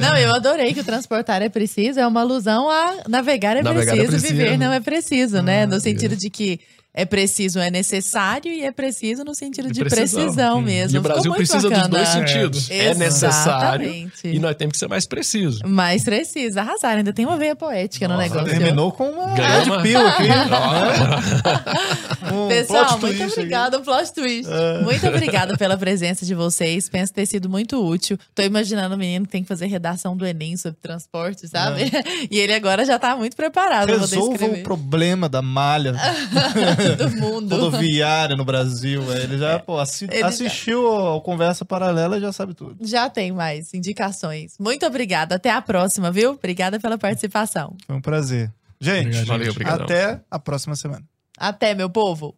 A: Não, eu adorei que o transportar é preciso, é uma alusão a navegar é
D: Navegar é
A: preciso,
D: preciso.
A: viver não é preciso, né?
B: Ah,
A: No sentido de que é preciso, é necessário e é preciso no sentido de,
D: De precisão.
A: precisão,
C: Hum.
A: mesmo.
D: E o
A: Ficou
D: Brasil
A: muito
D: precisa
A: bacana.
D: dos dois sentidos. É necessário
A: Exatamente.
D: e nós temos que ser mais precisos.
A: Mas precisa arrasar, ainda tem uma veia poética no
D: Nossa,
A: negócio.
B: Terminou com uma
D: uma-
B: pill aqui. (laughs) Um
A: Pessoal,
B: plot
A: muito obrigada, um plot twist. Muito obrigada pela presença de vocês. Penso ter sido muito útil. Tô imaginando o menino que tem que fazer redação do Enem sobre transporte, sabe? (laughs) E ele agora já tá muito preparado
B: Resolva o problema da malha (laughs) (laughs)
A: do mundo.
B: rodoviária no Brasil. velho. Ele já pô, assi-
A: Ele já-
B: assistiu ao Conversa Paralela e já sabe tudo.
A: Já tem mais indicações. Muito obrigada. Até a próxima, viu? Obrigada pela participação.
B: Foi um prazer. Gente,
C: Obrigado,
D: Valeu,
C: gente.
D: obrigado.
B: até a próxima semana.
A: Até, meu povo.